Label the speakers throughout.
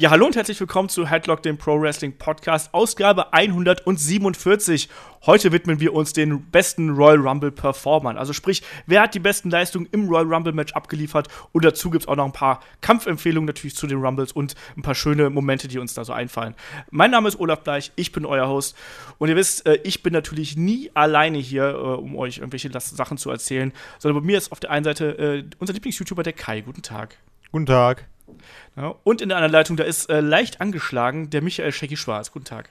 Speaker 1: Ja, hallo und herzlich willkommen zu Headlock, dem Pro Wrestling Podcast, Ausgabe 147. Heute widmen wir uns den besten Royal Rumble Performern. Also sprich, wer hat die besten Leistungen im Royal Rumble Match abgeliefert? Und dazu gibt es auch noch ein paar Kampfempfehlungen natürlich zu den Rumbles und ein paar schöne Momente, die uns da so einfallen. Mein Name ist Olaf Bleich, ich bin euer Host. Und ihr wisst, äh, ich bin natürlich nie alleine hier, äh, um euch irgendwelche Sachen zu erzählen, sondern bei mir ist auf der einen Seite äh, unser Lieblings-YouTuber, der Kai. Guten Tag.
Speaker 2: Guten Tag.
Speaker 1: Ja, und in der anderen Leitung, da ist äh, leicht angeschlagen der Michael Shaggy Schwarz. Guten Tag.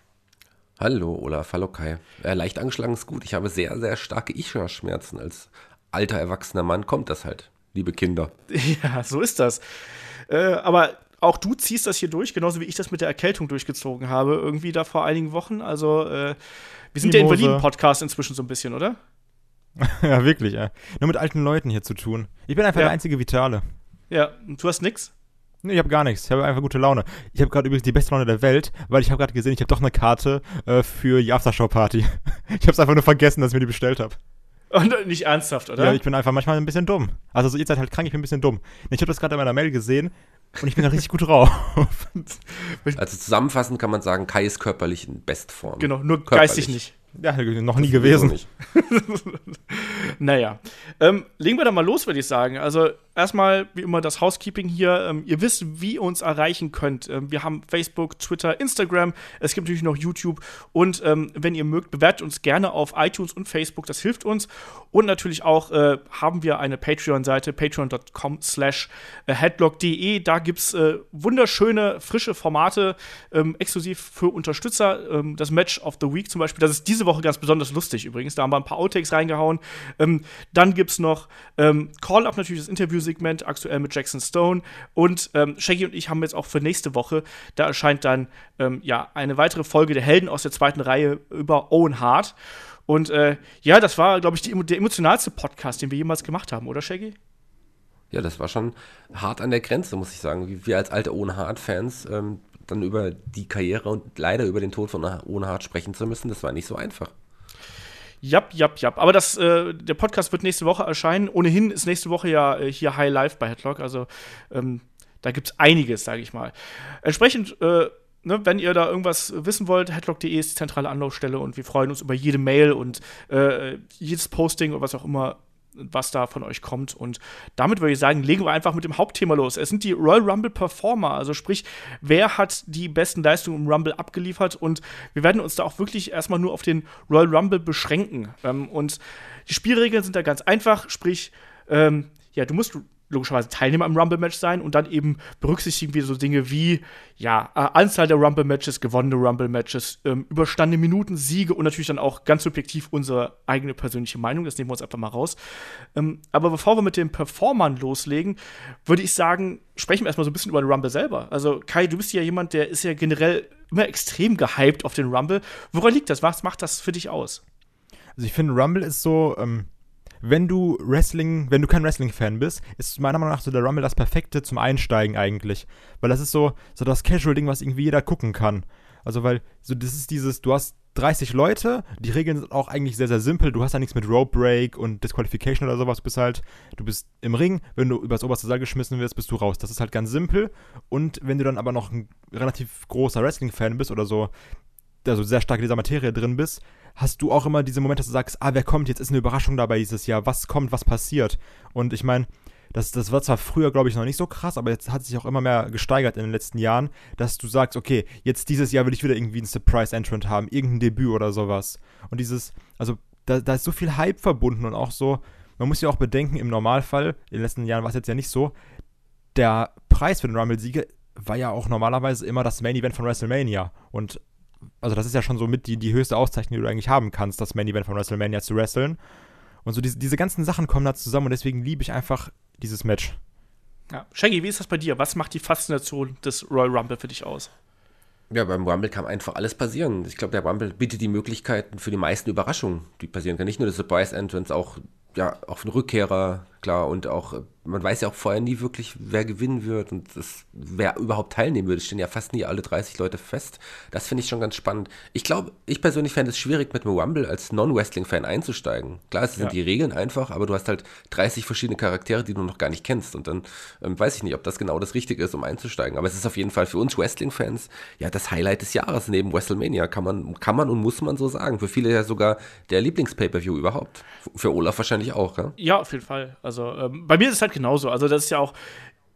Speaker 3: Hallo Olaf, hallo Kai. Äh, leicht angeschlagen ist gut. Ich habe sehr, sehr starke Ischias-Schmerzen. Als alter, erwachsener Mann kommt das halt, liebe Kinder.
Speaker 1: Ja, so ist das. Äh, aber auch du ziehst das hier durch, genauso wie ich das mit der Erkältung durchgezogen habe, irgendwie da vor einigen Wochen. Also, äh, wir sind der Invaliden-Podcast inzwischen so ein bisschen, oder?
Speaker 2: ja, wirklich, ja. Nur mit alten Leuten hier zu tun. Ich bin einfach
Speaker 1: Ja.
Speaker 2: der einzige Vitale.
Speaker 1: Ja, und du hast nix?
Speaker 2: Nee, ich habe gar nichts. Ich habe einfach gute Laune. Ich habe gerade übrigens die beste Laune der Welt, weil ich habe gerade gesehen, ich habe doch eine Karte äh, für die Aftershow-Party. Ich habe es einfach nur vergessen, dass ich mir die bestellt habe.
Speaker 1: Und nicht ernsthaft, oder?
Speaker 2: Ja, ich bin einfach manchmal ein bisschen dumm. Also so, ihr seid halt krank, ich bin ein bisschen dumm. Nee, Ich habe das gerade in meiner Mail gesehen und ich bin da richtig gut drauf.
Speaker 3: Also zusammenfassend kann man sagen, Kai ist körperlich in Bestform.
Speaker 1: genau, nur
Speaker 3: Körperlich.
Speaker 1: geistig nicht.
Speaker 2: ja, noch nie gewesen.
Speaker 3: nicht.
Speaker 1: Naja, ähm, legen wir da mal los, würde ich sagen. Also erstmal, wie immer, das Housekeeping hier. Ähm, ihr wisst, wie ihr uns erreichen könnt. Ähm, wir haben Facebook, Twitter, Instagram. Es gibt natürlich noch YouTube. Und ähm, wenn ihr mögt, bewertet uns gerne auf iTunes und Facebook. Das hilft uns. Und natürlich auch äh, haben wir eine Patreon-Seite, patreon.com slash äh, headlock.de. Da gibt es äh, wunderschöne, frische Formate, ähm, exklusiv für Unterstützer. Ähm, das Match of the Week zum Beispiel. Das ist diese Woche ganz besonders lustig übrigens. Da haben wir ein paar Outtakes reingehauen. Ähm, dann gibt es noch Call-Up, natürlich das Interviewsegment, aktuell mit Jackson Stone. Und ähm, Shaggy und ich haben jetzt auch für nächste Woche, da erscheint dann ähm, ja eine weitere Folge der Helden aus der zweiten Reihe über Owen Hart. Und äh, ja, das war, glaube ich, die, der emotionalste Podcast, den wir jemals gemacht haben, oder Shaggy?
Speaker 3: Ja, das war schon hart an der Grenze, muss ich sagen. Wir als alte Owen Hart-Fans ähm, dann über die Karriere und leider über den Tod von Owen Hart sprechen zu müssen, das war nicht so einfach.
Speaker 1: Jap, jap, jap. Aber das, äh, der Podcast wird nächste Woche erscheinen. Ohnehin ist nächste Woche ja äh, hier High Life bei Headlock. Also ähm, da gibt es einiges, sage ich mal. Entsprechend, äh, ne, wenn ihr da irgendwas wissen wollt, headlock.de ist die zentrale Anlaufstelle und wir freuen uns über jede Mail und äh, jedes Posting oder was auch immer was da von euch kommt. Und damit würde ich sagen, legen wir einfach mit dem Hauptthema los. Es sind die Royal Rumble Performer, also sprich, wer hat die besten Leistungen im Rumble abgeliefert und wir werden uns da auch wirklich erstmal nur auf den Royal Rumble beschränken. Ähm, und die Spielregeln sind da ganz einfach, sprich, ähm, ja, du musst logischerweise Teilnehmer im Rumble-Match sein und dann eben berücksichtigen wir so Dinge wie, ja, äh, Anzahl der Rumble-Matches, gewonnene Rumble-Matches, ähm, überstandene Minuten, Siege und natürlich dann auch ganz subjektiv unsere eigene persönliche Meinung. Das nehmen wir uns einfach mal raus. Ähm, aber bevor wir mit den Performern loslegen, würde ich sagen, sprechen wir erstmal so ein bisschen über den Rumble selber. Also, Kai, du bist ja jemand, der ist ja generell immer extrem gehypt auf den Rumble. Woran liegt das? Was macht das für dich aus?
Speaker 2: Also ich finde, Rumble ist so, ähm, wenn du Wrestling, wenn du kein Wrestling-Fan bist, ist meiner Meinung nach so der Rumble das Perfekte zum Einsteigen eigentlich. Weil das ist so, so das Casual-Ding, was irgendwie jeder gucken kann. Also, weil, so, das ist dieses, du hast 30 Leute, die Regeln sind auch eigentlich sehr, sehr simpel. Du hast da nichts mit Rope Break und Disqualification oder sowas. Du bist halt, du bist im Ring, wenn du übers oberste Seil geschmissen wirst, bist du raus. Das ist halt ganz simpel. Und wenn du dann aber noch ein relativ großer Wrestling-Fan bist oder so, also sehr stark in dieser Materie drin bist, hast du auch immer diese Momente, dass du sagst, ah, wer kommt, jetzt ist eine Überraschung dabei dieses Jahr, was kommt, was passiert. Und ich meine, das, das war zwar früher, glaube ich, noch nicht so krass, aber jetzt hat sich auch immer mehr gesteigert in den letzten Jahren, dass du sagst, okay, jetzt dieses Jahr will ich wieder irgendwie einen Surprise-Entrant haben, irgendein Debüt oder sowas. Und dieses, also da, da ist so viel Hype verbunden und auch so, man muss ja auch bedenken, im Normalfall, in den letzten Jahren war es jetzt ja nicht so, der Preis für den Rumble-Sieger war ja auch normalerweise immer das Main-Event von WrestleMania. Und also das ist ja schon so mit die, die höchste Auszeichnung, die du eigentlich haben kannst, das Main-Event von WrestleMania zu wresteln. Und so diese, diese ganzen Sachen kommen da zusammen und deswegen liebe ich einfach dieses Match.
Speaker 1: Ja. Shaggy, wie ist das bei dir? Was macht die Faszination des Royal Rumble für dich aus?
Speaker 3: Ja, beim Rumble kann einfach alles passieren. Ich glaube, der Rumble bietet die Möglichkeiten für die meisten Überraschungen, die passieren können. Nicht nur das Surprise Entrance, auch ja, auch ein Rückkehrer, klar, und auch äh, man weiß ja auch vorher nie wirklich, wer gewinnen wird und das, wer überhaupt teilnehmen würde. Es stehen ja fast nie alle 30 Leute fest. Das finde ich schon ganz spannend. Ich glaube, ich persönlich fände es schwierig, mit einem Rumble als Non-Wrestling-Fan einzusteigen. Klar, es sind ja. die Regeln einfach, aber du hast halt 30 verschiedene Charaktere, die du noch gar nicht kennst. Und dann ähm, weiß ich nicht, ob das genau das Richtige ist, um einzusteigen. Aber es ist auf jeden Fall für uns Wrestling-Fans ja das Highlight des Jahres neben WrestleMania. Kann man, kann man und muss man so sagen. Für viele ja sogar der Lieblings-Pay-Per-View überhaupt. Für Olaf wahrscheinlich auch, ja?
Speaker 1: Ja, auf jeden Fall. Also ähm, bei mir ist es halt genauso. Also das ist ja auch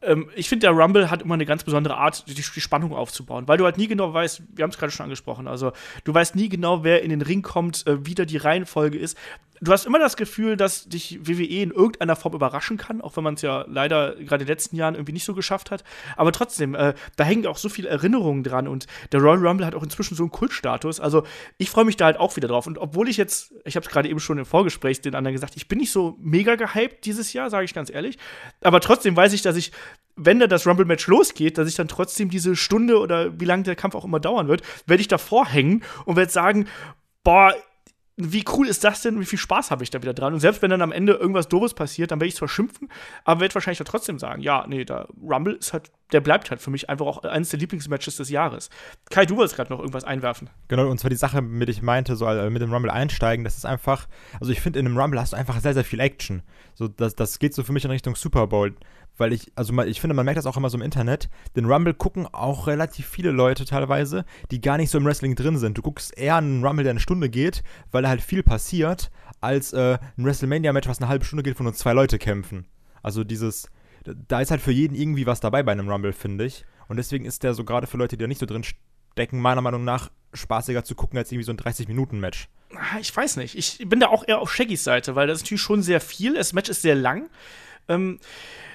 Speaker 1: ähm, ich finde, der Rumble hat immer eine ganz besondere Art, die, Spannung aufzubauen, weil du halt nie genau weißt, wir haben es gerade schon angesprochen, also du weißt nie genau, wer in den Ring kommt, äh, wie da die Reihenfolge ist. Du hast immer das Gefühl, dass dich WWE in irgendeiner Form überraschen kann, auch wenn man es ja leider gerade in den letzten Jahren irgendwie nicht so geschafft hat. Aber trotzdem, äh, da hängen auch so viele Erinnerungen dran und der Royal Rumble hat auch inzwischen so einen Kultstatus. Also ich freue mich da halt auch wieder drauf. Und obwohl ich jetzt, ich habe es gerade eben schon im Vorgespräch den anderen gesagt, ich bin nicht so mega gehypt dieses Jahr, sage ich ganz ehrlich. Aber trotzdem weiß ich, dass ich wenn dann das Rumble-Match losgeht, dass ich dann trotzdem diese Stunde oder wie lange der Kampf auch immer dauern wird, werde ich davor hängen und werde sagen, boah, wie cool ist das denn? Wie viel Spaß habe ich da wieder dran? Und selbst wenn dann am Ende irgendwas Doofes passiert, dann werde ich zwar schimpfen, aber werde wahrscheinlich dann trotzdem sagen, ja, nee, der Rumble ist halt, der bleibt halt für mich einfach auch eines der Lieblingsmatches des Jahres. Kai, du wolltest gerade noch irgendwas einwerfen.
Speaker 2: Genau, und zwar die Sache, mit ich meinte, so also mit dem Rumble einsteigen, das ist einfach, also ich finde, in einem Rumble hast du einfach sehr, sehr viel Action. So, das, das geht so für mich in Richtung Super Bowl weil ich, also ich finde, man merkt das auch immer so im Internet, den Rumble gucken auch relativ viele Leute teilweise, die gar nicht so im Wrestling drin sind. Du guckst eher einen Rumble, der eine Stunde geht, weil da halt viel passiert, als äh, ein WrestleMania-Match, was eine halbe Stunde geht, wo nur zwei Leute kämpfen. Also dieses, da ist halt für jeden irgendwie was dabei bei einem Rumble, finde ich. Und deswegen ist der so gerade für Leute, die da nicht so drin stecken, meiner Meinung nach spaßiger zu gucken als irgendwie so ein 30-Minuten-Match.
Speaker 1: Ah, ich weiß nicht. Ich bin da auch eher auf Shaggys Seite, weil das ist natürlich schon sehr viel. Das Match ist sehr lang. Ähm,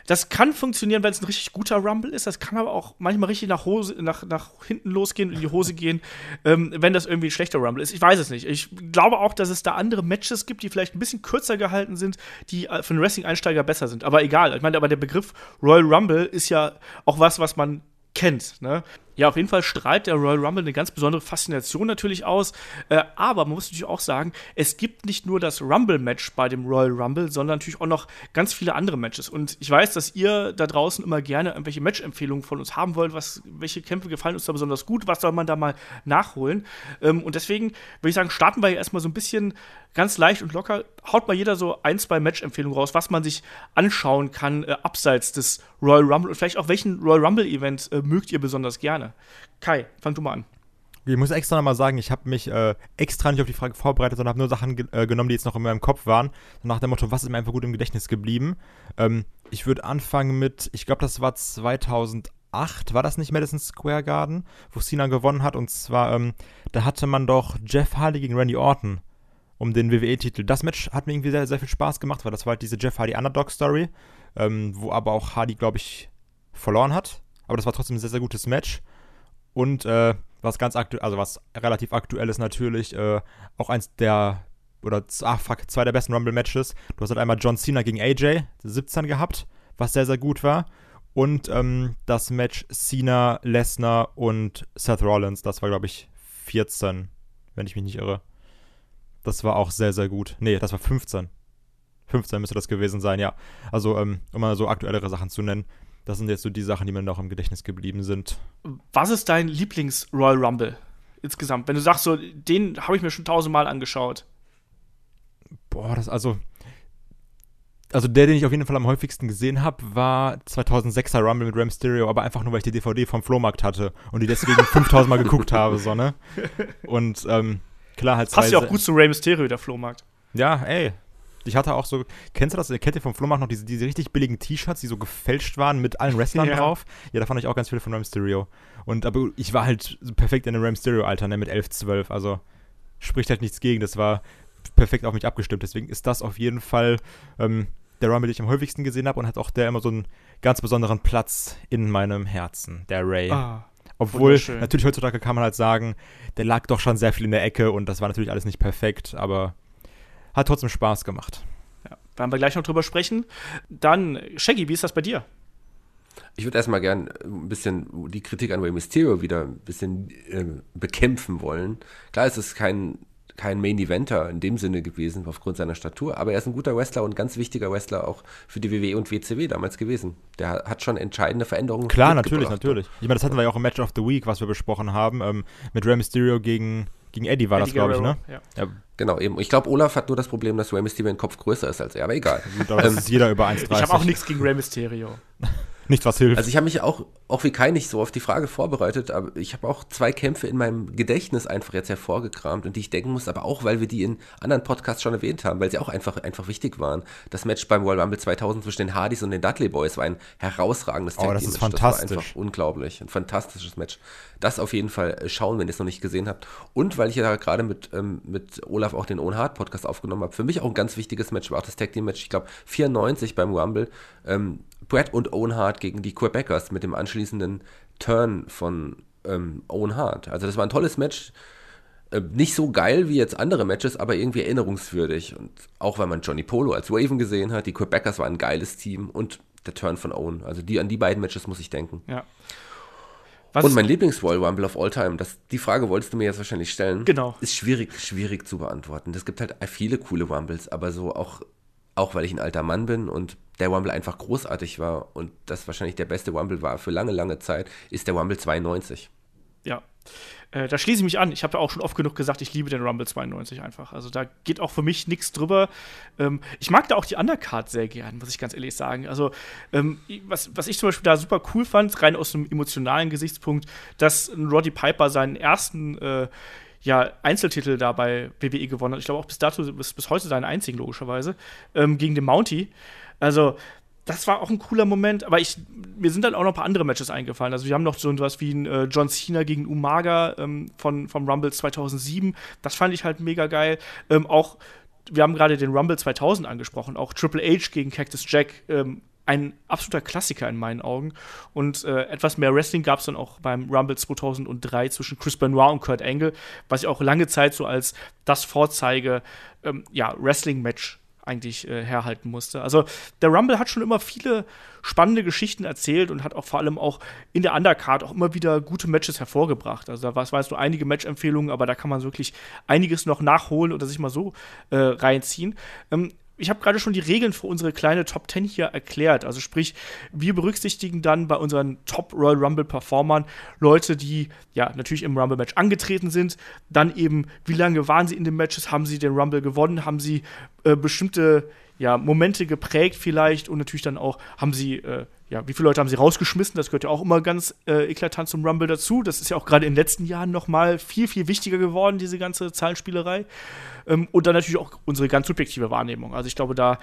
Speaker 1: das kann funktionieren, wenn es ein richtig guter Rumble ist. Das kann aber auch manchmal richtig nach, Hose, nach, nach hinten losgehen, in die Hose gehen, ähm, wenn das irgendwie ein schlechter Rumble ist. Ich weiß es nicht. Ich glaube auch, dass es da andere Matches gibt, die vielleicht ein bisschen kürzer gehalten sind, die äh, für einen Wrestling-Einsteiger besser sind. Aber egal. Ich meine, aber der Begriff Royal Rumble ist ja auch was, was man kennt. Ne? Ja, auf jeden Fall strahlt der Royal Rumble eine ganz besondere Faszination natürlich aus. Äh, aber man muss natürlich auch sagen, es gibt nicht nur das Rumble-Match bei dem Royal Rumble, sondern natürlich auch noch ganz viele andere Matches. Und ich weiß, dass ihr da draußen immer gerne irgendwelche Match-Empfehlungen von uns haben wollt. Was, welche Kämpfe gefallen uns da besonders gut? Was soll man da mal nachholen? Ähm, und deswegen würde ich sagen, starten wir erstmal so ein bisschen ganz leicht und locker. Haut mal jeder so ein, zwei Match-Empfehlungen raus, was man sich anschauen kann, äh, abseits des Royal Rumble. Und vielleicht auch welchen Royal Rumble-Event äh, mögt ihr besonders gerne? Kai, fang du mal an.
Speaker 2: Ich muss extra nochmal sagen, ich habe mich äh, extra nicht auf die Frage vorbereitet, sondern habe nur Sachen ge äh, genommen, die jetzt noch in meinem Kopf waren. Nach dem Motto, was ist mir einfach gut im Gedächtnis geblieben? Ähm, ich würde anfangen mit, ich glaube, das war 2008, war das nicht Madison Square Garden, wo Cena gewonnen hat. Und zwar, ähm, da hatte man doch Jeff Hardy gegen Randy Orton um den WWE-Titel. Das Match hat mir irgendwie sehr, sehr viel Spaß gemacht, weil das war halt diese Jeff Hardy Underdog-Story, ähm, wo aber auch Hardy, glaube ich, verloren hat. Aber das war trotzdem ein sehr, sehr gutes Match. Und äh, was ganz aktuell, also was relativ aktuell ist natürlich, äh, auch eins der, oder ach fuck, zwei der besten Rumble-Matches. Du hast halt einmal John Cena gegen AJ, 17 gehabt, was sehr, sehr gut war. Und ähm, das Match Cena, Lesnar und Seth Rollins, das war, glaube ich, 14, wenn ich mich nicht irre. Das war auch sehr, sehr gut. Nee, das war 15. 15 müsste das gewesen sein, ja. Also, ähm, um mal so aktuellere Sachen zu nennen. Das sind jetzt so die Sachen, die mir noch im Gedächtnis geblieben sind.
Speaker 1: Was ist dein Lieblings-Royal Rumble insgesamt? Wenn du sagst, so, den habe ich mir schon tausendmal angeschaut.
Speaker 2: Boah, das also. Also der, den ich auf jeden Fall am häufigsten gesehen habe, war 2006er Rumble mit Ram Stereo, aber einfach nur, weil ich die DVD vom Flohmarkt hatte und die deswegen 5000 Mal geguckt habe, so, ne? Und, ähm, klar, halt
Speaker 1: Passt ja auch gut zu Ray Mysterio, der Flohmarkt.
Speaker 2: Ja, ey, ich hatte auch so, kennst du das, der Kette vom Flohmarkt noch, diese, diese richtig billigen T-Shirts, die so gefälscht waren mit allen Wrestlern ja. drauf? Ja, da fand ich auch ganz viele von Ram Stereo. Und aber ich war halt perfekt in dem Ram Stereo-Alter, ne, mit 11, 12, also spricht halt nichts gegen, das war perfekt auf mich abgestimmt. Deswegen ist das auf jeden Fall ähm, der Rumble, den ich am häufigsten gesehen habe und hat auch der immer so einen ganz besonderen Platz in meinem Herzen, der Ray. Ah, Obwohl, natürlich heutzutage kann man halt sagen, der lag doch schon sehr viel in der Ecke und das war natürlich alles nicht perfekt, aber hat trotzdem Spaß gemacht.
Speaker 1: Ja, werden wir gleich noch drüber sprechen. Dann, Shaggy, wie ist das bei dir?
Speaker 3: Ich würde erstmal gern ein bisschen die Kritik an Rey Mysterio wieder ein bisschen äh, bekämpfen wollen. Klar, es ist kein kein Main Eventer in dem Sinne gewesen, aufgrund seiner Statur. Aber er ist ein guter Wrestler und ganz wichtiger Wrestler auch für die WWE und WCW damals gewesen. Der hat schon entscheidende Veränderungen.
Speaker 2: Klar, natürlich, natürlich. Ich meine, das hatten wir ja auch im Match of the Week, was wir besprochen haben, ähm, mit Rey Mysterio gegen, gegen Eddie war Eddie das, glaube ich, ne?
Speaker 3: Ja. ja. Genau, eben. Ich glaube, Olaf hat nur das Problem, dass Rey Mysterio ein Kopf größer ist als er, aber egal.
Speaker 2: Gut, aber das ist jeder über 1,30.
Speaker 1: Ich habe auch nichts gegen Rey Mysterio.
Speaker 2: Nichts, was hilft.
Speaker 3: Also ich habe mich auch, auch wie Kai nicht so auf die Frage vorbereitet, aber ich habe auch zwei Kämpfe in meinem Gedächtnis einfach jetzt hervorgekramt und die ich denken muss, aber auch, weil wir die in anderen Podcasts schon erwähnt haben, weil sie auch einfach, einfach wichtig waren. Das Match beim Royal Rumble 2000 zwischen den Hardys und den Dudley Boys war ein herausragendes
Speaker 2: oh, das ist fantastisch. Das war
Speaker 3: einfach unglaublich. Ein fantastisches Match. Das auf jeden Fall äh, schauen, wenn ihr es noch nicht gesehen habt. Und weil ich ja gerade mit, ähm, mit Olaf auch den Own Hard Podcast aufgenommen habe, für mich auch ein ganz wichtiges Match war auch das Tag Team Match, ich glaube 94 beim Rumble. Ähm, Brett und Owen Hart gegen die Quebecers mit dem anschließenden Turn von ähm, Owen Hart. Also das war ein tolles Match. Äh, nicht so geil wie jetzt andere Matches, aber irgendwie erinnerungswürdig. Und auch weil man Johnny Polo als Raven gesehen hat, die Quebecers waren ein geiles Team und der Turn von Owen. Also die, an die beiden Matches muss ich denken.
Speaker 1: Ja.
Speaker 3: Was und mein Lieblings-Royal Rumble of All Time, das, die Frage wolltest du mir jetzt wahrscheinlich stellen.
Speaker 1: Genau.
Speaker 3: Ist schwierig, schwierig zu beantworten. Es gibt halt viele coole Rumbles, aber so auch, auch weil ich ein alter Mann bin und der Rumble einfach großartig war und das wahrscheinlich der beste Rumble war für lange, lange Zeit, ist der Rumble 92.
Speaker 1: Ja. Äh, da schließe ich mich an. Ich habe ja auch schon oft genug gesagt, ich liebe den Rumble 92 einfach. Also da geht auch für mich nichts drüber. Ähm, ich mag da auch die Undercard sehr gern, muss ich ganz ehrlich sagen. Also ähm, was, was ich zum Beispiel da super cool fand, rein aus einem emotionalen Gesichtspunkt, dass Roddy Piper seinen ersten äh, ja, Einzeltitel da bei WWE gewonnen hat. Ich glaube auch bis dato, bis, bis heute seinen einzigen, logischerweise, ähm, gegen den Mountie. Also, das war auch ein cooler Moment, aber ich, mir sind dann auch noch ein paar andere Matches eingefallen. Also wir haben noch so etwas wie ein äh, John Cena gegen Umaga ähm, von, vom Rumble 2007. Das fand ich halt mega geil. Ähm, auch, wir haben gerade den Rumble 2000 angesprochen, auch Triple H gegen Cactus Jack. Ähm, ein absoluter Klassiker in meinen Augen. Und äh, etwas mehr Wrestling gab es dann auch beim Rumble 2003 zwischen Chris Benoit und Kurt Angle, was ich auch lange Zeit so als das Vorzeige ähm, eigentlich äh, herhalten musste. Also der Rumble hat schon immer viele spannende Geschichten erzählt und hat auch vor allem auch in der Undercard auch immer wieder gute Matches hervorgebracht. Also da war es nur einige Match-Empfehlungen, aber da kann man wirklich einiges noch nachholen oder sich mal so äh, reinziehen. Ähm, ich habe gerade schon die Regeln für unsere kleine Top 10 hier erklärt. Also sprich, wir berücksichtigen dann bei unseren Top Royal Rumble Performern Leute, die ja natürlich im Rumble Match angetreten sind, dann eben, wie lange waren sie in den Matches, haben sie den Rumble gewonnen, haben sie äh, bestimmte ja, Momente geprägt vielleicht und natürlich dann auch haben sie, äh, ja, wie viele Leute haben sie rausgeschmissen? Das gehört ja auch immer ganz äh, eklatant zum Rumble dazu. Das ist ja auch gerade in den letzten Jahren noch mal viel, viel wichtiger geworden, diese ganze Zahlenspielerei. Ähm, und dann natürlich auch unsere ganz subjektive Wahrnehmung. Also ich glaube, da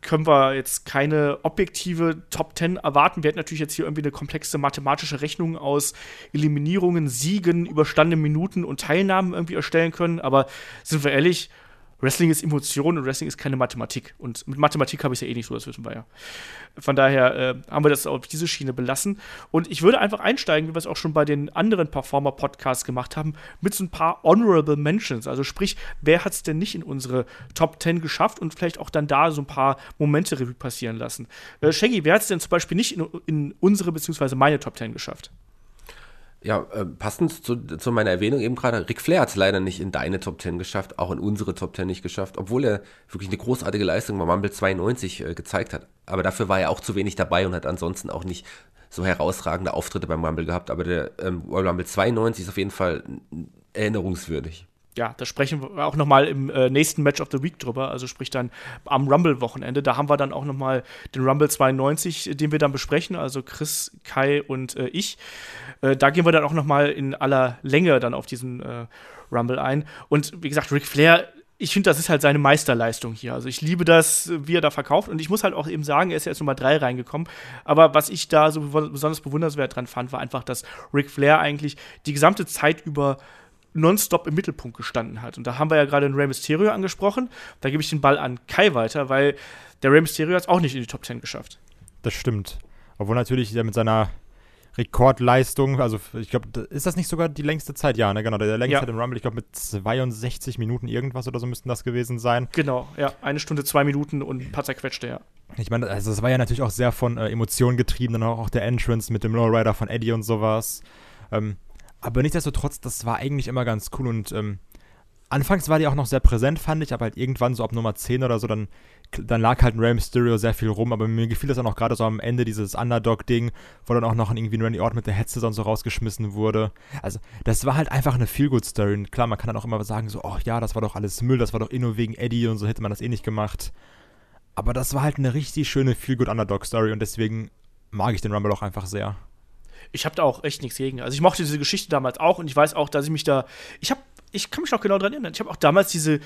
Speaker 1: können wir jetzt keine objektive Top 10 erwarten. Wir hätten natürlich jetzt hier irgendwie eine komplexe mathematische Rechnung aus Eliminierungen, Siegen, überstandenen Minuten und Teilnahmen irgendwie erstellen können. Aber sind wir ehrlich, Wrestling ist Emotion und Wrestling ist keine Mathematik. Und mit Mathematik habe ich es ja eh nicht so, das wissen wir ja. Von daher äh, haben wir das auf diese Schiene belassen. Und ich würde einfach einsteigen, wie wir es auch schon bei den anderen Performer-Podcasts gemacht haben, mit so ein paar Honorable Mentions. Also sprich, wer hat es denn nicht in unsere Top 10 geschafft und vielleicht auch dann da so ein paar Momente Revue passieren lassen. Äh, Shaggy, wer hat es denn zum Beispiel nicht in, in unsere bzw. meine Top 10 geschafft?
Speaker 3: Ja, äh, passend zu, zu, meiner Erwähnung eben gerade, Ric Flair hat es leider nicht in deine Top 10 geschafft, auch in unsere Top 10 nicht geschafft, obwohl er wirklich eine großartige Leistung bei Mumble 92 äh, gezeigt hat. Aber dafür war er auch zu wenig dabei und hat ansonsten auch nicht so herausragende Auftritte beim Rumble gehabt. Aber der ähm, Royal Rumble 92 ist auf jeden Fall erinnerungswürdig
Speaker 1: ja, da sprechen wir auch noch mal im äh, nächsten Match of the Week drüber, also sprich dann am Rumble-Wochenende. Da haben wir dann auch noch mal den Rumble 92, den wir dann besprechen, also Chris, Kai und äh, ich. Äh, da gehen wir dann auch noch mal in aller Länge dann auf diesen äh, Rumble ein. Und wie gesagt, Ric Flair ich finde, das ist halt seine Meisterleistung hier. Also ich liebe das, wie er da verkauft. Und ich muss halt auch eben sagen, er ist ja jetzt Nummer drei reingekommen. Aber was ich da so besonders bewundernswert dran fand, war einfach, dass Ric Flair eigentlich die gesamte Zeit über nonstop im Mittelpunkt gestanden hat. Und da haben wir ja gerade den Rey Mysterio angesprochen. Da gebe ich den Ball an Kai weiter, weil der Rey Mysterio hat es auch nicht in die Top 10 geschafft.
Speaker 2: Das stimmt. Obwohl natürlich der mit seiner Rekordleistung, also ich glaube, ist das nicht sogar die längste Zeit? Ja, ne, genau, der längste ja. Zeit im Rumble, ich glaube mit 62 Minuten irgendwas oder so müssten das gewesen sein.
Speaker 1: Genau, ja, eine Stunde, zwei Minuten und ein paar zerquetschte, ja.
Speaker 2: Ich meine, also das war ja natürlich auch sehr von äh, Emotionen getrieben, dann auch, auch der Entrance mit dem Lowrider von Eddie und sowas. Ähm, aber nichtsdestotrotz, das war eigentlich immer ganz cool und ähm, anfangs war die auch noch sehr präsent, fand ich, aber halt irgendwann so ab Nummer 10 oder so, dann, dann lag halt ein Rey Mysterio sehr viel rum, aber mir gefiel das dann auch gerade so am Ende dieses Underdog-Ding, wo dann auch noch irgendwie ein Randy Orton mit der Hetze dann so rausgeschmissen wurde. Also, das war halt einfach eine Feel-Good-Story. Und klar, man kann dann auch immer sagen, so, oh ja, das war doch alles Müll, das war doch eh nur wegen Eddie und so hätte man das eh nicht gemacht. Aber das war halt eine richtig schöne Feel-Good-Underdog-Story und deswegen mag ich den Rumble auch einfach sehr.
Speaker 1: Ich habe da auch echt nichts gegen. Also ich mochte diese Geschichte damals auch und ich weiß auch, dass ich mich da. Ich habe, ich kann mich noch genau dran erinnern. Ich habe auch damals diese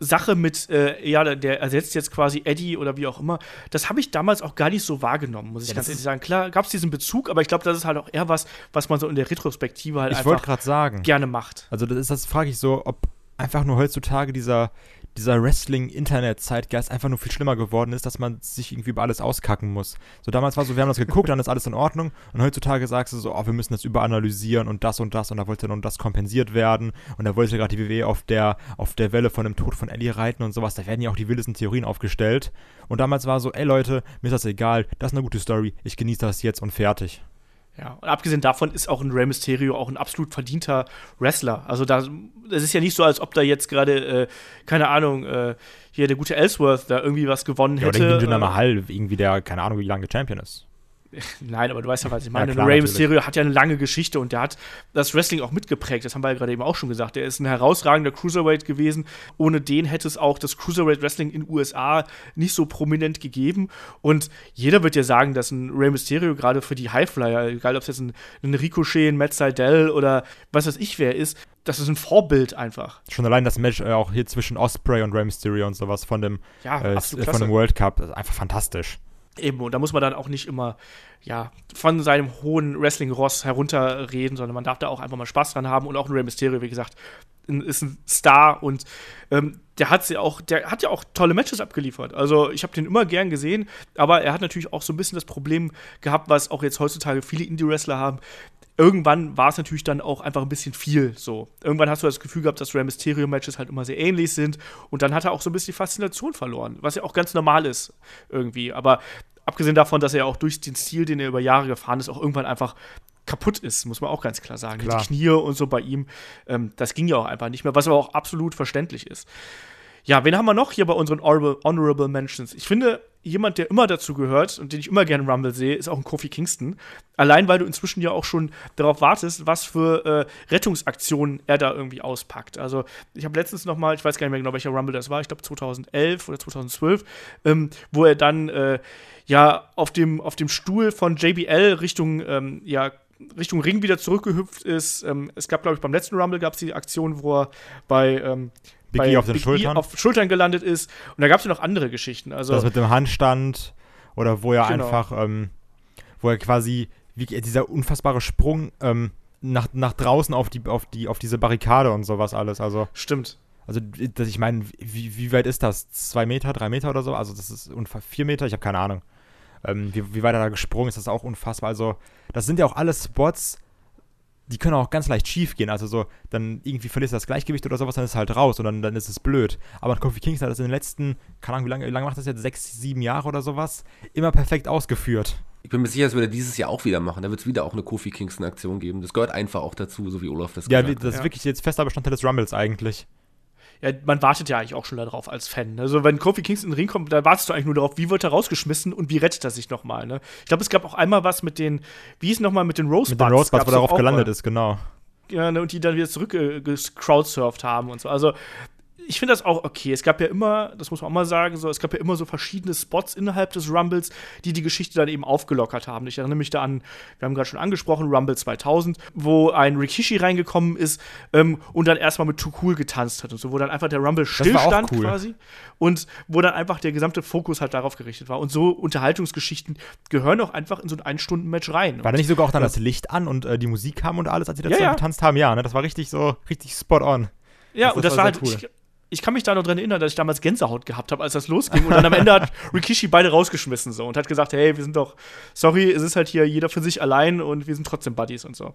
Speaker 1: Sache mit, äh, ja, der ersetzt jetzt quasi Eddie oder wie auch immer, das habe ich damals auch gar nicht so wahrgenommen, muss ich
Speaker 2: Ja,
Speaker 1: ganz ehrlich sagen. Klar gab es diesen Bezug, aber ich glaube, das ist halt auch eher was, was man so in der Retrospektive halt
Speaker 2: Ich wollte
Speaker 1: einfach
Speaker 2: gerade sagen.
Speaker 1: gerne macht.
Speaker 2: Also das ist das frage ich so, ob einfach nur heutzutage dieser dieser Wrestling-Internet-Zeitgeist einfach nur viel schlimmer geworden ist, dass man sich irgendwie über alles auskacken muss. So damals war so, wir haben das geguckt, dann ist alles in Ordnung und heutzutage sagst du so, oh, wir müssen das überanalysieren und das und das und da wollte dann das kompensiert werden und da wollte gerade die WWE auf der auf der Welle von dem Tod von Ellie reiten und sowas, da werden ja auch die wildesten Theorien aufgestellt und damals war so, ey Leute, mir ist das egal, das ist eine gute Story, ich genieße das jetzt und fertig.
Speaker 1: Ja, und abgesehen davon ist auch ein Rey Mysterio auch ein absolut verdienter Wrestler. Also da, es ist ja nicht so, als ob da jetzt gerade, äh, keine Ahnung, äh, hier der gute Ellsworth da irgendwie was gewonnen
Speaker 2: Ja, oder
Speaker 1: hätte.
Speaker 2: irgendwie Jinder Mahal, irgendwie der, keine Ahnung, wie lange Champion ist.
Speaker 1: Nein, aber du weißt ja, was ich meine.
Speaker 2: klar,
Speaker 1: Rey. Mysterio hat ja eine lange Geschichte und der hat das Wrestling auch mitgeprägt. Das haben wir ja gerade eben auch schon gesagt. Der ist ein herausragender Cruiserweight gewesen. Ohne den hätte es auch das Cruiserweight Wrestling in den USA nicht so prominent gegeben. Und jeder wird ja sagen, dass ein Rey Mysterio gerade für die Highflyer, egal ob es jetzt ein, ein Ricochet, ein Matt Seidel oder was weiß ich wer ist, das ist ein Vorbild einfach.
Speaker 2: Schon allein das Match äh, auch hier zwischen Osprey und Rey Mysterio und sowas von dem,
Speaker 1: Ja,
Speaker 2: äh,
Speaker 1: absolut
Speaker 2: von dem World Cup, das ist einfach fantastisch.
Speaker 1: Eben, und da muss man dann auch nicht immer, ja, von seinem hohen Wrestling-Ross herunterreden, sondern man darf da auch einfach mal Spaß dran haben. Und auch ein Rey Mysterio, wie gesagt, ist ein Star und ähm, der hat ja auch, der hat ja auch tolle Matches abgeliefert. Also ich habe den immer gern gesehen, aber er hat natürlich auch so ein bisschen das Problem gehabt, was auch jetzt heutzutage viele Indie-Wrestler haben. Irgendwann war es natürlich dann auch einfach ein bisschen viel so. Irgendwann hast du das Gefühl gehabt, dass Rey Mysterio-Matches halt immer sehr ähnlich sind und dann hat er auch so ein bisschen die Faszination verloren, was ja auch ganz normal ist irgendwie. Aber abgesehen davon, dass er auch durch den Stil, den er über Jahre gefahren ist, auch irgendwann einfach kaputt ist, muss man auch ganz klar sagen.
Speaker 2: Klar.
Speaker 1: Die Knie und so bei ihm, ähm, das ging ja auch einfach nicht mehr, was aber auch absolut verständlich ist. Ja, wen haben wir noch hier bei unseren Honorable, Mentions? Ich finde, jemand, der immer dazu gehört und den ich immer gerne Rumble sehe, ist auch ein Kofi Kingston. Allein, weil du inzwischen ja auch schon darauf wartest, was für äh, Rettungsaktionen er da irgendwie auspackt. Also, ich habe letztens noch mal, ich weiß gar nicht mehr genau, welcher Rumble das war, ich glaube 2011 oder 2012, ähm, wo er dann äh, ja auf dem, auf dem Stuhl von JBL Richtung, ähm, ja, Richtung Ring wieder zurückgehüpft ist. Ähm, es gab, glaube ich, beim letzten Rumble gab es die Aktion, wo er bei ähm,
Speaker 2: Big
Speaker 1: bei
Speaker 2: E auf den
Speaker 1: Big
Speaker 2: Schultern.
Speaker 1: auf Schultern gelandet ist. Und da gab es ja noch andere Geschichten. Also,
Speaker 2: das mit dem Handstand oder wo er
Speaker 1: Genau.
Speaker 2: einfach, ähm, wo er quasi, wie, dieser unfassbare Sprung ähm, nach, nach draußen auf die, auf die, auf diese Barrikade und sowas alles. Also,
Speaker 1: stimmt.
Speaker 2: also das, ich meine, wie, wie weit ist das? Zwei Meter, drei Meter oder so? Also das ist unfassbar, vier Meter, ich habe keine Ahnung. Ähm, wie, wie weit er da gesprungen ist, das ist auch unfassbar. Also, das sind ja auch alles Spots, die können auch ganz leicht schief gehen. Also so, dann irgendwie verlierst du das Gleichgewicht oder sowas, dann ist es halt raus und dann, dann ist es blöd. Aber Kofi Kingston hat das in den letzten, keine Ahnung, wie lange, wie lange macht das jetzt? Sechs, sieben Jahre oder sowas? Immer perfekt ausgeführt.
Speaker 3: Ich bin mir sicher, das wird er dieses Jahr auch wieder machen. Da wird es wieder auch eine Kofi Kingston-Aktion geben. Das gehört einfach auch dazu, so wie Olaf das
Speaker 2: Ja,
Speaker 3: gesagt
Speaker 2: wie- das ist
Speaker 1: ja.
Speaker 2: wirklich jetzt fester Bestandteil des Rumbles eigentlich.
Speaker 1: Ja, man wartet ja eigentlich auch schon darauf als Fan. Also, wenn Kofi Kingston in den Ring kommt, da wartest du eigentlich nur darauf, wie wird er rausgeschmissen und wie rettet er sich nochmal. Ne? Ich glaube, es gab auch einmal was mit den, wie hieß nochmal mit den Rosebuds?
Speaker 2: Mit den Rosebuds, wo darauf gelandet
Speaker 1: mal.
Speaker 2: ist, genau.
Speaker 1: Ja, ne, und die dann wieder zurück äh, haben und so. Also, ich finde das auch okay. Es gab ja immer, das muss man auch mal sagen, so, es gab ja immer so verschiedene Spots innerhalb des Rumbles, die die Geschichte dann eben aufgelockert haben. Ich erinnere mich da an, wir haben gerade schon angesprochen, Rumble 2000, wo ein Rikishi reingekommen ist ähm, und dann erstmal mit Too Cool getanzt hat und so, wo dann einfach der Rumble stillstand
Speaker 2: cool.
Speaker 1: quasi und wo dann einfach der gesamte Fokus halt darauf gerichtet war. Und so Unterhaltungsgeschichten gehören auch einfach in so ein Ein-Stunden-Match rein.
Speaker 2: War da nicht sogar auch dann das Licht an und äh, die Musik kam und alles, als sie dazu
Speaker 1: Ja, ja.
Speaker 2: getanzt haben? Ja, ne? Das war richtig so, richtig spot on.
Speaker 1: Ja,
Speaker 2: Das-
Speaker 1: und
Speaker 2: das war
Speaker 1: war halt. Ich, ich kann mich da noch dran erinnern, dass ich damals Gänsehaut gehabt habe, als das losging. Und dann am Ende hat Rikishi beide rausgeschmissen so und hat gesagt, hey, wir sind doch, sorry, es ist halt hier jeder für sich allein und wir sind trotzdem Buddies und so.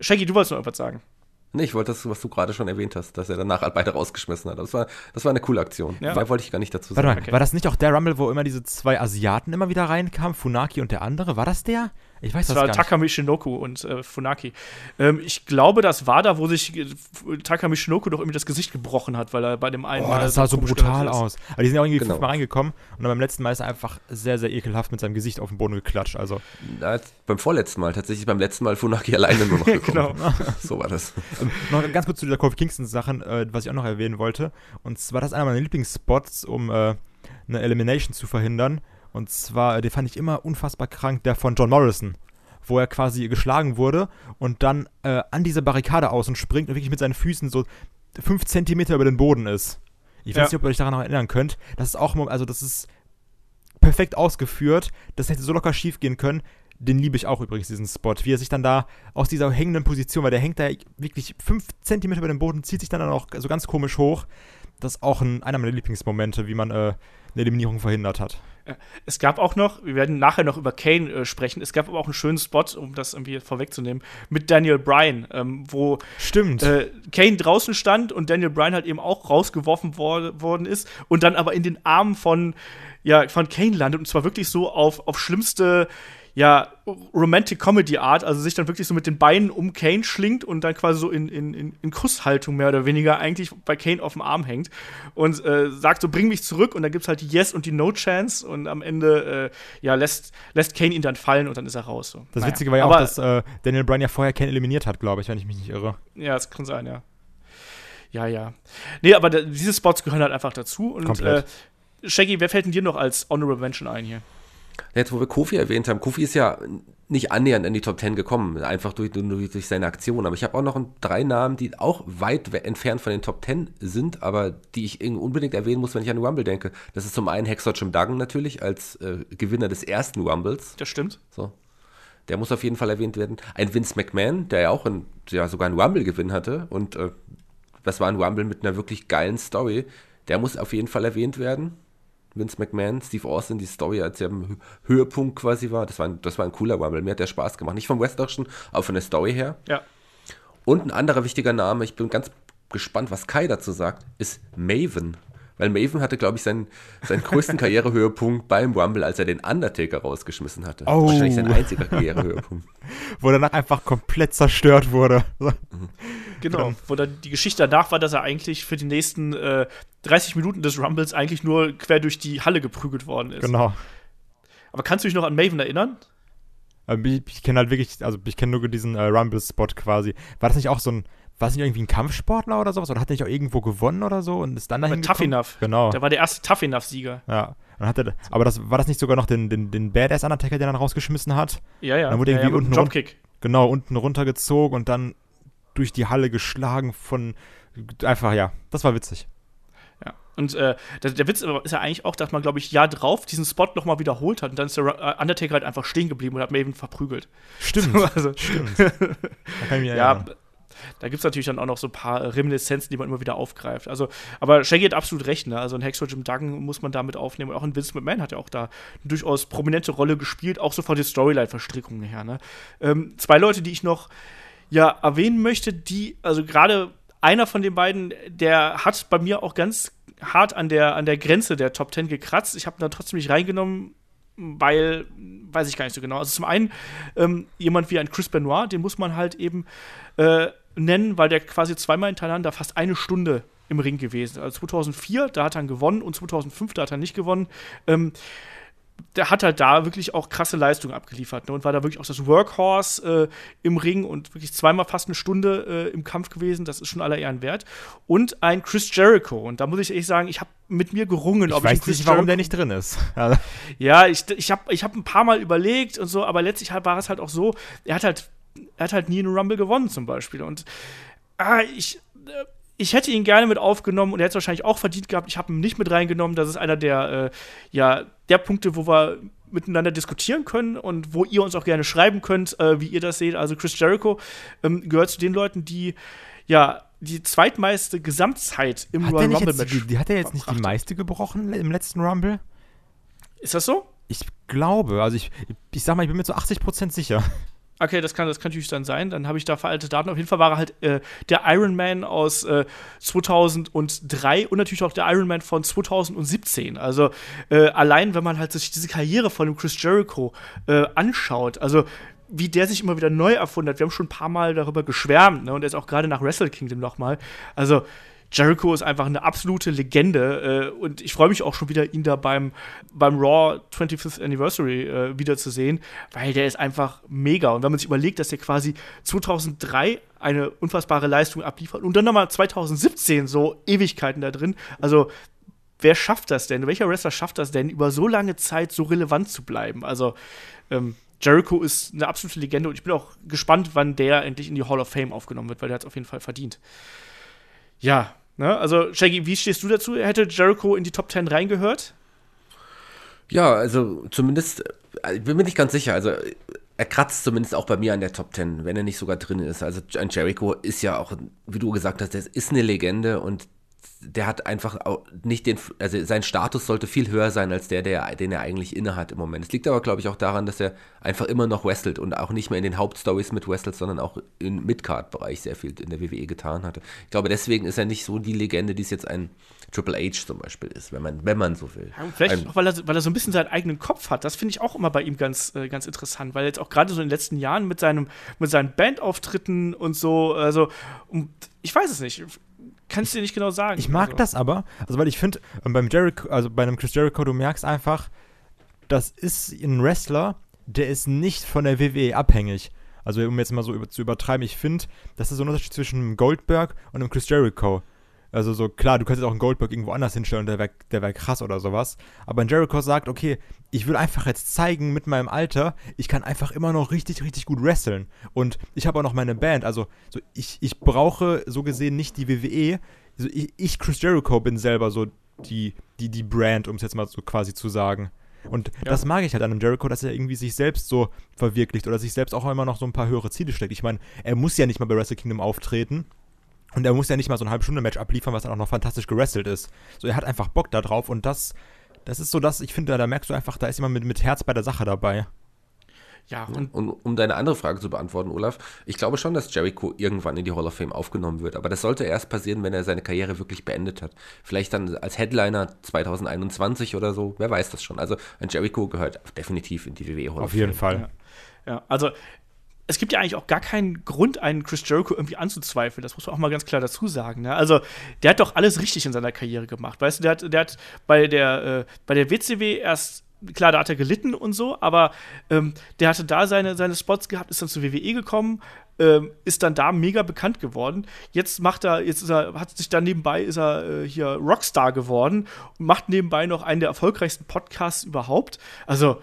Speaker 1: Shaggy, du wolltest noch irgendwas sagen.
Speaker 3: Nee, ich wollte das, was du gerade schon erwähnt hast, dass er danach halt beide rausgeschmissen hat. Das war, das war eine coole Aktion.
Speaker 1: Ja.
Speaker 3: Mehr wollte ich gar nicht dazu
Speaker 2: Warte
Speaker 3: sagen.
Speaker 2: mal,
Speaker 1: Okay.
Speaker 2: war das nicht auch der Rumble, wo immer diese zwei Asiaten immer wieder reinkamen? Funaki und der andere? War das der? Ich weiß
Speaker 1: das
Speaker 2: das
Speaker 1: war
Speaker 2: gar nicht.
Speaker 1: Takami Shinoku und äh, Funaki. Ähm, ich glaube, das war da, wo sich äh, Takami Shinoku doch irgendwie das Gesicht gebrochen hat, weil er bei dem einen
Speaker 2: Oh,
Speaker 1: Mal
Speaker 2: das sah so brutal aus. Aber die sind ja auch irgendwie
Speaker 3: Genau.
Speaker 2: fünfmal reingekommen und dann beim letzten Mal ist er einfach sehr, sehr ekelhaft mit seinem Gesicht auf den Boden geklatscht. Also,
Speaker 3: Da hat beim vorletzten Mal, tatsächlich beim letzten Mal Funaki alleine nur noch gekommen.
Speaker 1: Genau.
Speaker 3: So war das.
Speaker 2: ähm, noch ganz kurz zu dieser Kofi Kingston-Sachen, äh, was ich auch noch erwähnen wollte. Und zwar, das ist einer meiner Lieblingsspots, um äh, eine Elimination zu verhindern. Und zwar, äh, den fand ich immer unfassbar krank, der von John Morrison. Wo er quasi geschlagen wurde und dann äh, an diese Barrikade außen springt und wirklich mit seinen Füßen so fünf Zentimeter über den Boden ist. Ich weiß
Speaker 1: Ja.
Speaker 2: nicht, ob ihr euch daran noch erinnern könnt. Das ist auch, also das ist perfekt ausgeführt. Das hätte so locker schief gehen können. Den liebe ich auch übrigens, diesen Spot. Wie er sich dann da aus dieser hängenden Position, weil der hängt da wirklich fünf Zentimeter über den Boden, zieht sich dann auch so ganz komisch hoch. Das ist auch ein, einer meiner Lieblingsmomente, wie man äh, eine Eliminierung verhindert hat.
Speaker 1: Es gab auch noch, wir werden nachher noch über Kane äh, sprechen, es gab aber auch einen schönen Spot, um das irgendwie vorwegzunehmen, mit Daniel Bryan, ähm, wo
Speaker 2: Stimmt.
Speaker 1: äh, Kane draußen stand und Daniel Bryan halt eben auch rausgeworfen wor worden ist und dann aber in den Armen von, ja, von Kane landet und zwar wirklich so auf, auf schlimmste, ja, Romantic Comedy Art, also sich dann wirklich so mit den Beinen um Kane schlingt und dann quasi so in, in, in, Kusshaltung mehr oder weniger eigentlich bei Kane auf dem Arm hängt und äh, sagt so, bring mich zurück und dann gibt's halt die Yes und die No Chance und am Ende, äh, ja, lässt, lässt Kane ihn dann fallen und dann ist er raus. So.
Speaker 2: das
Speaker 1: Naja.
Speaker 2: Witzige war ja
Speaker 1: Aber-
Speaker 2: auch, dass äh, Daniel Bryan ja vorher Ken eliminiert hat, glaube ich, wenn ich mich nicht irre.
Speaker 1: Ja, das kann sein, ja. Ja, ja. Nee, aber da, diese Spots gehören halt einfach dazu. Und
Speaker 2: Komplett.
Speaker 1: Äh, Shaggy, wer fällt denn dir noch als Honorable Mention ein hier?
Speaker 3: Jetzt, wo wir Kofi erwähnt haben, Kofi ist ja nicht annähernd in die Top 10 gekommen, einfach durch, durch, durch seine Aktion. Aber ich habe auch noch drei Namen, die auch weit we- entfernt von den Top 10 sind, aber die ich unbedingt erwähnen muss, wenn ich an den Rumble denke. Das ist zum einen Hexer Jim Duggan natürlich als äh, Gewinner des ersten Rumbles.
Speaker 1: Das stimmt.
Speaker 3: So. Der muss auf jeden Fall erwähnt werden. Ein Vince McMahon, der ja auch ein, ja, sogar einen Rumble-Gewinn hatte. Und äh, das war ein Rumble mit einer wirklich geilen Story. Der muss auf jeden Fall erwähnt werden. Vince McMahon, Steve Austin, die Story, als er am Hö- Höhepunkt quasi war. Das war, ein, das war ein cooler Rumble. Mir hat der Spaß gemacht. Nicht vom Wrestlerischen, aber von der Story her.
Speaker 1: Ja.
Speaker 3: Und ein anderer wichtiger Name, ich bin ganz gespannt, was Kai dazu sagt, ist Maven. Weil Maven hatte, glaube ich, seinen, seinen größten Karrierehöhepunkt beim Rumble, als er den Undertaker rausgeschmissen hatte.
Speaker 2: Oh.
Speaker 3: Wahrscheinlich sein einziger Karrierehöhepunkt.
Speaker 2: Wo danach einfach komplett zerstört wurde.
Speaker 1: Genau. Wo dann die Geschichte danach war, dass er eigentlich für die nächsten äh, 30 Minuten des Rumbles eigentlich nur quer durch die Halle geprügelt worden ist.
Speaker 2: genau.
Speaker 1: Aber kannst du dich noch an Maven erinnern?
Speaker 2: Ähm, Ich, ich kenne halt wirklich, also ich kenne nur diesen äh, Rumble-Spot quasi. War das nicht auch so ein, war das nicht irgendwie ein Kampfsportler oder sowas? Oder hat er nicht auch irgendwo gewonnen oder so und ist dann dahin
Speaker 1: Tough? Enough.
Speaker 2: Genau.
Speaker 1: Der war der erste Tough Enough-Sieger.
Speaker 2: Ja. Und hat er, aber das, war das nicht sogar noch den, den, den Badass Undertaker, der dann rausgeschmissen hat?
Speaker 1: Ja, ja.
Speaker 2: Dann wurde
Speaker 1: ja,
Speaker 2: irgendwie
Speaker 1: ja,
Speaker 2: unten
Speaker 1: Dropkick.
Speaker 2: Genau, unten runtergezogen und dann durch die Halle geschlagen von, einfach, ja, das war witzig.
Speaker 1: Ja. Und äh, der, der Witz ist ja eigentlich auch, dass man, glaube ich, Jahr drauf diesen Spot nochmal wiederholt hat. Und dann ist der äh, Undertaker halt einfach stehen geblieben und hat Maven verprügelt.
Speaker 2: Stimmt,
Speaker 1: Also,
Speaker 2: stimmt.
Speaker 1: Ja. Da gibt es natürlich dann auch noch so ein paar Reminiszenzen, die man immer wieder aufgreift. Also, aber Shaggy hat absolut recht, ne? Also ein Hexer Jim Duggan muss man damit aufnehmen. Und auch ein Vince McMahon hat ja auch da eine durchaus prominente Rolle gespielt, auch so von den Storyline-Verstrickungen her, ne? Ähm, zwei Leute, die ich noch ja erwähnen möchte, die, also gerade einer von den beiden, der hat bei mir auch ganz hart an der, an der Grenze der Top 10 gekratzt. Ich habe ihn dann trotzdem nicht reingenommen, weil, weiß ich gar nicht so genau. Also zum einen ähm, jemand wie ein Chris Benoit, den muss man halt eben äh, nennen, weil der quasi zweimal hintereinander fast eine Stunde im Ring gewesen. ist. Also 2004, da hat er gewonnen und 2005, da hat er nicht gewonnen. Ähm, der hat halt da wirklich auch krasse Leistungen abgeliefert ne? und war da wirklich auch das Workhorse äh, im Ring und wirklich zweimal fast eine Stunde äh, im Kampf gewesen. Das ist schon aller Ehren wert. Und ein Chris Jericho. Und da muss ich ehrlich sagen, ich habe mit mir gerungen,
Speaker 2: Ich
Speaker 1: ob ich
Speaker 2: weiß
Speaker 1: Chris
Speaker 2: nicht, warum
Speaker 1: Jericho
Speaker 2: der nicht drin ist.
Speaker 1: Ja, ich, ich habe ich hab ein paar Mal überlegt und so, aber letztlich war es halt auch so, er hat halt, er hat halt nie einen Rumble gewonnen zum Beispiel. Und ah, ich, äh, ich hätte ihn gerne mit aufgenommen und er hätte es wahrscheinlich auch verdient gehabt. Ich habe ihn nicht mit reingenommen. Das ist einer der, äh, ja, der Punkte, wo wir miteinander diskutieren können und wo ihr uns auch gerne schreiben könnt, äh, wie ihr das seht. Also Chris Jericho ähm, gehört zu den Leuten, die ja die zweitmeiste Gesamtzeit im Royal Rumble Match.
Speaker 2: die, die, hat er jetzt nicht die meiste gebrochen im letzten Rumble?
Speaker 1: Ist das so?
Speaker 2: Ich glaube, also ich, ich sag mal, ich bin mir zu 80% sicher.
Speaker 1: Okay, das kann, das kann natürlich dann sein. Dann habe ich da veraltete Daten. Auf jeden Fall war er halt äh, der Iron Man aus äh, 2003 und natürlich auch der Iron Man von 2017. Also äh, allein, wenn man halt sich diese Karriere von dem Chris Jericho äh, anschaut, also wie der sich immer wieder neu erfunden hat. Wir haben schon ein paar Mal darüber geschwärmt, ne? Und ist auch gerade nach Wrestle Kingdom nochmal. Also, Jericho ist einfach eine absolute Legende äh, und ich freue mich auch schon wieder, ihn da beim, beim Raw 25th Anniversary äh, wiederzusehen, weil der ist einfach mega. Und wenn man sich überlegt, dass er quasi 2003 eine unfassbare Leistung abliefert und dann nochmal 2017 so Ewigkeiten da drin, also wer schafft das denn? Welcher Wrestler schafft das denn, über so lange Zeit so relevant zu bleiben? Also, ähm, Jericho ist eine absolute Legende und ich bin auch gespannt, wann der endlich in die Hall of Fame aufgenommen wird, weil der hat es auf jeden Fall verdient. Ja, ne? also Shaggy, wie stehst du dazu? Hätte Jericho in die Top 10 reingehört?
Speaker 3: Ja, also zumindest, ich bin mir nicht ganz sicher, also er kratzt zumindest auch bei mir an der Top 10, wenn er nicht sogar drin ist. Also ein Jericho ist ja auch, wie du gesagt hast, der ist eine Legende und der hat einfach nicht den, also sein Status sollte viel höher sein als der, der, den er eigentlich innehat im Moment. Es liegt aber, glaube ich, auch daran, dass er einfach immer noch wrestelt und auch nicht mehr in den Hauptstories mit wrestelt, sondern auch im Midcard-Bereich sehr viel in der WWE getan hatte. Ich glaube, deswegen ist er nicht so die Legende, die es jetzt ein Triple H zum Beispiel ist, wenn man, wenn man so will.
Speaker 1: Ja, vielleicht ein, auch, weil er, weil er so ein bisschen seinen eigenen Kopf hat. Das finde ich auch immer bei ihm ganz, äh, ganz interessant, weil jetzt auch gerade so in den letzten Jahren mit, seinem, mit seinen Bandauftritten und so, also, und ich weiß es nicht kannst du dir nicht genau sagen.
Speaker 2: Ich mag also. das aber, also weil ich finde, ähm, beim Jericho, also bei einem Chris Jericho, du merkst einfach, das ist ein Wrestler, der ist nicht von der WWE abhängig. Also um jetzt mal so über, zu übertreiben, ich finde, das ist so ein Unterschied zwischen einem Goldberg und einem Chris Jericho. Also so, klar, du könntest auch einen Goldberg irgendwo anders hinstellen und der wäre der wär krass oder sowas. Aber ein Jericho sagt, okay, ich will einfach jetzt zeigen mit meinem Alter, ich kann einfach immer noch richtig, richtig gut wresteln. Und ich habe auch noch meine Band. Also so, ich, ich brauche so gesehen nicht die WWE. Also ich, ich, Chris Jericho, bin selber so die, die, die Brand, um es jetzt mal so quasi zu sagen. Und ja. das mag ich halt an einem Jericho, dass er irgendwie sich selbst so verwirklicht oder sich selbst auch immer noch so ein paar höhere Ziele steckt. Ich meine, er muss ja nicht mal bei Wrestle Kingdom auftreten. Und er muss ja nicht mal so ein halbe Stunde Match abliefern, was dann auch noch fantastisch gewrestelt ist. So, er hat einfach Bock da drauf und das, das ist so das, ich finde, da merkst du einfach, da ist jemand mit, mit Herz bei der Sache dabei.
Speaker 3: Ja, und, und, um deine andere Frage zu beantworten, Olaf, ich glaube schon, dass Jericho irgendwann in die Hall of Fame aufgenommen wird, aber das sollte erst passieren, wenn er seine Karriere wirklich beendet hat. Vielleicht dann als Headliner 2021 oder so, wer weiß das schon. Also ein Jericho gehört definitiv in die WWE
Speaker 2: Hall of Fame. Auf jeden Fall.
Speaker 1: Ja. ja, also es gibt ja eigentlich auch gar keinen Grund, einen Chris Jericho irgendwie anzuzweifeln. Das muss man auch mal ganz klar dazu sagen. Ne? Also, der hat doch alles richtig in seiner Karriere gemacht. Weißt du, der hat, der hat bei der, äh, bei der WCW erst klar, da hat er gelitten und so, aber ähm, der hatte da seine, seine Spots gehabt, ist dann zur WWE gekommen, ähm, ist dann da mega bekannt geworden. Jetzt macht er, jetzt er, hat sich dann nebenbei, ist er äh, hier Rockstar geworden und macht nebenbei noch einen der erfolgreichsten Podcasts überhaupt. Also,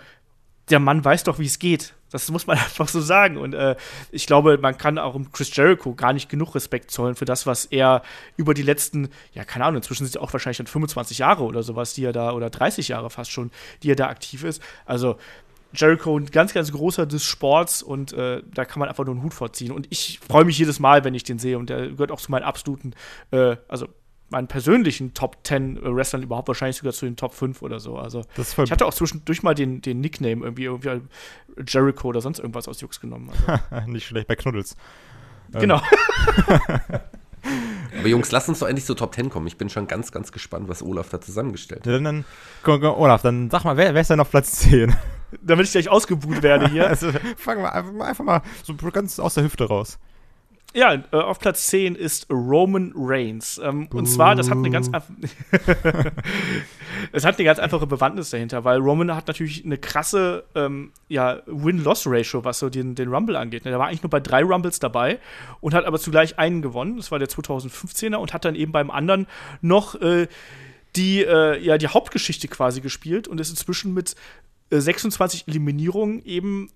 Speaker 1: der Mann weiß doch, wie es geht. Das muss man einfach so sagen. Und äh, ich glaube, man kann auch Chris Jericho gar nicht genug Respekt zollen für das, was er über die letzten, ja, keine Ahnung, inzwischen sind es auch wahrscheinlich schon 25 Jahre oder sowas, die er da, oder 30 Jahre fast schon, die er da aktiv ist. Also Jericho ein ganz, ganz großer des Sports und äh, da kann man einfach nur einen Hut vorziehen. Und ich freue mich jedes Mal, wenn ich den sehe. Und der gehört auch zu meinen absoluten, äh, also meinen persönlichen Top 10 Wrestlern überhaupt wahrscheinlich sogar zu den Top 5 oder so. Also ich hatte auch zwischendurch mal den, den Nickname irgendwie, irgendwie Jericho oder sonst irgendwas aus Jux genommen.
Speaker 2: Also. Nicht schlecht bei Knuddels.
Speaker 1: Genau.
Speaker 3: Aber Jungs, lass uns doch endlich zu Top 10 kommen. Ich bin schon ganz, ganz gespannt, was Olaf da zusammengestellt hat.
Speaker 2: Dann, dann, komm, komm, Olaf, dann sag mal, wer, wer ist denn auf Platz 10?
Speaker 1: Damit ich gleich ausgebuht werde hier.
Speaker 2: also, fangen wir einfach, einfach mal so ganz aus der Hüfte raus.
Speaker 1: Ja, äh, auf Platz 10 ist Roman Reigns. Ähm, und zwar, das hat eine ganz Es hat eine ganz einfache Bewandtnis dahinter, weil Roman hat natürlich eine krasse ähm, ja, Win-Loss-Ratio, was so den, den Rumble angeht. Der war eigentlich nur bei drei Rumbles dabei und hat aber zugleich einen gewonnen. Das war der 2015er und hat dann eben beim anderen noch äh, die, äh, ja, die Hauptgeschichte quasi gespielt und ist inzwischen mit 26 äh, Eliminierungen eben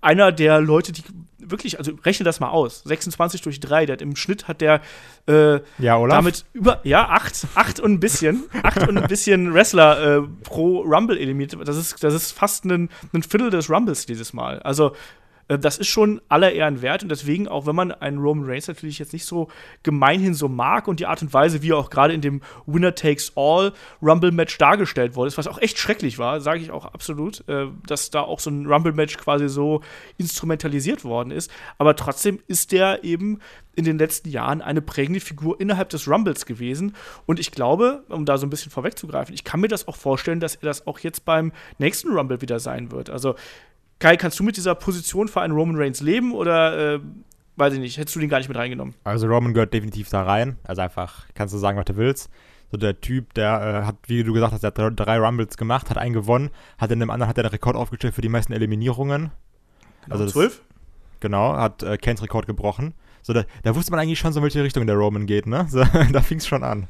Speaker 1: einer der Leute, die wirklich, also rechne das mal aus, 26 durch 3, der hat im Schnitt hat der äh,
Speaker 2: ja,
Speaker 1: damit über, ja, 8, 8 und ein bisschen, 8 und ein bisschen Wrestler äh, pro Rumble eliminiert. Das ist, das ist fast ein, ein Viertel des Rumbles dieses Mal. Also das ist schon aller Ehren wert und deswegen, auch wenn man einen Roman Reigns natürlich jetzt nicht so gemeinhin so mag und die Art und Weise, wie er auch gerade in dem Winner Takes All Rumble Match dargestellt wurde, was auch echt schrecklich war, sage ich auch absolut, äh, dass da auch so ein Rumble Match quasi so instrumentalisiert worden ist. Aber trotzdem ist der eben in den letzten Jahren eine prägende Figur innerhalb des Rumbles gewesen. Und ich glaube, um da so ein bisschen vorwegzugreifen, ich kann mir das auch vorstellen, dass er das auch jetzt beim nächsten Rumble wieder sein wird. Also Kai, kannst du mit dieser Position für einen Roman Reigns leben oder äh, weiß ich nicht, hättest du den gar nicht mit reingenommen?
Speaker 2: Also Roman gehört definitiv da rein. Also einfach, kannst du sagen, was du willst. So der Typ, der äh, hat, wie du gesagt hast, der hat drei, Rumbles gemacht, hat einen gewonnen, hat in dem anderen hat er den Rekord aufgestellt für die meisten Eliminierungen. Also das-
Speaker 1: zwölf?
Speaker 2: Genau, hat äh, Kanes Rekord gebrochen. So, da, da wusste man eigentlich schon, so in welche Richtung der Roman geht, ne? So, da fing es schon an.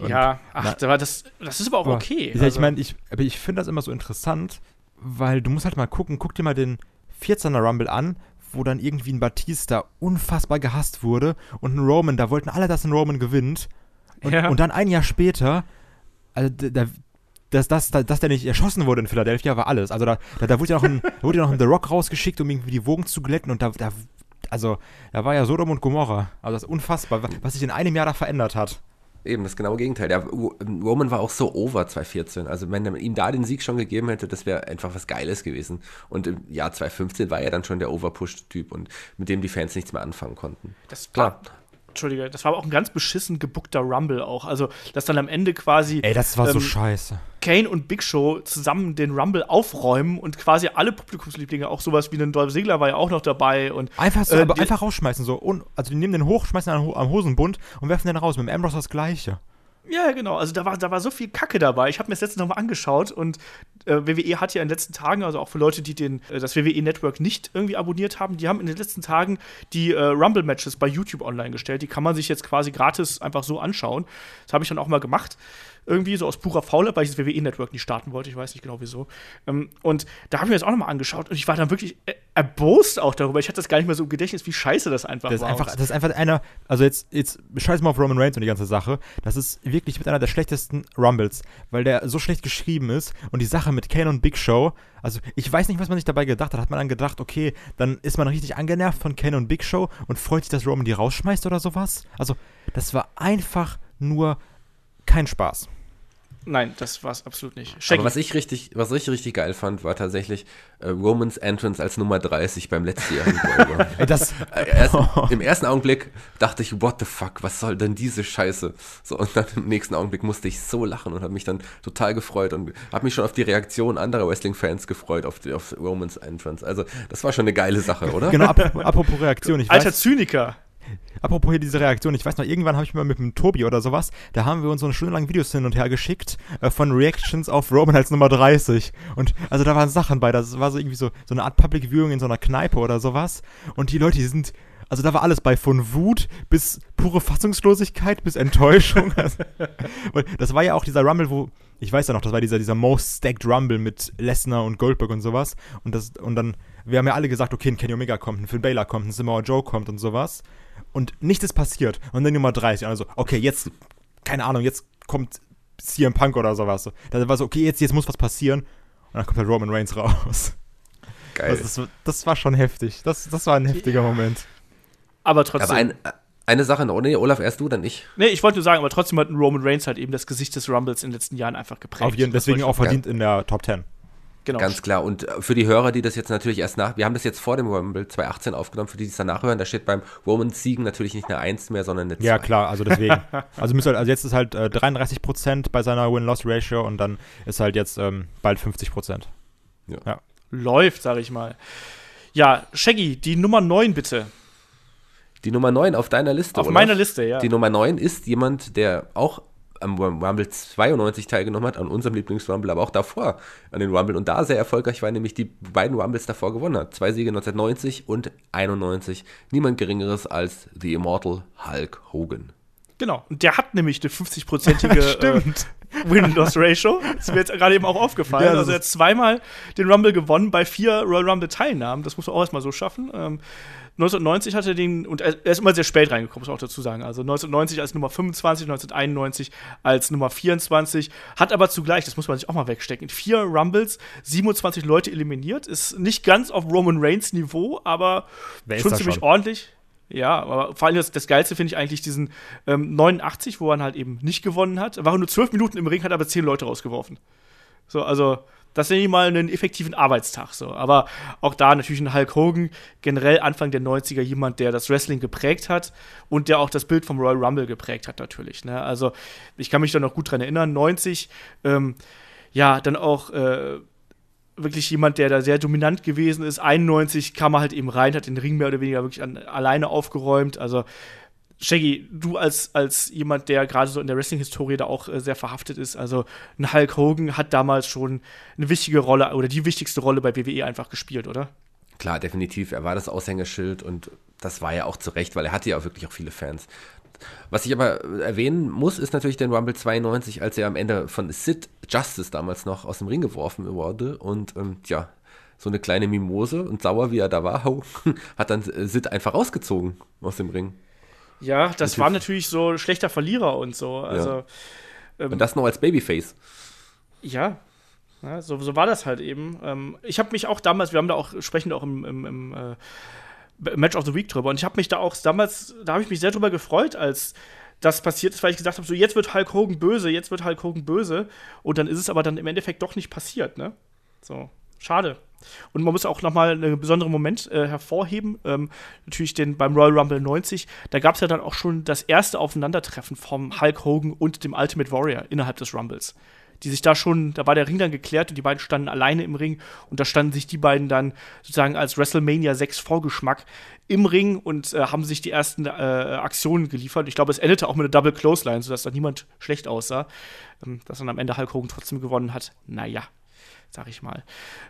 Speaker 2: Und-
Speaker 1: Ja, ach,
Speaker 2: na-
Speaker 1: das, das ist aber auch okay.
Speaker 2: Ja,
Speaker 1: Also,
Speaker 2: ich meine, ich, ich finde das immer so interessant, weil du musst halt mal gucken, guck dir mal den 14er Rumble an, wo dann irgendwie ein Batista unfassbar gehasst wurde und ein Roman, da wollten alle, dass ein Roman gewinnt. Und,
Speaker 1: Ja.
Speaker 2: und dann ein Jahr später, also da, dass, dass, dass der nicht erschossen wurde in Philadelphia, war alles. Also da, da, da wurde ja noch ein, da wurde ja noch ein The Rock rausgeschickt, um irgendwie die Wogen zu glätten und da, da also da war ja Sodom und Gomorra. Also das ist unfassbar, wa- was sich in einem Jahr da verändert hat.
Speaker 3: Eben, das genaue Gegenteil. Der Roman war auch so over 2014. Also wenn er ihm da den Sieg schon gegeben hätte, das wäre einfach was Geiles gewesen. Und im Jahr 2015 war er dann schon der Overpush-Typ und mit dem die Fans nichts mehr anfangen konnten.
Speaker 1: das
Speaker 3: Klar.
Speaker 1: war, Entschuldige, das war aber auch ein ganz beschissen gebuckter Rumble auch. Also, dass dann am Ende quasi
Speaker 2: Ey, das war so
Speaker 1: Ähm,
Speaker 2: scheiße.
Speaker 1: Kane und Big Show zusammen den Rumble aufräumen und quasi alle Publikumslieblinge, auch sowas wie ein Dolph Ziggler war ja auch noch dabei und
Speaker 2: Einfach so,
Speaker 1: Äh,
Speaker 2: aber einfach rausschmeißen. So. Und, also die nehmen den hoch, schmeißen am Ho- am Hosenbund und werfen den raus. Mit dem Ambrose das gleiche.
Speaker 1: Ja, genau. Also da war, da war so viel Kacke dabei. Ich habe mir das letzte nochmal angeschaut und äh, WWE hat ja in den letzten Tagen, also auch für Leute, die den, äh, das WWE-Network nicht irgendwie abonniert haben, die haben in den letzten Tagen die äh, Rumble-Matches bei YouTube online gestellt. Die kann man sich jetzt quasi gratis einfach so anschauen. Das habe ich dann auch mal gemacht. Irgendwie so aus purer Faulheit, weil ich das WWE-Network nicht starten wollte. Ich weiß nicht genau wieso. Ähm, und da habe ich mir das auch nochmal angeschaut und ich war dann wirklich äh, erbost auch darüber. Ich hatte das gar nicht mehr so im Gedächtnis, wie scheiße das einfach
Speaker 2: Das ist
Speaker 1: war.
Speaker 2: einfach, das ist einfach einer, also jetzt, jetzt scheiß mal auf Roman Reigns und die ganze Sache. Das ist wirklich mit einer der schlechtesten Rumbles, weil der so schlecht geschrieben ist und die Sache mit Kane und Big Show, also ich weiß nicht, was man sich dabei gedacht hat. Hat man dann gedacht, okay, dann ist man richtig angenervt von Kane und Big Show und freut sich, dass Roman die rausschmeißt oder sowas? Also, das war einfach nur kein Spaß.
Speaker 1: Nein, das war es absolut nicht. Shaggy.
Speaker 3: Aber was ich richtig, was ich richtig geil fand, war tatsächlich äh, Romans Entrance als Nummer 30 beim letztjährigen
Speaker 2: das,
Speaker 3: Äh, erst, Im ersten Augenblick dachte ich, what the fuck, was soll denn diese Scheiße? So, und dann im nächsten Augenblick musste ich so lachen und habe mich dann total gefreut und habe mich schon auf die Reaktion anderer Wrestling-Fans gefreut, auf, die, auf Romans Entrance. Also, das war schon eine geile Sache, oder?
Speaker 2: genau, ap apropos Reaktion, ich
Speaker 1: Alter
Speaker 2: weiß,
Speaker 1: Zyniker.
Speaker 2: Apropos hier diese Reaktion, ich weiß noch, irgendwann habe ich mal mit dem Tobi oder sowas, da haben wir uns so eine Stunde lang Videos hin und her geschickt äh, von Reactions auf Roman als Nummer 30. Und also da waren Sachen bei, das war so irgendwie so, so eine Art Public Viewing in so einer Kneipe oder sowas. Und die Leute, die sind, also da war alles bei, von Wut bis pure Fassungslosigkeit bis Enttäuschung. Und das war ja auch dieser Rumble, wo, ich weiß ja noch, das war dieser, dieser Most Stacked Rumble mit Lesnar und Goldberg und sowas. Und, das, und dann, wir haben ja alle gesagt, okay, ein Kenny Omega kommt, ein Finn Balor kommt, ein Samoa Joe kommt und sowas. Und nichts ist passiert. Und dann Nummer 30. Also, okay, jetzt, keine Ahnung, jetzt kommt CM Punk oder sowas. So. Da war so, okay, jetzt, jetzt muss was passieren. Und dann kommt halt Roman Reigns raus.
Speaker 3: Geil.
Speaker 2: Also das, das war schon heftig. Das, das war ein heftiger Moment.
Speaker 1: Aber trotzdem.
Speaker 3: Aber ein, eine Sache noch, nee, Olaf, erst du, dann ich.
Speaker 1: nee, ich wollte nur sagen, aber trotzdem hat ein Roman Reigns halt eben das Gesicht des Rumbles in den letzten Jahren einfach geprägt.
Speaker 2: Auf jeden, deswegen auch verdient in der Top 10.
Speaker 1: Genau.
Speaker 3: Ganz klar. Und äh, für die Hörer, die das jetzt natürlich erst nach, wir haben das jetzt vor dem Rumble 2018 aufgenommen, für die, die es danach hören, da steht beim Romans Siegen natürlich nicht eine 1 mehr, sondern eine 2.
Speaker 2: Ja, klar, also deswegen. also, müsst halt, also jetzt ist halt äh, 33% bei seiner Win-Loss-Ratio und dann ist halt jetzt ähm, bald 50%.
Speaker 1: Läuft, sag ich mal. Ja, Shaggy, die Nummer 9 bitte.
Speaker 3: Die Nummer 9 auf deiner Liste,
Speaker 1: Auf
Speaker 3: Olaf.
Speaker 1: meiner Liste, ja.
Speaker 3: Die Nummer 9 ist jemand, der auch am Rumble 92 teilgenommen hat, an unserem Lieblingsrumble, aber auch davor an den Rumble und da sehr erfolgreich war, nämlich die beiden Rumbles davor gewonnen hat. Zwei Siege 1990 und 91. Niemand Geringeres als The Immortal Hulk Hogan.
Speaker 1: Genau. Und der hat nämlich eine 50-prozentige äh, Win-Loss-Ratio. Das ist mir jetzt gerade eben auch aufgefallen.
Speaker 2: Ja,
Speaker 1: also er hat zweimal den Rumble gewonnen bei vier Royal Rumble-Teilnahmen. Das muss man auch erstmal so schaffen. Ähm, 1990 hat er den, und er ist immer sehr spät reingekommen, muss man auch dazu sagen. Also 1990 als Nummer 25, 1991 als Nummer 24, hat aber zugleich, das muss man sich auch mal wegstecken, vier Rumbles, 27 Leute eliminiert. Ist nicht ganz auf Roman Reigns Niveau, aber schon ziemlich
Speaker 2: schon?
Speaker 1: ordentlich. Ja, aber vor allem das, das Geilste finde ich eigentlich diesen ähm, 89, wo er halt eben nicht gewonnen hat. Er war nur zwölf Minuten im Ring, hat aber zehn Leute rausgeworfen. So, also, das nenne ich mal einen effektiven Arbeitstag. So. Aber auch da natürlich ein Hulk Hogan, generell Anfang der 90er jemand, der das Wrestling geprägt hat und der auch das Bild vom Royal Rumble geprägt hat, natürlich. Ne? Also, ich kann mich da noch gut dran erinnern, 90, ähm, ja, dann auch äh, wirklich jemand, der da sehr dominant gewesen ist. 91 kam er halt eben rein, hat den Ring mehr oder weniger wirklich an, alleine aufgeräumt. Also Shaggy, du als, als jemand, der gerade so in der Wrestling-Historie da auch äh, sehr verhaftet ist, also ein Hulk Hogan hat damals schon eine wichtige Rolle oder die wichtigste Rolle bei WWE einfach gespielt, oder?
Speaker 3: Klar, definitiv. Er war das Aushängeschild und das war ja auch zu Recht, weil er hatte ja auch wirklich auch viele Fans. Was ich aber erwähnen muss, ist natürlich den Rumble 92, als er am Ende von Sid Justice damals noch aus dem Ring geworfen wurde und ähm, ja, so eine kleine Mimose und sauer wie er da war, hat dann Sid einfach rausgezogen aus dem Ring.
Speaker 1: Ja, das war natürlich so schlechter Verlierer und so. Also, ja.
Speaker 3: ähm, und das noch als Babyface.
Speaker 1: Ja, ja so, so war das halt eben. Ähm, ich habe mich auch damals, wir haben da auch, sprechen auch im, im, im äh, Match of the Week drüber, und ich habe mich da auch damals, da habe ich mich sehr drüber gefreut, als das passiert ist, weil ich gesagt habe, so jetzt wird Hulk Hogan böse, jetzt wird Hulk Hogan böse. Und dann ist es aber dann im Endeffekt doch nicht passiert, ne? So, schade. Und man muss auch noch mal einen besonderen Moment äh, hervorheben. Ähm, natürlich den beim Royal Rumble 90. Da gab es ja dann auch schon das erste Aufeinandertreffen vom Hulk Hogan und dem Ultimate Warrior innerhalb des Rumbles. Die sich da schon, da war der Ring dann geklärt und die beiden standen alleine im Ring und da standen sich die beiden dann sozusagen als WrestleMania 6 Vorgeschmack im Ring und äh, haben sich die ersten äh, Aktionen geliefert. Ich glaube, es endete auch mit einer Double Clothesline, sodass da niemand schlecht aussah. Ähm, dass dann am Ende Hulk Hogan trotzdem gewonnen hat. Naja, sag ich mal.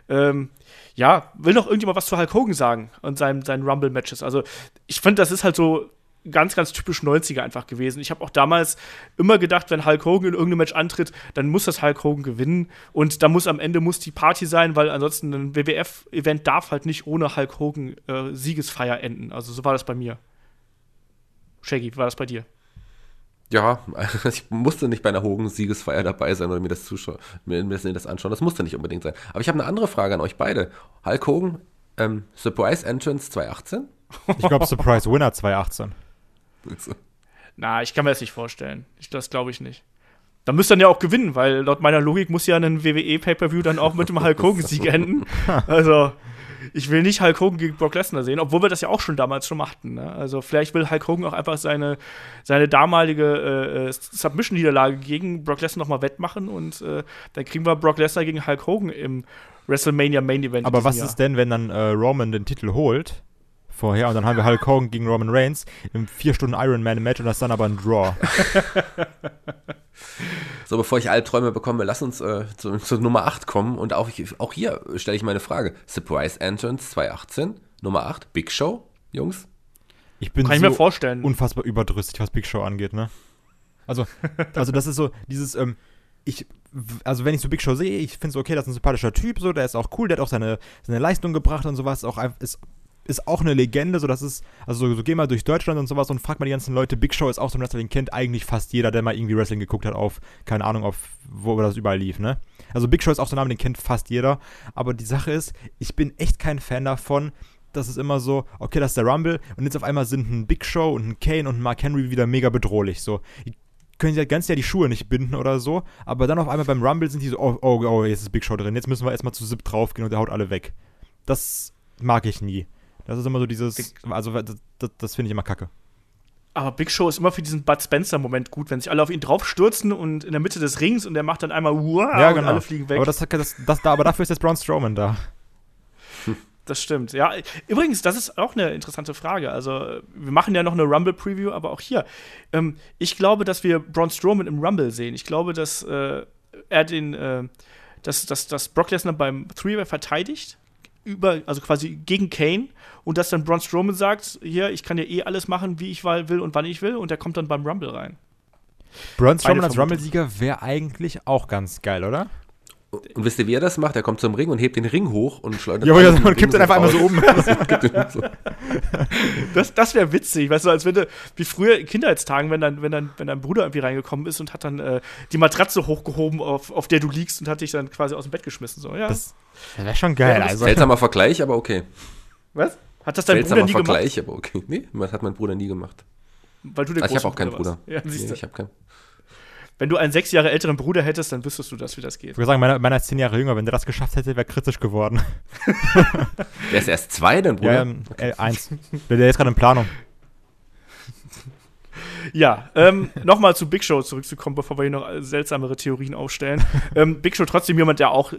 Speaker 1: Ähm, ja, will noch irgendjemand was zu Hulk Hogan sagen und seinen, seinen Rumble-Matches? Also, ich finde, das ist halt so ganz, ganz typisch 90er einfach gewesen. Ich habe auch damals immer gedacht, wenn Hulk Hogan in irgendeinem Match antritt, dann muss das Hulk Hogan gewinnen und da muss am Ende muss die Party sein, weil ansonsten ein WWF-Event darf halt nicht ohne Hulk Hogan äh, Siegesfeier enden. Also so war das bei mir. Shaggy, wie war das bei dir?
Speaker 3: Ja, ich musste nicht bei einer Hogan-Siegesfeier dabei sein oder mir das zuschauen, mir, mir das anschauen. Das musste nicht unbedingt sein. Aber ich habe eine andere Frage an euch beide. Hulk Hogan, ähm, Surprise Entrance 2018?
Speaker 2: Ich glaube Surprise Winner 2018.
Speaker 1: Na, ich kann mir das nicht vorstellen. Ich, das glaube ich nicht. Da müsste dann ja auch gewinnen, weil laut meiner Logik muss ja ein WWE Pay-Per-View dann auch mit dem Hulk Hogan-Sieg enden. Also, ich will nicht Hulk Hogan gegen Brock Lesnar sehen, obwohl wir das ja auch schon damals schon machten. Ne? Also vielleicht will Hulk Hogan auch einfach seine, seine damalige äh, äh Submission-Niederlage gegen Brock Lesnar nochmal wettmachen und äh, dann kriegen wir Brock Lesnar gegen Hulk Hogan im WrestleMania Main Event.
Speaker 2: Aber was Jahr. ist denn, wenn dann äh, Roman den Titel holt? Vorher und dann haben wir Hulk Hogan gegen Roman Reigns im 4 Stunden Iron Man Match und das ist dann aber ein Draw.
Speaker 3: So, bevor ich Albträume bekomme, lass uns äh, zu, zu, Nummer 8 kommen. Und auch, auch hier stelle ich meine Frage. Surprise Entrance 2018, Nummer 8, Big Show, Jungs?
Speaker 2: Ich bin
Speaker 1: Kann
Speaker 2: so
Speaker 1: ich mir vorstellen.
Speaker 2: unfassbar überdrüssig, was Big Show angeht, ne? Also, also das ist so dieses, ähm, ich, also wenn ich so Big Show sehe, ich finde so, okay, das ist ein sympathischer Typ, so, der ist auch cool, der hat auch seine, seine Leistung gebracht und sowas, auch ist ist auch eine Legende, so das ist, also so, so geh mal durch Deutschland und sowas und frag mal die ganzen Leute, Big Show ist auch so ein Wrestler, den kennt eigentlich fast jeder, der mal irgendwie Wrestling geguckt hat auf, keine Ahnung, auf, wo das überall lief, ne? Also Big Show ist auch so ein Name, den kennt fast jeder, aber die Sache ist, ich bin echt kein Fan davon, dass es immer so, okay, das ist der Rumble und jetzt auf einmal sind ein Big Show und ein Kane und ein Mark Henry wieder mega bedrohlich, so. können sie halt ganz ja die Schuhe nicht binden oder so, aber dann auf einmal beim Rumble sind die so, oh, oh, oh, jetzt ist Big Show drin, jetzt müssen wir erstmal zu Zip draufgehen und der haut alle weg. Das mag ich nie. Das ist immer so dieses, also das, das, finde ich immer kacke.
Speaker 1: Aber Big Show ist immer für diesen Bud Spencer-Moment gut, wenn sich alle auf ihn draufstürzen und in der Mitte des Rings und der macht dann einmal wow
Speaker 2: ja, genau.
Speaker 1: und alle fliegen weg.
Speaker 2: Aber, das, das, das, aber dafür ist jetzt Braun Strowman da.
Speaker 1: Das stimmt. Ja, übrigens, das ist auch eine interessante Frage. Also, wir machen ja noch eine Rumble-Preview, aber auch hier. Ähm, ich glaube, dass wir Braun Strowman im Rumble sehen. Ich glaube, dass äh, er den, äh, dass, dass, dass Brock Lesnar beim Three-Way verteidigt über, also quasi gegen Kane und dass dann Braun Strowman sagt, hier, ich kann ja eh alles machen, wie ich will und wann ich will und der kommt dann beim Rumble rein.
Speaker 2: Braun Strowman als Rumble-Sieger wäre eigentlich auch ganz geil, oder?
Speaker 3: Und wisst ihr, wie er das macht? Er kommt zum Ring und hebt den Ring hoch und schleudert
Speaker 2: Ja, ja und kippt dann einfach einmal so oben.
Speaker 1: das das wäre witzig, weißt du, als wenn du, wie früher in Kindheitstagen, wenn dann, wenn dann, wenn dein Bruder irgendwie reingekommen ist und hat dann äh, die Matratze hochgehoben, auf, auf der du liegst und hat dich dann quasi aus dem Bett geschmissen. So, ja.
Speaker 2: Das, das wäre schon geil.
Speaker 3: Ja, also. Seltsamer Vergleich, aber okay.
Speaker 1: Was? Hat das dein
Speaker 3: Seltsamer
Speaker 1: Bruder nie
Speaker 3: Vergleich,
Speaker 1: gemacht?
Speaker 3: aber okay. Nee, das hat mein Bruder nie gemacht.
Speaker 1: Weil du den
Speaker 3: also ich habe auch keinen Bruder.
Speaker 1: Ja,
Speaker 3: nee, ich habe keinen.
Speaker 1: Wenn du einen sechs Jahre älteren Bruder hättest, dann wüsstest du das, wie das geht.
Speaker 2: Ich würde sagen, meiner, meiner ist zehn Jahre jünger. Wenn der das geschafft hätte, wäre kritisch geworden.
Speaker 3: der ist erst zwei, dein Bruder?
Speaker 2: Ja, ähm, okay. äh, eins. Der, der ist gerade in Planung.
Speaker 1: Ja, ähm, nochmal zu Big Show zurückzukommen, bevor wir hier noch seltsamere Theorien aufstellen. ähm, Big Show trotzdem jemand, der auch,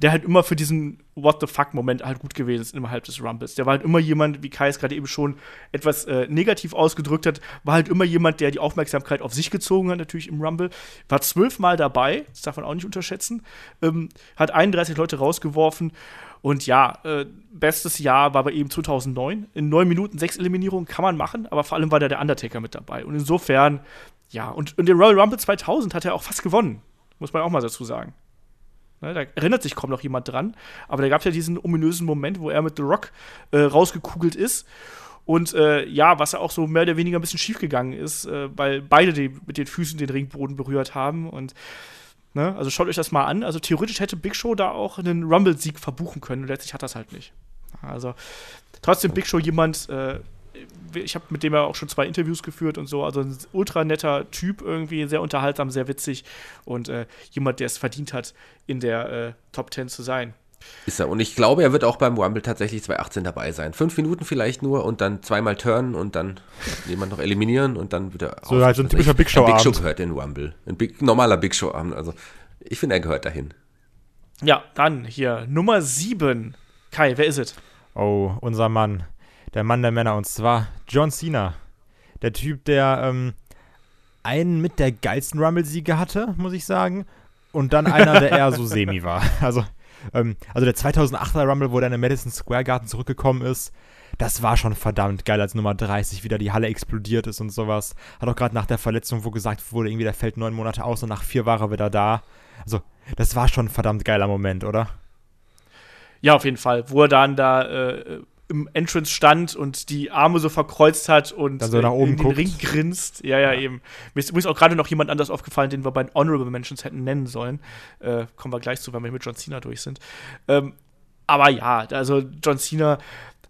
Speaker 1: der halt immer für diesen What the fuck-Moment halt gut gewesen ist innerhalb des Rumbles. Der war halt immer jemand, wie Kai es gerade eben schon etwas äh, negativ ausgedrückt hat, war halt immer jemand, der die Aufmerksamkeit auf sich gezogen hat, natürlich im Rumble. War zwölfmal dabei, das darf man auch nicht unterschätzen. Ähm, hat 31 Leute rausgeworfen. Und ja, äh, bestes Jahr war bei ihm 2009. In neun Minuten sechs Eliminierungen kann man machen, aber vor allem war da der Undertaker mit dabei. Und insofern, ja, und, und den Royal Rumble 2000 hat er auch fast gewonnen. Muss man auch mal dazu sagen. Ne, da erinnert sich kaum noch jemand dran. Aber da gab es ja diesen ominösen Moment, wo er mit The Rock äh, rausgekugelt ist. Und äh, ja, was auch so mehr oder weniger ein bisschen schiefgegangen ist, äh, weil beide die, mit den Füßen den Ringboden berührt haben. Und Ne? Also schaut euch das mal an. Also theoretisch hätte Big Show da auch einen Rumble-Sieg verbuchen können. Letztlich hat das halt nicht. Also trotzdem Big Show jemand, äh, ich habe mit dem ja auch schon zwei Interviews geführt und so. Also ein ultra netter Typ irgendwie, sehr unterhaltsam, sehr witzig und äh, jemand, der es verdient hat, in der äh, Top 10 zu sein.
Speaker 3: Ist er. Und ich glaube, er wird auch beim Rumble tatsächlich 2018 dabei sein. Fünf Minuten vielleicht nur und dann zweimal turnen und dann jemand noch eliminieren und dann wieder.
Speaker 2: So halt so ein typischer Big Show-Abend.
Speaker 3: Big Show gehört in Rumble. Ein Big, normaler Big Show-Abend. Also ich finde, er gehört dahin.
Speaker 1: Ja, dann hier Nummer sieben. Kai, wer ist es?
Speaker 2: Oh, unser Mann. Der Mann der Männer. Und zwar John Cena. Der Typ, der ähm, einen mit der geilsten Rumble-Siege hatte, muss ich sagen. Und dann einer, der eher so semi war. Also ähm, also der 2008er Rumble, wo der in den Madison Square Garden zurückgekommen ist, das war schon verdammt geil, als Nummer 30 wieder die Halle explodiert ist und sowas. Hat auch gerade nach der Verletzung, wo gesagt wurde, irgendwie der fällt neun Monate aus und nach vier war er wieder da. Also, das war schon ein verdammt geiler Moment, oder?
Speaker 1: Ja, auf jeden Fall. Wo er dann da äh, im Entrance stand und die Arme so verkreuzt hat und
Speaker 2: so nach oben
Speaker 1: in den
Speaker 2: guckt.
Speaker 1: Ring grinst. Ja, ja, ja. eben. Mir ist, ist auch gerade noch jemand anders aufgefallen, den wir bei den Honorable Mentions hätten nennen sollen. Äh, kommen wir gleich zu, wenn wir mit John Cena durch sind. Ähm, aber ja, also John Cena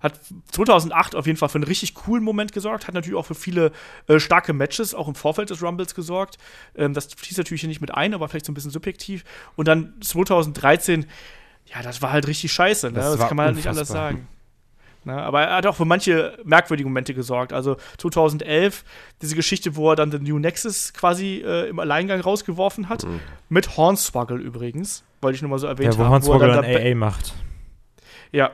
Speaker 1: hat 2008 auf jeden Fall für einen richtig coolen Moment gesorgt, hat natürlich auch für viele äh, starke Matches, auch im Vorfeld des Rumbles gesorgt. Ähm, das fließt natürlich hier nicht mit ein, aber vielleicht so ein bisschen subjektiv. Und dann 2013, ja, das war halt richtig scheiße, ne?
Speaker 2: Das
Speaker 1: Das, kann man halt nicht anders sagen. Ne? Aber er hat auch für manche merkwürdige Momente gesorgt. Also 2011, diese Geschichte, wo er dann den New Nexus quasi äh, im Alleingang rausgeworfen hat. Mit Hornswoggle übrigens. Wollte ich nur mal so erwähnt
Speaker 2: Ja, wo
Speaker 1: haben.
Speaker 2: Hans
Speaker 1: wo er dann
Speaker 2: AA macht.
Speaker 1: ja.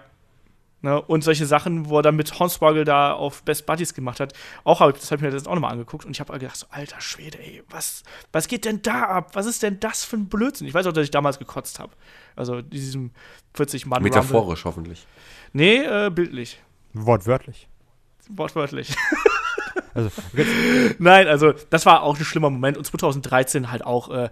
Speaker 1: Ne, und solche Sachen, wo er dann mit Hornswoggle da auf Best Buddies gemacht hat. Auch hab, das habe ich mir das auch nochmal angeguckt und ich habe gedacht, so, alter Schwede, ey, was, was geht denn da ab? Was ist denn das für ein Blödsinn? Ich weiß auch, dass ich damals gekotzt habe. Also diesem 40 Mann
Speaker 3: Metaphorisch hoffentlich.
Speaker 1: Nee, äh, bildlich.
Speaker 2: Wortwörtlich.
Speaker 1: Wortwörtlich.
Speaker 2: Also,
Speaker 1: Nein, also das war auch ein schlimmer Moment. Und 2013 halt auch, äh,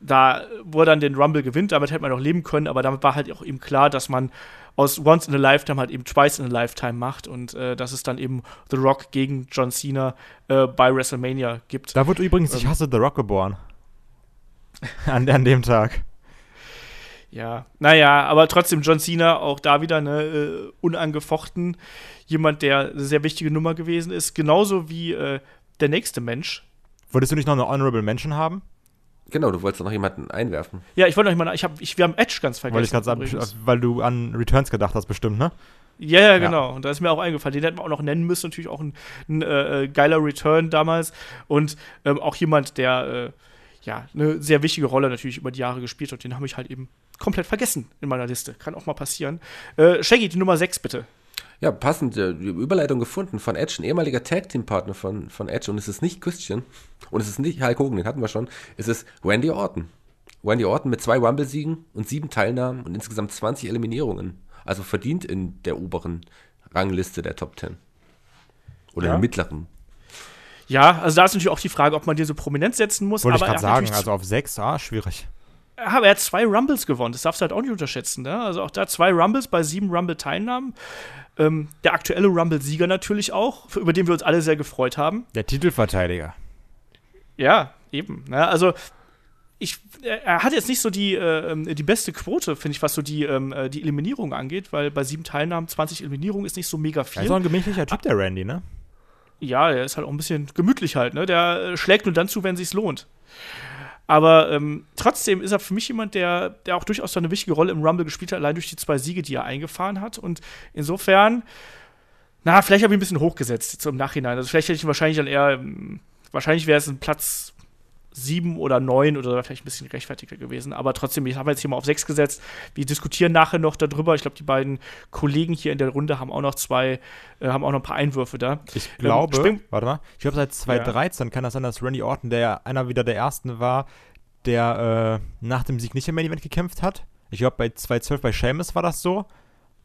Speaker 1: da, wo er dann den Rumble gewinnt, damit hätte man noch leben können, aber damit war halt auch eben klar, dass man aus Once in a Lifetime halt eben Twice in a Lifetime macht und äh, dass es dann eben The Rock gegen John Cena äh, bei WrestleMania gibt.
Speaker 2: da wurde übrigens, ich
Speaker 1: Ähm.
Speaker 2: hasse The Rock geboren. An, an dem Tag.
Speaker 1: Ja, naja, aber trotzdem John Cena auch da wieder ne, äh, unangefochten. Jemand, der eine sehr wichtige Nummer gewesen ist. Genauso wie äh, der nächste Mensch.
Speaker 2: Wolltest du nicht noch eine Honorable Mention haben?
Speaker 3: Genau, du wolltest doch noch jemanden einwerfen.
Speaker 1: Ja, ich wollte noch mal, ich hab, ich, wir haben Edge ganz vergessen.
Speaker 2: Wollte ich gerade sagen,
Speaker 1: übrigens.
Speaker 2: weil du an Returns gedacht hast, bestimmt, ne?
Speaker 1: Ja, ja, genau. Und da ist mir auch eingefallen. Den hätten wir auch noch nennen müssen. Natürlich auch ein, ein äh, äh, geiler Return damals. Und ähm, auch jemand, der äh, ja eine sehr wichtige Rolle natürlich über die Jahre gespielt hat. Den habe ich halt eben komplett vergessen in meiner Liste. Kann auch mal passieren. Äh, Shaggy, die Nummer 6, bitte.
Speaker 3: Ja, passend, äh, die Überleitung gefunden von Edge, ein ehemaliger Tag-Team-Partner von, von Edge. Und es ist nicht Christian und es ist nicht Hulk Hogan, den hatten wir schon. Es ist Randy Orton. Randy Orton mit zwei Rumble-Siegen und sieben Teilnahmen und insgesamt 20 Eliminierungen. Also verdient in der oberen Rangliste der Top 10. Oder
Speaker 1: Ja.
Speaker 3: der mittleren.
Speaker 1: Ja, also da ist natürlich auch die Frage, ob man dir so prominent setzen muss.
Speaker 2: Wollte ich
Speaker 1: aber
Speaker 2: gerade
Speaker 1: er
Speaker 2: sagen, also auf 6, ah, schwierig.
Speaker 1: Aber er hat zwei Rumbles gewonnen. Das darfst du halt auch nicht unterschätzen. Ne? Also auch da zwei Rumbles bei sieben Rumble-Teilnahmen. Ähm, der aktuelle Rumble-Sieger natürlich auch, über den wir uns alle sehr gefreut haben.
Speaker 2: Der Titelverteidiger.
Speaker 1: Ja, eben. Ne? Also ich, er er hat jetzt nicht so die, äh, die beste Quote, finde ich, was so die, ähm, äh, die Eliminierung angeht, weil bei sieben Teilnahmen 20 Eliminierungen ist nicht so mega
Speaker 2: Er
Speaker 1: viel.
Speaker 2: ist auch ein gemächlicher Typ, der Randy, ne?
Speaker 1: Ja, der ist halt auch ein bisschen gemütlich halt, ne? Der äh, schlägt nur dann zu, wenn sich's lohnt. Aber ähm, trotzdem ist er für mich jemand, der, der auch durchaus so eine wichtige Rolle im Rumble gespielt hat, allein durch die zwei Siege, die er eingefahren hat. Und insofern, na, vielleicht habe ich ein bisschen hochgesetzt, so im Nachhinein. Also vielleicht hätte ich ihn wahrscheinlich dann eher, ähm, wahrscheinlich wäre es ein Platz sieben oder neun oder vielleicht ein bisschen gerechtfertigter gewesen. Aber trotzdem, ich habe jetzt hier mal auf sechs gesetzt. Wir diskutieren nachher noch darüber. Ich glaube, die beiden Kollegen hier in der Runde haben auch noch zwei, äh, haben auch noch ein paar Einwürfe da.
Speaker 2: Ich glaube, ähm, warte mal, ich glaube seit 2013 ja. kann das sein, dass Randy Orton, der ja einer wieder der Ersten war, der äh, nach dem Sieg nicht im Main Event gekämpft hat. Ich glaube, bei 2012 bei Seamus war das so.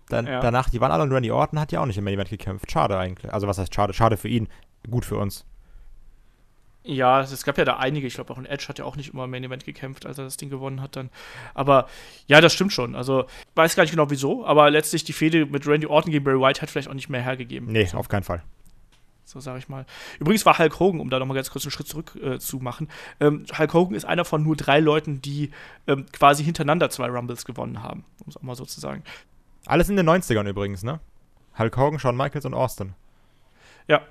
Speaker 2: Dann, ja. Danach, die waren alle und Randy Orton hat ja auch nicht im Main Event gekämpft. Schade eigentlich. Also, was heißt schade? Schade für ihn. Gut für uns.
Speaker 1: Ja, es gab ja da einige. Ich glaube, auch ein Edge hat ja auch nicht immer im Main Event gekämpft, als er das Ding gewonnen hat dann. Aber ja, das stimmt schon. Also, weiß gar nicht genau wieso, aber letztlich die Fehde mit Randy Orton gegen Barry White hat vielleicht auch nicht mehr hergegeben.
Speaker 2: Nee, auf keinen Fall.
Speaker 1: So sage ich mal. Übrigens war Hulk Hogan, um da nochmal ganz kurz einen Schritt zurück äh, zu machen. Ähm, Hulk Hogan ist einer von nur drei Leuten, die ähm, quasi hintereinander zwei Rumbles gewonnen haben, um es auch mal so zu sagen.
Speaker 2: Alles in den 90ern übrigens, ne? Hulk Hogan, Shawn Michaels und Austin.
Speaker 1: Ja,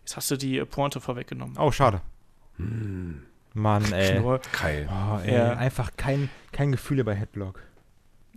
Speaker 1: Jetzt hast du die äh, Pointe vorweggenommen.
Speaker 2: Oh, schade. Hm. Mann, ey. Keil. Oh, ey. Ja. Einfach kein, kein Gefühle bei Headlock.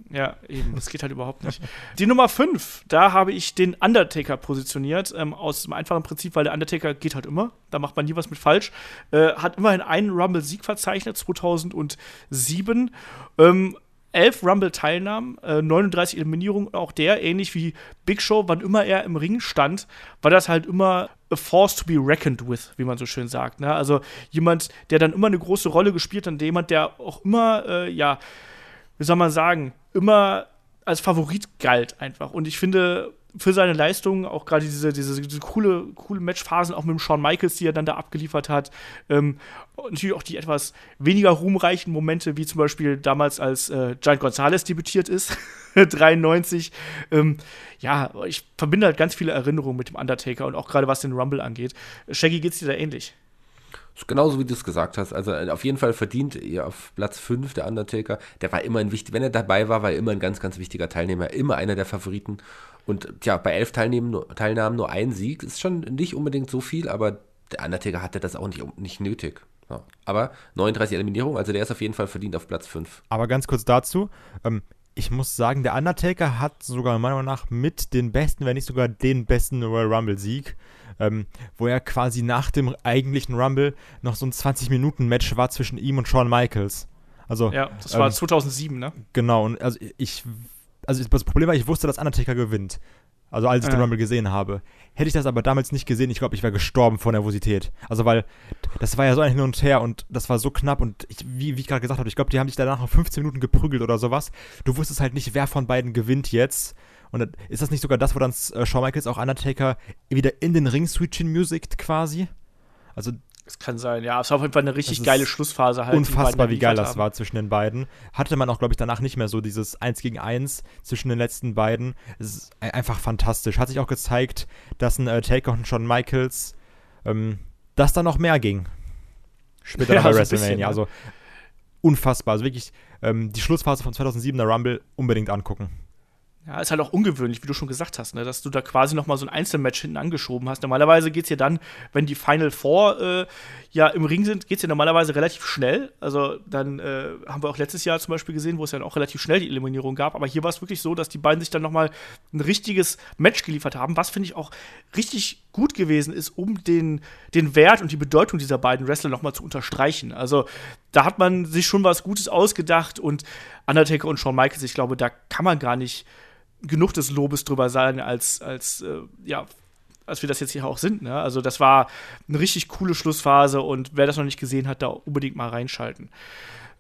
Speaker 1: Ja, eben. Das geht halt überhaupt nicht. Die Nummer 5, da habe ich den Undertaker positioniert. Ähm, aus dem einfachen Prinzip, weil der Undertaker geht halt immer. Da macht man nie was mit falsch. Äh, hat immerhin einen Rumble-Sieg verzeichnet, 2007. Ähm, elf Rumble-Teilnahmen, äh, 39 Eliminierungen. Auch der, ähnlich wie Big Show, wann immer er im Ring stand, war das halt immer a force to be reckoned with, wie man so schön sagt. Ne? Also jemand, der dann immer eine große Rolle gespielt hat und jemand, der auch immer, äh, ja, wie soll man sagen, immer als Favorit galt einfach. Und ich finde, für seine Leistungen, auch gerade diese, diese, diese, coole, coole Matchphasen, auch mit dem Shawn Michaels, die er dann da abgeliefert hat. Ähm, natürlich auch die etwas weniger ruhmreichen Momente, wie zum Beispiel damals, als äh, Giant Gonzalez debütiert ist, 93. Ähm, ja, ich verbinde halt ganz viele Erinnerungen mit dem Undertaker und auch gerade was den Rumble angeht. Shaggy geht's dir da ähnlich?
Speaker 3: Genauso wie du es gesagt hast. Also äh, auf jeden Fall verdient er auf Platz 5 der Undertaker. Der war immer ein wichtiger, wenn er dabei war, war er immer ein ganz, ganz wichtiger Teilnehmer, immer einer der Favoriten. Und ja, bei elf Teilnahmen, Teilnahmen nur ein Sieg ist schon nicht unbedingt so viel, aber der Undertaker hatte das auch nicht, nicht nötig. Ja. Aber 39 Eliminierungen, also der ist auf jeden Fall verdient auf Platz 5.
Speaker 2: Aber ganz kurz dazu, ähm, ich muss sagen, der Undertaker hat sogar meiner Meinung nach mit den besten, wenn nicht sogar den besten Royal Rumble-Sieg, ähm, wo er quasi nach dem eigentlichen Rumble noch so ein 20-Minuten-Match war zwischen ihm und Shawn Michaels. Also,
Speaker 1: ja, das war ähm, 2007, ne?
Speaker 2: Genau, und also ich also das Problem war, ich wusste, dass Undertaker gewinnt. Also als ich ja. den Rumble gesehen habe. Hätte ich das aber damals nicht gesehen, ich glaube, ich wäre gestorben vor Nervosität. Also weil das war ja so ein Hin und Her und das war so knapp und ich, wie, wie ich gerade gesagt habe, ich glaube, die haben sich danach noch 15 Minuten geprügelt oder sowas. Du wusstest halt nicht, wer von beiden gewinnt jetzt. Und ist das nicht sogar das, wo dann äh, Shawn Michaels auch Undertaker wieder in den Ring switchen musikt quasi? Also
Speaker 1: es kann sein, ja. Es war auf jeden Fall eine richtig geile Schlussphase halt.
Speaker 2: Unfassbar, wie geil das haben. war zwischen den beiden. Hatte man auch, glaube ich, danach nicht mehr so dieses Eins gegen Eins zwischen den letzten beiden. Es ist einfach fantastisch. Hat sich auch gezeigt, dass ein äh, Taker und Shawn Michaels, ähm, dass da noch mehr ging. Später ja, bei so WrestleMania. Bisschen, also unfassbar. Also wirklich ähm, die Schlussphase von 2007er Rumble unbedingt angucken.
Speaker 1: Ja, ist halt auch ungewöhnlich, wie du schon gesagt hast, ne, dass du da quasi noch mal so ein Einzelmatch hinten angeschoben hast. Normalerweise geht es ja dann, wenn die Final Four äh, ja im Ring sind, geht es ja normalerweise relativ schnell. Also dann äh, haben wir auch letztes Jahr zum Beispiel gesehen, wo es ja auch relativ schnell die Eliminierung gab. Aber hier war es wirklich so, dass die beiden sich dann noch mal ein richtiges Match geliefert haben, was finde ich auch richtig gut gewesen ist, um den, den Wert und die Bedeutung dieser beiden Wrestler noch mal zu unterstreichen. Also da hat man sich schon was Gutes ausgedacht und Undertaker und Shawn Michaels, ich glaube, da kann man gar nicht genug des Lobes drüber sein, als, als äh, ja, als wir das jetzt hier auch sind. Ne? Also das war eine richtig coole Schlussphase und wer das noch nicht gesehen hat, da unbedingt mal reinschalten.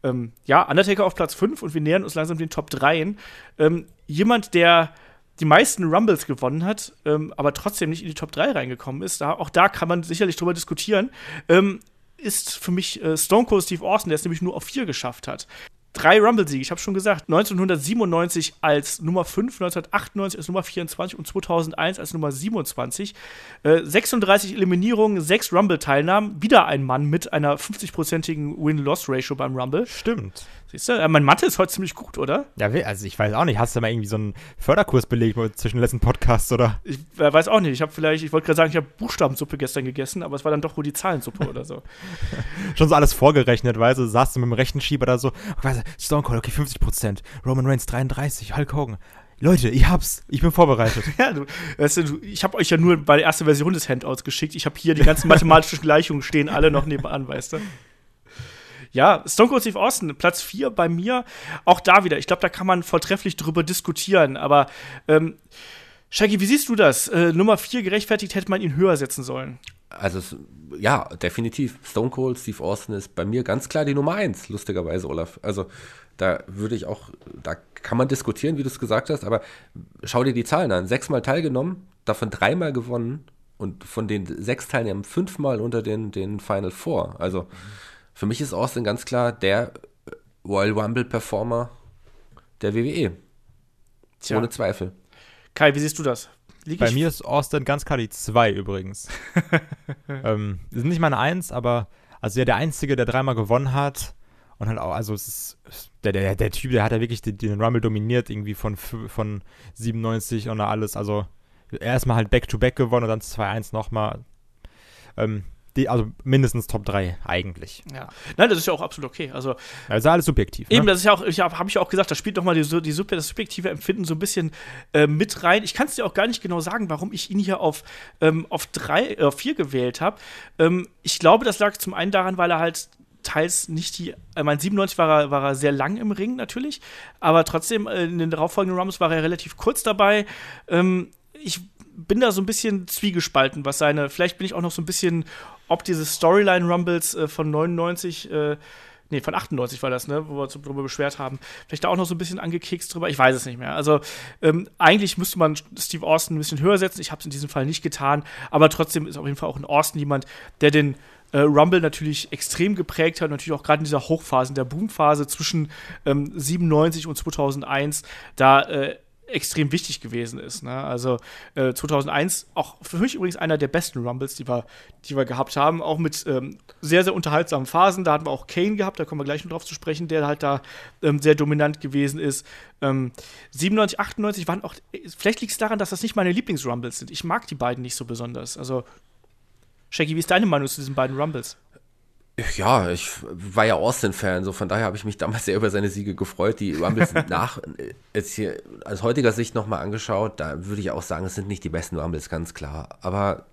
Speaker 1: Ähm, ja, Undertaker auf Platz 5 und wir nähern uns langsam den Top 3. Ähm, jemand, der die meisten Rumbles gewonnen hat, ähm, aber trotzdem nicht in die Top 3 reingekommen ist, da, auch da kann man sicherlich drüber diskutieren, ähm, ist für mich äh, Stone Cold Steve Austin, der es nämlich nur auf 4 geschafft hat drei Rumble-Siege, ich habe schon gesagt. 1997 als Nummer 5, 1998 als Nummer 24 und 2001 als Nummer 27. Äh, 36 Eliminierungen, 6 Rumble-Teilnahmen. Wieder ein Mann mit einer 50-prozentigen Win-Loss-Ratio beim Rumble.
Speaker 2: Stimmt.
Speaker 1: Siehst du, äh, mein Mathe ist heute ziemlich gut, oder?
Speaker 2: Ja, also ich weiß auch nicht. Hast du mal irgendwie so einen Förderkurs belegt zwischen den letzten Podcasts, oder?
Speaker 1: Ich äh, weiß auch nicht. Ich habe vielleicht, ich wollte gerade sagen, ich habe Buchstabensuppe gestern gegessen, aber es war dann doch wohl die Zahlensuppe oder so.
Speaker 2: Schon so alles vorgerechnet, weißt du, saßt du mit dem rechten Schieber da so, weißt du, Stone Cold, okay, 50% Roman Reigns 33, Hulk Hogan. Leute, ich hab's. Ich bin vorbereitet.
Speaker 1: Ja, du, weißt du, ich habe euch ja nur bei der ersten Version des Handouts geschickt. Ich habe hier die ganzen mathematischen Gleichungen stehen alle noch nebenan, weißt du? Ja, Stone Cold Steve Austin, Platz 4 bei mir. Auch da wieder. Ich glaube, da kann man vortrefflich drüber diskutieren. Aber, ähm, Shaggy, wie siehst du das? Äh, Nummer 4 gerechtfertigt hätte man ihn höher setzen sollen.
Speaker 3: Also, ja, definitiv. Stone Cold Steve Austin ist bei mir ganz klar die Nummer 1, lustigerweise, Olaf. Also, da würde ich auch, da kann man diskutieren, wie du es gesagt hast, aber schau dir die Zahlen an. Sechsmal teilgenommen, davon dreimal gewonnen und von den sechs Teilnehmern fünfmal unter den, den Final Four. Also für mich ist Austin ganz klar der Royal Rumble Performer der WWE.
Speaker 1: Tja.
Speaker 3: Ohne Zweifel.
Speaker 1: Kai, wie siehst du das? Lieg
Speaker 2: Bei mir ist Austin ganz klar die 2 übrigens. ähm, ist nicht meine 1, aber also ja, der Einzige, der dreimal gewonnen hat. Und halt auch, also es ist, der, der, der Typ, der hat ja wirklich den, den Rumble dominiert, irgendwie von, von 97 und alles. Also erstmal halt Back-to-Back gewonnen und dann 2-1 nochmal. Ähm, die, also mindestens Top 3 eigentlich.
Speaker 1: Ja. Nein, das ist ja auch absolut okay. Also,
Speaker 2: Also alles subjektiv.
Speaker 1: Eben,
Speaker 2: ne?
Speaker 1: das ist ja auch, ich habe hab ich ja auch gesagt, da spielt nochmal die, die, sub- das subjektive Empfinden so ein bisschen äh, mit rein. Ich kann es dir auch gar nicht genau sagen, warum ich ihn hier auf, ähm, auf drei, äh, vier gewählt habe. Ähm, ich glaube, das lag zum einen daran, weil er halt teils nicht die, äh, mein 97 war er, war er sehr lang im Ring natürlich, aber trotzdem äh, in den darauffolgenden Rumbles war er relativ kurz dabei. Ähm, ich bin da so ein bisschen zwiegespalten, was seine, vielleicht bin ich auch noch so ein bisschen, ob diese Storyline-Rumbles äh, von 99, äh, nee, von 98 war das, ne, wo wir uns darüber beschwert haben, vielleicht da auch noch so ein bisschen angekekst drüber, ich weiß es nicht mehr. Also, ähm, eigentlich müsste man Steve Austin ein bisschen höher setzen, ich habe es in diesem Fall nicht getan, aber trotzdem ist auf jeden Fall auch ein Austin jemand, der den äh, Rumble natürlich extrem geprägt hat, natürlich auch gerade in dieser Hochphase, in der Boomphase zwischen ähm, 97 und 2001, da äh, extrem wichtig gewesen ist. Ne? Also äh, 2001 auch für mich übrigens einer der besten Rumbles, die wir, die wir gehabt haben, auch mit ähm, sehr, sehr unterhaltsamen Phasen. Da hatten wir auch Kane gehabt, da kommen wir gleich noch drauf zu sprechen, der halt da ähm, sehr dominant gewesen ist. Ähm, 97, 98 waren auch, vielleicht liegt es daran, dass das nicht meine Lieblingsrumbles sind. Ich mag die beiden nicht so besonders. Also, Shaggy, wie ist deine Meinung zu diesen beiden Rumbles?
Speaker 3: Ja, ich war ja Austin-Fan, so von daher habe ich mich damals sehr über seine Siege gefreut. Die Rumbles nach, äh, jetzt hier aus heutiger Sicht nochmal angeschaut, da würde ich auch sagen, es sind nicht die besten Rumbles, ganz klar. Aber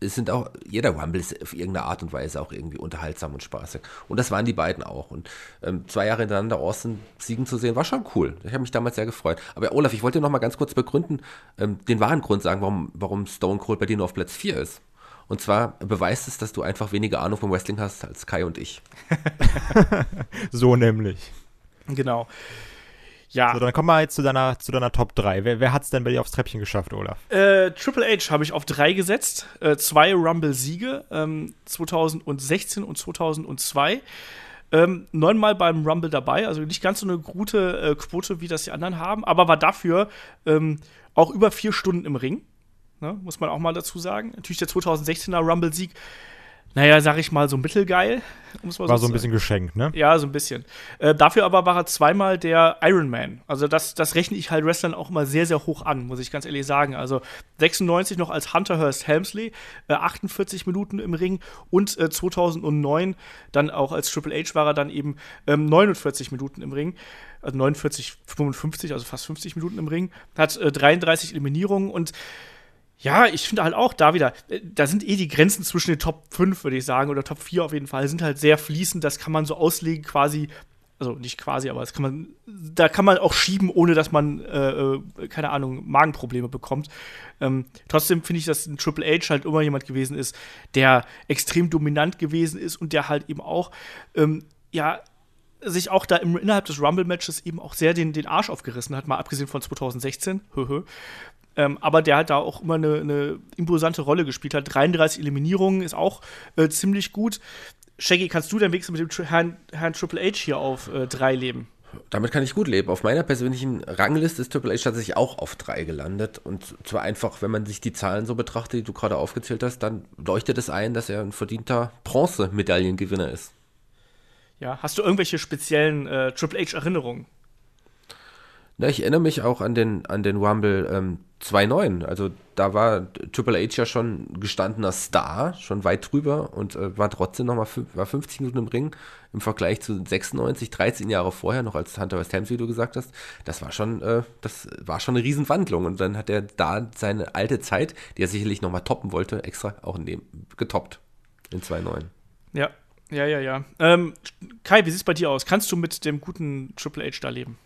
Speaker 3: es sind auch, jeder Rumble ist auf irgendeine Art und Weise auch irgendwie unterhaltsam und spaßig. Und das waren die beiden auch. Und ähm, zwei Jahre hintereinander Austin siegen zu sehen, war schon cool. Ich habe mich damals sehr gefreut. Aber Olaf, ich wollte noch mal ganz kurz begründen, ähm, den wahren Grund sagen, warum, warum Stone Cold bei dir nur auf Platz 4 ist. Und zwar beweist es, dass du einfach weniger Ahnung vom Wrestling hast als Kai und ich.
Speaker 2: so nämlich.
Speaker 1: Genau. Ja.
Speaker 2: So, dann kommen wir jetzt zu deiner, zu deiner Top 3. Wer, wer hat es denn bei dir aufs Treppchen geschafft, Olaf?
Speaker 1: Äh, Triple H habe ich auf drei gesetzt. Äh, zwei Rumble-Siege, ähm, 2016 und 2002. Ähm, neunmal beim Rumble dabei, also nicht ganz so eine gute äh, Quote, wie das die anderen haben, aber war dafür ähm, auch über vier Stunden im Ring. Ne, muss man auch mal dazu sagen. Natürlich der 2016er Rumble-Sieg, naja, sag ich mal, so mittelgeil. um's mal
Speaker 2: War
Speaker 1: zu
Speaker 2: so ein bisschen geschenkt, ne?
Speaker 1: Ja, so ein bisschen. Äh, dafür aber war er zweimal der Iron Man. Also das, das rechne ich halt Wrestlern auch mal sehr, sehr hoch an, muss ich ganz ehrlich sagen. Also 96 noch als Hunter Hearst Helmsley, äh, 48 Minuten im Ring und äh, 2009 dann auch als Triple H war er dann eben ähm, 49 Minuten im Ring. Also 49, 55, also fast 50 Minuten im Ring. Hat äh, 33 Eliminierungen und ja, ich finde halt auch da wieder, äh, da sind eh die Grenzen zwischen den Top 5, würde ich sagen, oder Top 4 auf jeden Fall, sind halt sehr fließend. Das kann man so auslegen, quasi, also nicht quasi, aber das kann man, da kann man auch schieben, ohne dass man, äh, äh, keine Ahnung, Magenprobleme bekommt. Ähm, trotzdem finde ich, dass ein Triple H halt immer jemand gewesen ist, der extrem dominant gewesen ist und der halt eben auch, ähm, ja, sich auch da im, innerhalb des Rumble-Matches eben auch sehr den, den Arsch aufgerissen hat, mal abgesehen von 2016. Höhö. Ähm, aber der hat da auch immer eine, eine imposante Rolle gespielt hat. 33 Eliminierungen ist auch äh, ziemlich gut. Shaggy, kannst du denn wenigstens mit dem Herrn, Herrn Triple H hier auf äh, drei leben?
Speaker 3: Damit kann ich gut leben. Auf meiner persönlichen Rangliste ist Triple H tatsächlich auch auf 3 gelandet. Und zwar einfach, wenn man sich die Zahlen so betrachtet, die du gerade aufgezählt hast, dann leuchtet es ein, dass er ein verdienter Bronze-Medaillengewinner ist.
Speaker 1: Ja, hast du irgendwelche speziellen äh, Triple H-Erinnerungen?
Speaker 3: Na, ich erinnere mich auch an den, an den Rumble ähm, 2.9. Also da war Triple H ja schon gestandener Star, schon weit drüber und äh, war trotzdem nochmal war 50 Minuten im Ring im Vergleich zu 96, 13 Jahre vorher, noch als Hunter West Ham, wie du gesagt hast. Das war schon, äh, das war schon eine Riesenwandlung und dann hat er da seine alte Zeit, die er sicherlich nochmal toppen wollte, extra auch in dem, getoppt in 2.9.
Speaker 1: Ja, ja, ja, ja. Ähm, Kai, wie sieht es bei dir aus? Kannst du mit dem guten Triple H da leben?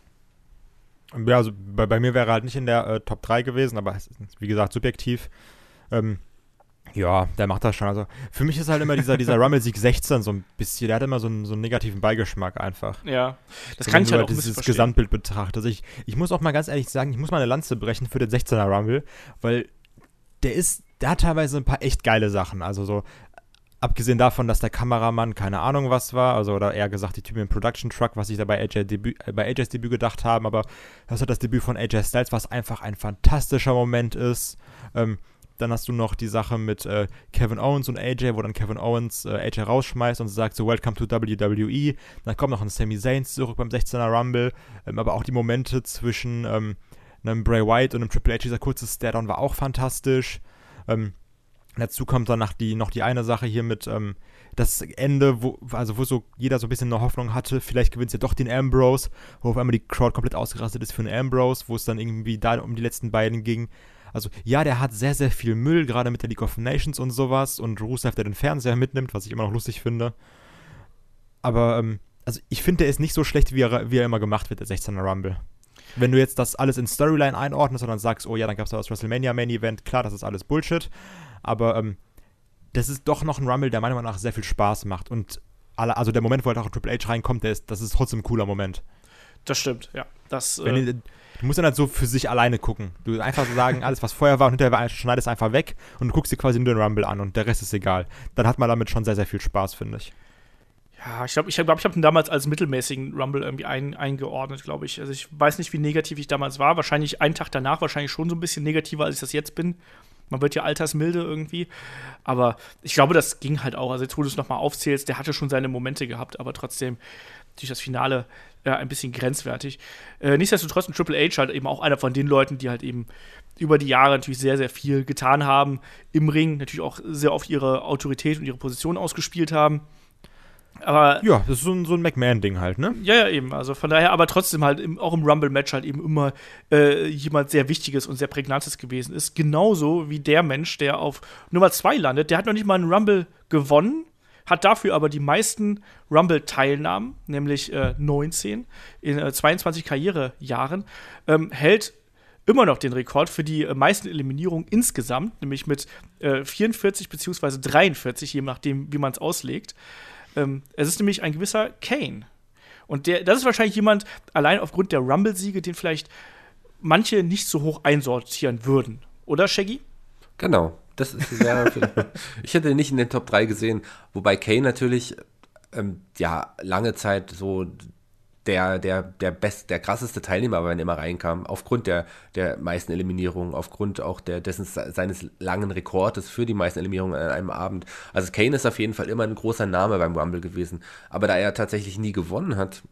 Speaker 2: Ja, also bei, bei mir wäre er halt nicht in der äh, Top 3 gewesen, aber ist, wie gesagt, subjektiv. Ähm, ja, der macht das schon. Also für mich ist halt immer dieser, dieser Rumble-Sieg 16 so ein bisschen, der hat immer so einen, so einen negativen Beigeschmack einfach.
Speaker 1: Ja, das
Speaker 2: So,
Speaker 1: kann ich
Speaker 2: du
Speaker 1: halt auch
Speaker 2: dieses
Speaker 1: verstehen.
Speaker 2: Gesamtbild betrachtest. Also ich, ich muss auch mal ganz ehrlich sagen, ich muss mal eine Lanze brechen für den 16er Rumble, weil der ist, der hat teilweise ein paar echt geile Sachen. Also so, abgesehen davon, dass der Kameramann keine Ahnung was war, also oder eher gesagt die Typen im Production Truck, was sich da bei, AJ Debüt, äh, bei AJs Debüt gedacht haben, aber das hat das Debüt von AJ Styles, was einfach ein fantastischer Moment ist. Ähm, dann hast du noch die Sache mit äh, Kevin Owens und AJ, wo dann Kevin Owens äh, AJ rausschmeißt und sagt so Welcome to WWE. Dann kommt noch ein Sami Zayn zurück beim 16er Rumble, ähm, aber auch die Momente zwischen ähm, einem Bray Wyatt und einem Triple H, dieser kurze Stare-Down war auch fantastisch. Ähm, dazu kommt dann noch die, noch die eine Sache hier mit ähm, das Ende, wo, also wo so jeder so ein bisschen eine Hoffnung hatte, vielleicht gewinnt ja doch den Ambrose, wo auf einmal die Crowd komplett ausgerastet ist für den Ambrose, wo es dann irgendwie da um die letzten beiden ging. Also ja, der hat sehr, sehr viel Müll, gerade mit der League of Nations und sowas und Rusev, der den Fernseher mitnimmt, was ich immer noch lustig finde. Aber, ähm, also ich finde, der ist nicht so schlecht, wie er, wie er immer gemacht wird, der 16er Rumble. Wenn du jetzt das alles in Storyline einordnest und dann sagst, oh ja, dann gab es da das WrestleMania Main Event, klar, das ist alles Bullshit, aber ähm, das ist doch noch ein Rumble, der meiner Meinung nach sehr viel Spaß macht und alle, also der Moment, wo halt auch Triple H reinkommt, der ist, das ist trotzdem ein cooler Moment.
Speaker 1: Das stimmt, ja. Das,
Speaker 2: Wenn
Speaker 1: äh,
Speaker 2: du, musst dann halt so für sich alleine gucken. Du einfach so sagen, alles was vorher war und hinterher war, schneidest einfach weg und du guckst dir quasi nur den Rumble an und der Rest ist egal. Dann hat man damit schon sehr, sehr viel Spaß, finde ich.
Speaker 1: ja, ich glaube, ich, glaub, ich habe ihn damals als mittelmäßigen Rumble irgendwie ein, eingeordnet, glaube ich. Also ich weiß nicht, wie negativ ich damals war. Wahrscheinlich einen Tag danach, wahrscheinlich schon so ein bisschen negativer, als ich das jetzt bin. Man wird ja altersmilde irgendwie. Aber ich glaube, das ging halt auch. Also jetzt, wo du es nochmal aufzählst, der hatte schon seine Momente gehabt, aber trotzdem durch das Finale äh, ein bisschen grenzwertig. Äh, nichtsdestotrotz ein Triple H halt eben auch einer von den Leuten, die halt eben über die Jahre natürlich sehr, sehr viel getan haben im Ring, natürlich auch sehr oft ihre Autorität und ihre Position ausgespielt haben. Aber
Speaker 2: Ja, das ist so ein, so ein McMahon-Ding halt, ne?
Speaker 1: ja, ja, eben. Also von daher, aber trotzdem halt im, auch im Rumble-Match halt eben immer äh, jemand sehr Wichtiges und sehr Prägnantes gewesen ist. Genauso wie der Mensch, der auf Nummer 2 landet. Der hat noch nicht mal einen Rumble gewonnen, hat dafür aber die meisten Rumble-Teilnahmen, nämlich äh, 19 in äh, 22 Karrierejahren, ähm, hält immer noch den Rekord für die äh, meisten Eliminierungen insgesamt, nämlich mit äh, 44 beziehungsweise 43, je nachdem, wie man es auslegt. Ähm, es ist nämlich ein gewisser Kane. Und der, das ist wahrscheinlich jemand, allein aufgrund der Rumble-Siege, den vielleicht manche nicht so hoch einsortieren würden. Oder, Shaggy?
Speaker 3: Genau. Das ist, wäre ich hätte ihn nicht in den Top 3 gesehen, wobei Kane natürlich ähm, ja lange Zeit so der, der, der best, der krasseste Teilnehmer, wenn er immer reinkam, aufgrund der, der meisten Eliminierungen, aufgrund auch der, dessen, seines langen Rekordes für die meisten Eliminierungen an einem Abend. Also Kane ist auf jeden Fall immer ein großer Name beim Rumble gewesen. Aber da er tatsächlich nie gewonnen hat,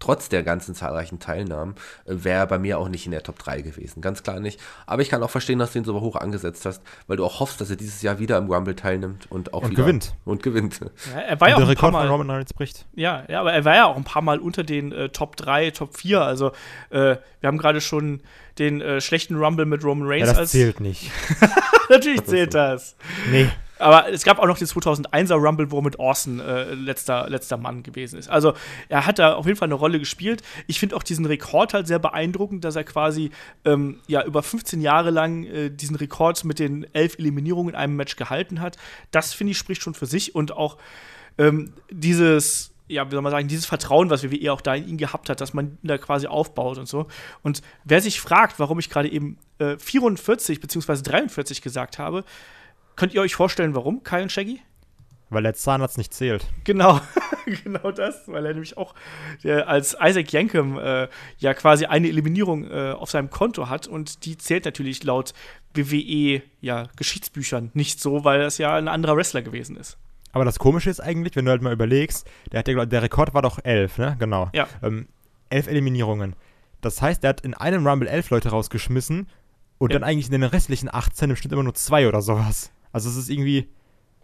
Speaker 3: trotz der ganzen zahlreichen Teilnahmen, äh, wäre er bei mir auch nicht in der Top 3 gewesen. Ganz klar nicht. Aber ich kann auch verstehen, dass du ihn so hoch angesetzt hast, weil du auch hoffst, dass er dieses Jahr wieder im Rumble teilnimmt und auch
Speaker 2: Und
Speaker 3: wieder
Speaker 2: gewinnt.
Speaker 3: Und gewinnt.
Speaker 1: Ja, er war ja
Speaker 2: Und
Speaker 1: auch
Speaker 2: der
Speaker 1: ein paar
Speaker 2: Rekord von
Speaker 1: Mal,
Speaker 2: Roman Reigns bricht.
Speaker 1: ja, ja, aber er war ja auch ein paar Mal unter den äh, Top 3, Top 4. Also, äh, wir haben gerade schon den äh, schlechten Rumble mit Roman
Speaker 2: Ja,
Speaker 1: Reigns
Speaker 2: das
Speaker 1: als.
Speaker 2: zählt nicht.
Speaker 1: Natürlich zählt das.
Speaker 2: Nee.
Speaker 1: Aber es gab auch noch den 2001er Rumble, wo mit Orson äh, letzter, letzter Mann gewesen ist. Also er hat da auf jeden Fall eine Rolle gespielt. Ich finde auch diesen Rekord halt sehr beeindruckend, dass er quasi ähm, ja über 15 Jahre lang äh, diesen Rekord mit den elf Eliminierungen in einem Match gehalten hat. Das finde ich spricht schon für sich und auch ähm, dieses ja, wie soll man sagen, dieses Vertrauen, was WWE auch da in ihn gehabt hat, dass man ihn da quasi aufbaut und so. Und wer sich fragt, warum ich gerade eben äh, 44 bzw. 43 gesagt habe, könnt ihr euch vorstellen, warum, Kai und Shaggy?
Speaker 2: Weil der Zahnarzt nicht zählt.
Speaker 1: Genau, genau das, weil er nämlich auch als Isaac Yankem äh, ja quasi eine Eliminierung äh, auf seinem Konto hat und die zählt natürlich laut WWE ja Geschichtsbüchern nicht so, weil das ja ein anderer Wrestler gewesen ist.
Speaker 2: Aber das Komische ist eigentlich, wenn du halt mal überlegst, der, hat ja, der Rekord war doch elf, ne? Genau.
Speaker 1: Ja.
Speaker 2: Ähm, elf Eliminierungen. Das heißt, er hat in einem Rumble elf Leute rausgeschmissen und
Speaker 1: Ja.
Speaker 2: dann eigentlich in den restlichen 18 im Schnitt immer nur zwei oder sowas. Also es ist irgendwie,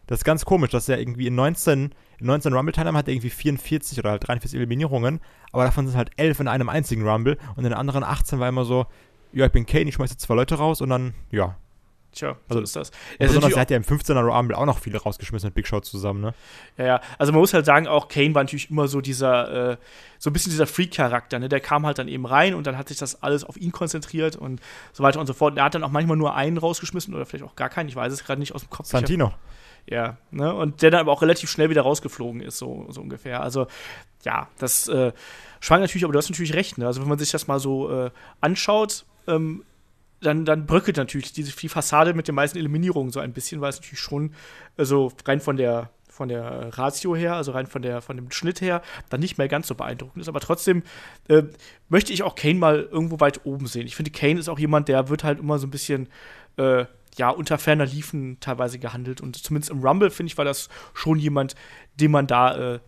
Speaker 2: das ist ganz komisch, dass er irgendwie in 19, in 19 Rumble-Teilnahmen hat er irgendwie 44 oder halt 43 Eliminierungen, aber davon sind halt 11 in einem einzigen Rumble und in den anderen 18 war immer so, ja, ich bin Kane, ich schmeiße zwei Leute raus und dann, ja.
Speaker 1: Tja,
Speaker 2: Also-
Speaker 1: so ist das.
Speaker 2: Und
Speaker 1: Er
Speaker 2: besonders, er hat ja im 15er Rumble auch noch viele rausgeschmissen mit Big Show zusammen, ne?
Speaker 1: Ja, ja. Also man muss halt sagen, auch Kane war natürlich immer so dieser, äh, so ein bisschen dieser Freak-Charakter, ne? Der kam halt dann eben rein und dann hat sich das alles auf ihn konzentriert und so weiter und so fort. Und er hat dann auch manchmal nur einen rausgeschmissen oder vielleicht auch gar keinen, ich weiß es gerade nicht aus dem Kopf. Ich hab-
Speaker 2: Santino.
Speaker 1: Ja, ne? Und der dann aber auch relativ schnell wieder rausgeflogen ist, so, so ungefähr. Also, ja, das äh, schwankt natürlich, aber du hast natürlich recht, ne? Also, wenn man sich das mal so äh, anschaut, ähm, dann, dann bröckelt natürlich diese, die Fassade mit den meisten Eliminierungen so ein bisschen, weil es natürlich schon, also rein von der von der Ratio her, also rein von, der, von dem Schnitt her, dann nicht mehr ganz so beeindruckend ist. Aber trotzdem äh, möchte ich auch Kane mal irgendwo weit oben sehen. Ich finde, Kane ist auch jemand, der wird halt immer so ein bisschen äh, ja, unter ferner Liefen teilweise gehandelt. Und zumindest im Rumble, finde ich, war das schon jemand, den man da äh,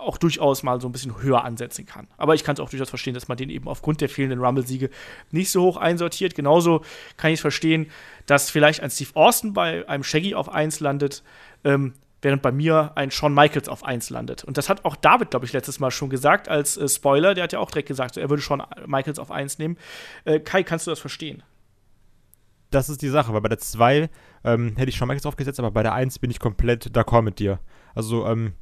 Speaker 1: auch durchaus mal so ein bisschen höher ansetzen kann. Aber ich kann es auch durchaus verstehen, dass man den eben aufgrund der fehlenden Rumble-Siege nicht so hoch einsortiert. Genauso kann ich es verstehen, dass vielleicht ein Steve Austin bei einem Shaggy auf 1 landet, ähm, während bei mir ein Shawn Michaels auf 1 landet. Und das hat auch David, glaube ich, letztes Mal schon gesagt als äh, Spoiler. Der hat ja auch direkt gesagt, er würde Shawn Michaels auf 1 nehmen. Äh, Kai, kannst du das verstehen?
Speaker 2: das ist die Sache, weil bei der 2 ähm, hätte ich schon Michaels aufgesetzt, aber bei der 1 bin ich komplett d'accord mit dir. Also, ähm,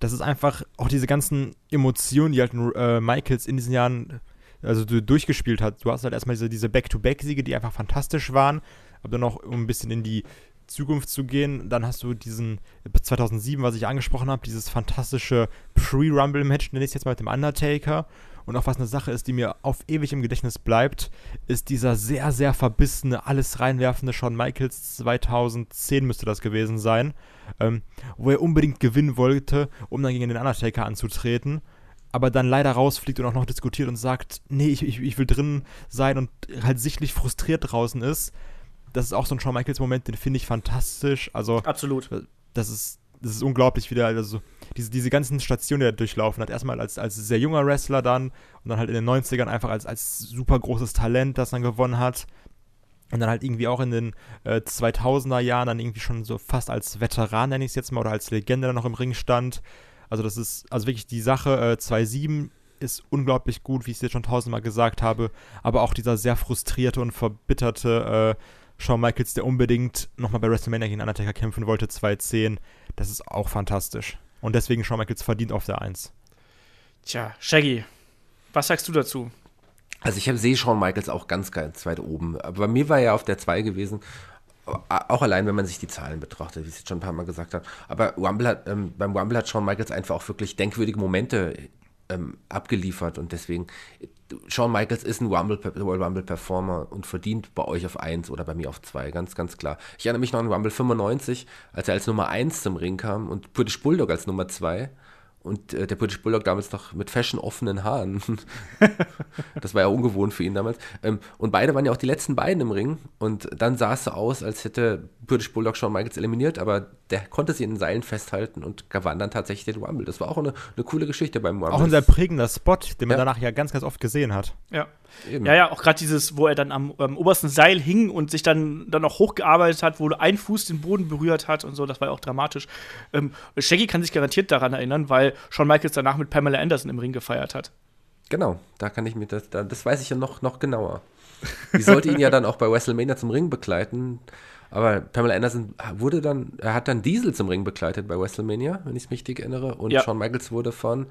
Speaker 2: das ist einfach auch diese ganzen Emotionen, die halt äh, Michaels in diesen Jahren also du, durchgespielt hat. Du hast halt erstmal diese, diese Back-to-Back-Siege, die einfach fantastisch waren, aber dann auch, um ein bisschen in die Zukunft zu gehen, dann hast du diesen 2007, was ich angesprochen habe, dieses fantastische Pre-Rumble-Match, nenne ich es jetzt mal mit dem Undertaker. Und auch was eine Sache ist, die mir auf ewig im Gedächtnis bleibt, ist dieser sehr, sehr verbissene, alles reinwerfende Shawn Michaels 2010 müsste das gewesen sein, ähm, wo er unbedingt gewinnen wollte, um dann gegen den Undertaker anzutreten, aber dann leider rausfliegt und auch noch diskutiert und sagt, nee, ich, ich, ich will drin sein und halt sichtlich frustriert draußen ist. Das ist auch so ein Shawn Michaels Moment, den finde ich fantastisch. Also
Speaker 1: Absolut.
Speaker 2: das ist, das ist unglaublich wieder, also diese, diese ganzen Stationen, die er durchlaufen hat. Erstmal als, als sehr junger Wrestler dann und dann halt in den 90ern einfach als, als super großes Talent, das dann gewonnen hat. Und dann halt irgendwie auch in den äh, 2000er Jahren dann irgendwie schon so fast als Veteran, nenne ich es jetzt mal, oder als Legende dann noch im Ring stand. Also das ist, also wirklich die Sache, äh, 2.7 ist unglaublich gut, wie ich es jetzt schon tausendmal gesagt habe, aber auch dieser sehr frustrierte und verbitterte äh, Shawn Michaels, der unbedingt nochmal bei WrestleMania gegen Undertaker kämpfen wollte, 2.10, das ist auch fantastisch. Und deswegen Shawn Michaels verdient auf der 1.
Speaker 1: Tja, Shaggy, was sagst du dazu?
Speaker 3: Also ich sehe Shawn Michaels auch ganz ganz weit oben. Aber bei mir war er auf der 2 gewesen. Auch allein, wenn man sich die Zahlen betrachtet, wie ich es jetzt schon ein paar Mal gesagt habe. Aber Rumble hat, ähm, beim Rumble hat Shawn Michaels einfach auch wirklich denkwürdige Momente ähm, abgeliefert und deswegen, Shawn Michaels ist ein Rumble, Royal Rumble Performer und verdient bei euch auf 1 oder bei mir auf 2, ganz, ganz klar. Ich erinnere mich noch an Rumble 95, als er als Nummer 1 zum Ring kam und British Bulldog als Nummer 2 und äh, der British Bulldog damals noch mit fashion offenen Haaren. das war ja ungewohnt für ihn damals. Ähm, und beide waren ja auch die letzten beiden im Ring. Und dann sah es so aus, als hätte British Bulldog Shawn Michaels eliminiert, aber der konnte sie in den Seilen festhalten und gewann dann tatsächlich den Rumble. Das war auch eine, eine coole Geschichte beim Rumble.
Speaker 2: Auch ein sehr prägender Spot, den man
Speaker 3: Ja.
Speaker 2: danach ja ganz, ganz oft gesehen hat.
Speaker 1: Ja.
Speaker 3: Eben.
Speaker 1: Ja, ja, auch gerade dieses, wo er dann am, am obersten Seil hing und sich dann, dann auch hochgearbeitet hat, wo ein Fuß den Boden berührt hat und so, das war ja auch dramatisch. Ähm, Shaggy kann sich garantiert daran erinnern, weil Shawn Michaels danach mit Pamela Anderson im Ring gefeiert hat.
Speaker 3: Genau, da kann ich mir das, da, das weiß ich ja noch, noch genauer. Die sollte ihn ja dann auch bei WrestleMania zum Ring begleiten. Aber Pamela Anderson wurde dann, er hat dann Diesel zum Ring begleitet bei WrestleMania, wenn ich es richtig erinnere. Und
Speaker 1: Ja.
Speaker 3: Shawn Michaels wurde von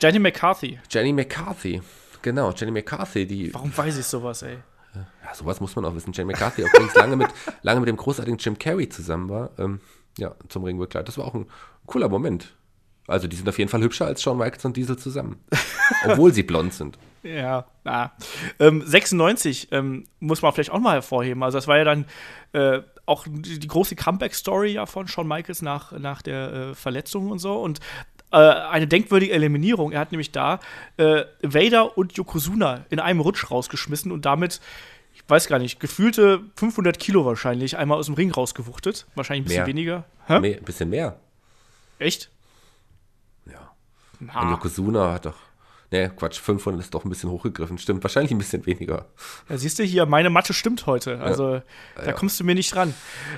Speaker 1: Jenny McCarthy.
Speaker 3: Jenny McCarthy. Genau, Jenny McCarthy, die.
Speaker 1: Warum weiß ich sowas, ey?
Speaker 3: Ja, sowas muss man auch wissen. Jenny McCarthy, auch übrigens lange mit, lange mit dem großartigen Jim Carrey zusammen war. Ähm, ja, zum Ring begleitet. Das war auch ein cooler Moment. Also, die sind auf jeden Fall hübscher als Shawn Michaels und Diesel zusammen. Obwohl sie blond sind.
Speaker 1: Ja, na. Ähm, 96 ähm, muss man vielleicht auch mal hervorheben. Also, das war ja dann äh, auch die, die große Comeback-Story ja von Shawn Michaels nach, nach der äh, Verletzung und so. Und äh, eine denkwürdige Eliminierung. Er hat nämlich da äh, Vader und Yokozuna in einem Rutsch rausgeschmissen und damit, ich weiß gar nicht, gefühlte 500 Kilo wahrscheinlich einmal aus dem Ring rausgewuchtet. Wahrscheinlich ein bisschen
Speaker 3: Mehr.
Speaker 1: weniger. Hä?
Speaker 3: Mehr, ein bisschen mehr.
Speaker 1: Echt?
Speaker 3: Ja.
Speaker 1: Na,
Speaker 3: Und Yokozuna hat doch. Ne, Quatsch, 500 ist doch ein bisschen hochgegriffen. Stimmt, wahrscheinlich ein bisschen weniger.
Speaker 1: Ja, siehst du hier, meine Mathe stimmt heute. Also da
Speaker 3: Ja.
Speaker 1: kommst du mir nicht dran.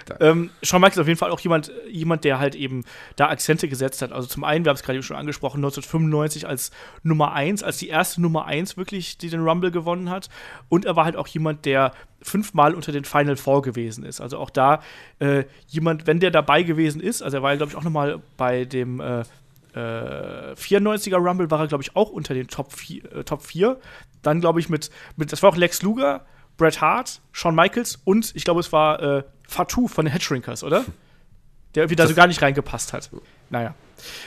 Speaker 3: Da-
Speaker 1: Ähm, Shawn Michaels ist auf jeden Fall auch jemand, jemand, der halt eben da Akzente gesetzt hat. Also zum einen, wir haben es gerade eben schon angesprochen, 1995 als Nummer 1, als die erste Nummer 1 wirklich, die den Rumble gewonnen hat. Und er war halt auch jemand, der fünfmal unter den Final Four gewesen ist. Also auch da äh, jemand, wenn der dabei gewesen ist, also er war, glaube ich, auch noch mal bei dem äh, äh, 94er Rumble war er, glaube ich, auch unter den Top 4. Äh, Top 4. Dann, glaube ich, mit, mit, das war auch Lex Luger, Bret Hart, Shawn Michaels und ich glaube, es war äh, Fatou von den Headshrinkers, oder? Der irgendwie da so gar nicht reingepasst hat. Naja.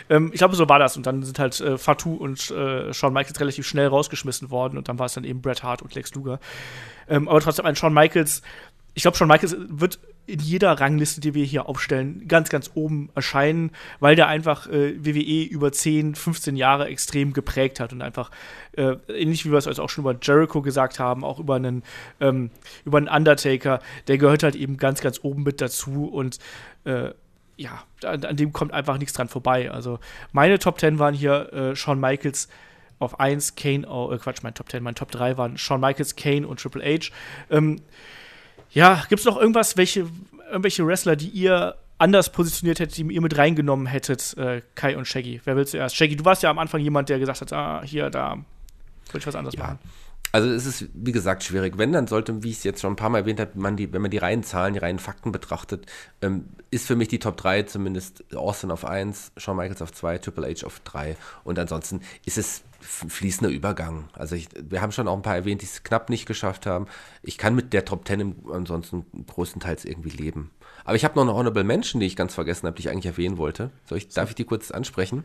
Speaker 1: Ähm, ich glaube, so war das. Und dann sind halt äh, Fatou und äh, Shawn Michaels relativ schnell rausgeschmissen worden. Und dann war es dann eben Bret Hart und Lex Luger. Ähm, aber trotzdem ein Shawn Michaels. Ich glaube, Shawn Michaels wird in jeder Rangliste, die wir hier aufstellen, ganz, ganz oben erscheinen, weil der einfach äh, WWE über 10, 15 Jahre extrem geprägt hat und einfach, äh, ähnlich wie wir es also auch schon über Jericho gesagt haben, auch über einen, ähm, über einen Undertaker, der gehört halt eben ganz, ganz oben mit dazu und äh, ja, an, an dem kommt einfach nichts dran vorbei. Also meine Top 10 waren hier äh, Shawn Michaels auf 1, Kane, oh, äh, Quatsch, mein Top 10, mein Top 3 waren Shawn Michaels, Kane und Triple H. Ähm, ja, gibt es noch irgendwas, welche, irgendwelche Wrestler, die ihr anders positioniert hättet, die ihr mit reingenommen hättet, äh, Kai und Shaggy? Wer willst du erst? Shaggy, du warst ja am Anfang jemand, der gesagt hat, ah, hier, da würde ich was anderes
Speaker 3: Ja.
Speaker 1: machen.
Speaker 3: Also es ist, wie gesagt, schwierig. Wenn, dann sollte, wie ich es jetzt schon ein paar Mal erwähnt habe, man die, wenn man die reinen Zahlen, die reinen Fakten betrachtet, ähm, ist für mich die Top 3 zumindest Austin auf 1, Shawn Michaels auf 2, Triple H auf 3. Und ansonsten ist es fließender Übergang. Also ich, wir haben schon auch ein paar erwähnt, die es knapp nicht geschafft haben. Ich kann mit der Top 10 im, ansonsten größtenteils irgendwie leben. Aber ich habe noch eine Honorable Mention, die ich ganz vergessen habe, die ich eigentlich erwähnen wollte. Ich, darf ich die kurz ansprechen?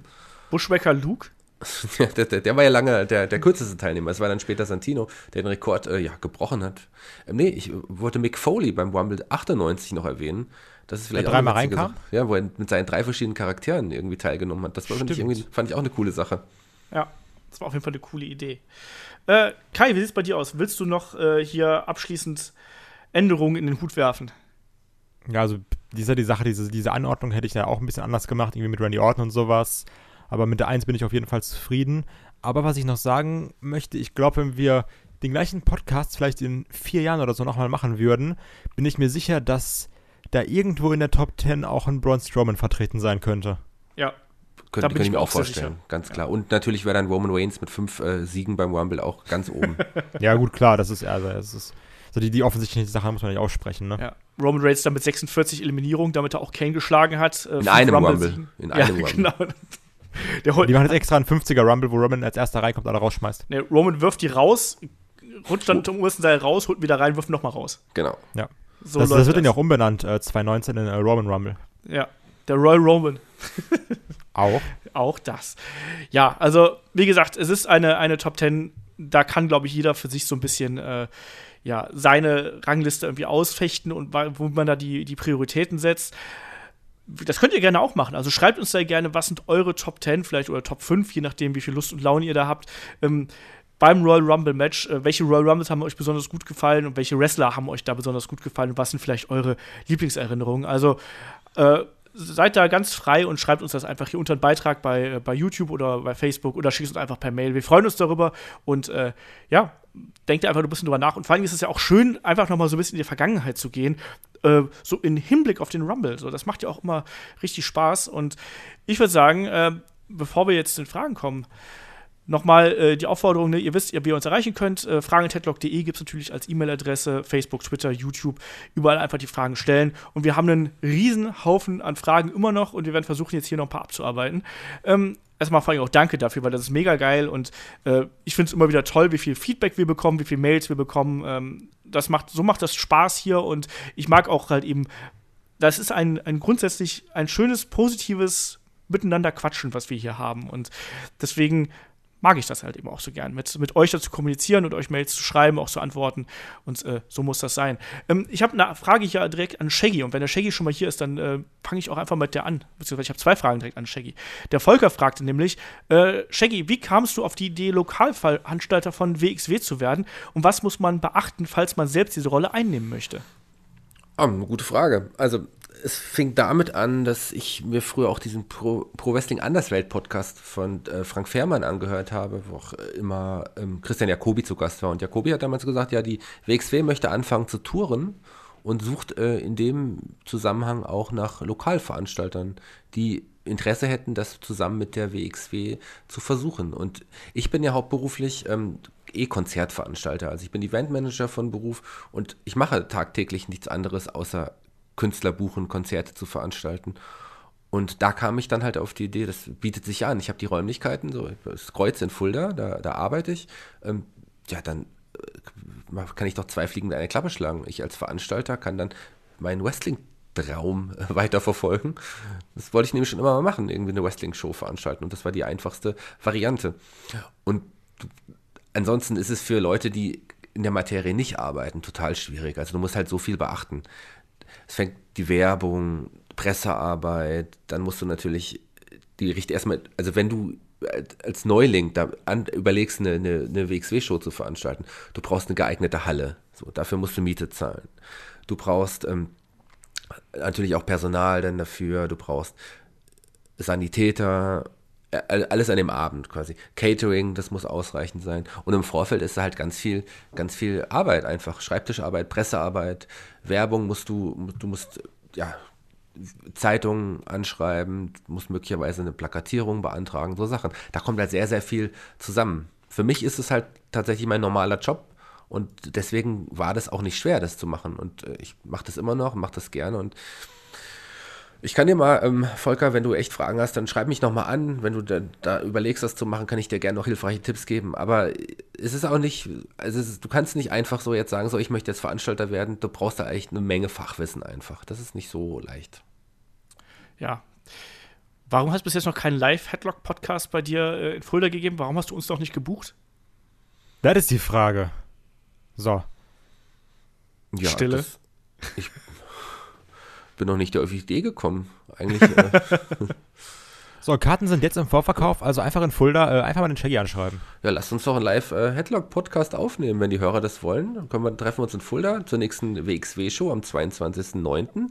Speaker 1: Bushwacker Luke?
Speaker 3: Der, der, der war ja lange der, der kürzeste Teilnehmer. Es war dann später Santino, der den Rekord äh, ja, gebrochen hat. Ähm, nee, ich wollte Mick Foley beim Rumble 98 noch erwähnen. Das ist vielleicht
Speaker 2: Der dreimal reinkam?
Speaker 3: Sache. Ja, wo er mit seinen drei verschiedenen Charakteren irgendwie teilgenommen hat. Das war, fand ich, irgendwie, fand ich auch eine coole Sache.
Speaker 1: Ja, das war auf jeden Fall eine coole Idee. Äh, Kai, wie sieht es bei dir aus? Willst du noch äh, hier abschließend Änderungen in den Hut werfen?
Speaker 2: Ja, also diese die Sache, diese, diese Anordnung hätte ich ja auch ein bisschen anders gemacht, irgendwie mit Randy Orton und sowas. Aber mit der 1 bin ich auf jeden Fall zufrieden. Aber was ich noch sagen möchte, ich glaube, wenn wir den gleichen Podcast vielleicht in vier Jahren oder so nochmal machen würden, bin ich mir sicher, dass da irgendwo in der Top 10 auch ein Braun Strowman vertreten sein könnte.
Speaker 1: Ja,
Speaker 3: Könnte, könnte
Speaker 1: ich mir auch
Speaker 3: vorstellen,
Speaker 1: sicher.
Speaker 3: ganz klar. Und natürlich wäre dann Roman Reigns mit fünf äh, Siegen beim Rumble auch ganz oben.
Speaker 2: ja, gut, klar, das ist also das ist so die, die offensichtliche Sache muss man nicht aussprechen, ne?
Speaker 1: ja. Roman Reigns dann mit 46 Eliminierungen, damit er auch Kane geschlagen hat. äh,
Speaker 3: In einem
Speaker 1: Rumble-Siegen.
Speaker 3: Rumble. In
Speaker 1: ja,
Speaker 3: einem Rumble.
Speaker 1: genau. Der holt,
Speaker 2: Die machen jetzt extra einen 50er Rumble, wo Roman als erster reinkommt, alle rausschmeißt.
Speaker 1: nee, Roman wirft die raus, rutscht dann zum obersten Seil raus, holt wieder rein, wirft nochmal raus.
Speaker 3: genau.
Speaker 2: Ja.
Speaker 1: So
Speaker 2: das,
Speaker 1: läuft
Speaker 2: das wird dann ja auch umbenannt, äh, 2019 in äh, Roman Rumble.
Speaker 1: Ja, der Royal Roman.
Speaker 2: Auch.
Speaker 1: Auch das. Ja, also, wie gesagt, es ist eine, eine Top 10. Da kann, glaube ich, jeder für sich so ein bisschen äh, ja, seine Rangliste irgendwie ausfechten und wo man da die, die Prioritäten setzt. Das könnt ihr gerne auch machen. Also schreibt uns da gerne, was sind eure Top 10 vielleicht oder Top 5, je nachdem, wie viel Lust und Laune ihr da habt. Ähm, beim Royal Rumble Match, äh, welche Royal Rumbles haben euch besonders gut gefallen und welche Wrestler haben euch da besonders gut gefallen und was sind vielleicht eure Lieblingserinnerungen? Also äh, seid da ganz frei und schreibt uns das einfach hier unter den Beitrag bei, äh, bei YouTube oder bei Facebook oder schickt uns einfach per Mail. Wir freuen uns darüber und äh, ja, denkt einfach ein bisschen drüber nach. Und vor allem ist es ja auch schön, einfach noch mal so ein bisschen in die Vergangenheit zu gehen, äh, so in Hinblick auf den Rumble. So, das macht ja auch immer richtig Spaß. Und ich würde sagen, äh, bevor wir jetzt zu den Fragen kommen, Nochmal äh, die Aufforderung, ne, ihr wisst, wie ihr uns erreichen könnt. Äh, Fragen.headlock.de gibt es natürlich als E-Mail-Adresse, Facebook, Twitter, YouTube, überall einfach die Fragen stellen. Und wir haben einen riesen Haufen an Fragen immer noch und wir werden versuchen, jetzt hier noch ein paar abzuarbeiten. Ähm, erstmal vor allem auch danke dafür, weil das ist mega geil und äh, ich finde es immer wieder toll, wie viel Feedback wir bekommen, wie viel Mails wir bekommen. Ähm, das macht, so macht das Spaß hier und ich mag auch halt eben, das ist ein, ein grundsätzlich ein schönes, positives Miteinander quatschen, was wir hier haben. Und deswegen mag ich das halt eben auch so gern, mit, mit euch dazu kommunizieren und euch Mails zu schreiben, auch zu antworten. Und äh, so muss das sein. Ähm, ich habe eine Frage hier direkt an Shaggy. Und wenn der Shaggy schon mal hier ist, dann äh, fange ich auch einfach mit der an. Beziehungsweise ich habe zwei Fragen direkt an Shaggy. Der Volker fragte nämlich, äh, Shaggy, wie kamst du auf die Idee, Lokalveranstalter von WXW zu werden? Und was muss man beachten, falls man selbst diese Rolle einnehmen möchte?
Speaker 3: Oh, eine gute Frage. Also es fing damit an, dass ich mir früher auch diesen Pro, Pro Wrestling Anderswelt Podcast von äh, Frank Fährmann angehört habe, wo auch immer ähm, Christian Jacobi zu Gast war. Und Jacobi hat damals gesagt, ja, die WXW möchte anfangen zu touren und sucht äh, in dem Zusammenhang auch nach Lokalveranstaltern, die Interesse hätten, das zusammen mit der WXW zu versuchen. Und ich bin ja hauptberuflich ähm, eh Konzertveranstalter. Also ich bin Eventmanager von Beruf und ich mache tagtäglich nichts anderes, außer Künstler buchen, Konzerte zu veranstalten. Und da kam ich dann halt auf die Idee, das bietet sich an. Ich habe die Räumlichkeiten, so das Kreuz in Fulda, da, da arbeite ich. Ähm, ja, dann äh, kann ich doch zwei Fliegen mit einer Klappe schlagen. Ich als Veranstalter kann dann meinen Wrestling-Traum äh, weiterverfolgen. Das wollte ich nämlich schon immer mal machen, irgendwie eine Wrestling-Show veranstalten. Und das war die einfachste Variante. Und ansonsten ist es für Leute, die in der Materie nicht arbeiten, total schwierig. Also du musst halt so viel beachten fängt die Werbung, Pressearbeit, dann musst du natürlich die richtig erstmal, also wenn du als Neuling da an, überlegst, eine, eine, eine WXW-Show zu veranstalten, du brauchst eine geeignete Halle. So, dafür musst du Miete zahlen. Du brauchst ähm, natürlich auch Personal dann dafür, du brauchst Sanitäter, alles an dem Abend quasi. Catering, das muss ausreichend sein. Und im Vorfeld ist da halt ganz viel, ganz viel Arbeit einfach. Schreibtischarbeit, Pressearbeit, Werbung musst du, du musst, ja, Zeitungen anschreiben, musst möglicherweise eine Plakatierung beantragen, so Sachen. Da kommt halt sehr, sehr viel zusammen. Für mich ist es halt tatsächlich mein normaler Job und deswegen war das auch nicht schwer, das zu machen. Und äh, ich mache das immer noch, mache das gerne und ich kann dir mal, ähm, Volker, wenn du echt Fragen hast, dann schreib mich nochmal an. Wenn du da, da, überlegst, das zu machen, kann ich dir gerne noch hilfreiche Tipps geben. Aber es ist auch nicht, also ist, du kannst nicht einfach so jetzt sagen, so ich möchte jetzt Veranstalter werden. Du brauchst da echt eine Menge Fachwissen einfach. Das ist nicht so leicht.
Speaker 1: Ja. Warum hast du bis jetzt noch keinen Live-Headlock-Podcast bei dir äh, in Fulda gegeben? Warum hast du uns noch nicht gebucht?
Speaker 2: Das ist die Frage. So.
Speaker 1: Ja, Stille. Das,
Speaker 3: ich bin noch nicht auf die Idee gekommen. Eigentlich. Äh,
Speaker 2: so, Karten sind jetzt im Vorverkauf, also einfach in Fulda, äh, einfach mal den Shaggy anschreiben.
Speaker 3: Ja, lasst uns doch einen Live-Headlock-Podcast aufnehmen, wenn die Hörer das wollen. Dann können wir, treffen wir uns in Fulda zur nächsten WXW-Show am 22.09.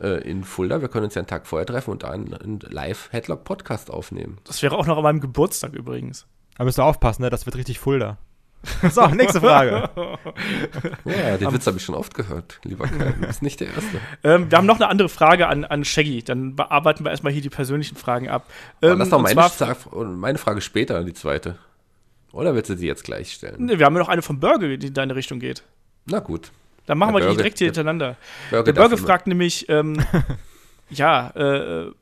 Speaker 3: Äh, in Fulda. Wir können uns ja einen Tag vorher treffen und dann einen Live-Headlock-Podcast aufnehmen.
Speaker 1: Das wäre auch noch an meinem Geburtstag übrigens.
Speaker 2: Aber müsst ihr aufpassen, ne? das wird richtig Fulda. So, nächste Frage.
Speaker 3: ja, den Witz habe ich schon oft gehört, lieber Kai. Du bist nicht der Erste.
Speaker 1: Ähm, wir haben noch eine andere Frage an, an Shaggy. Dann bearbeiten wir erstmal hier die persönlichen Fragen ab.
Speaker 3: Ähm, lass doch meine, meine Frage später, die zweite. Oder willst du die jetzt gleich stellen?
Speaker 1: Nee, wir haben ja noch eine von Burger, die in deine Richtung geht.
Speaker 3: Na gut.
Speaker 1: Dann machen der wir Burger, die direkt hier hintereinander. Burger der Burger fragt nämlich, ähm, ja, äh,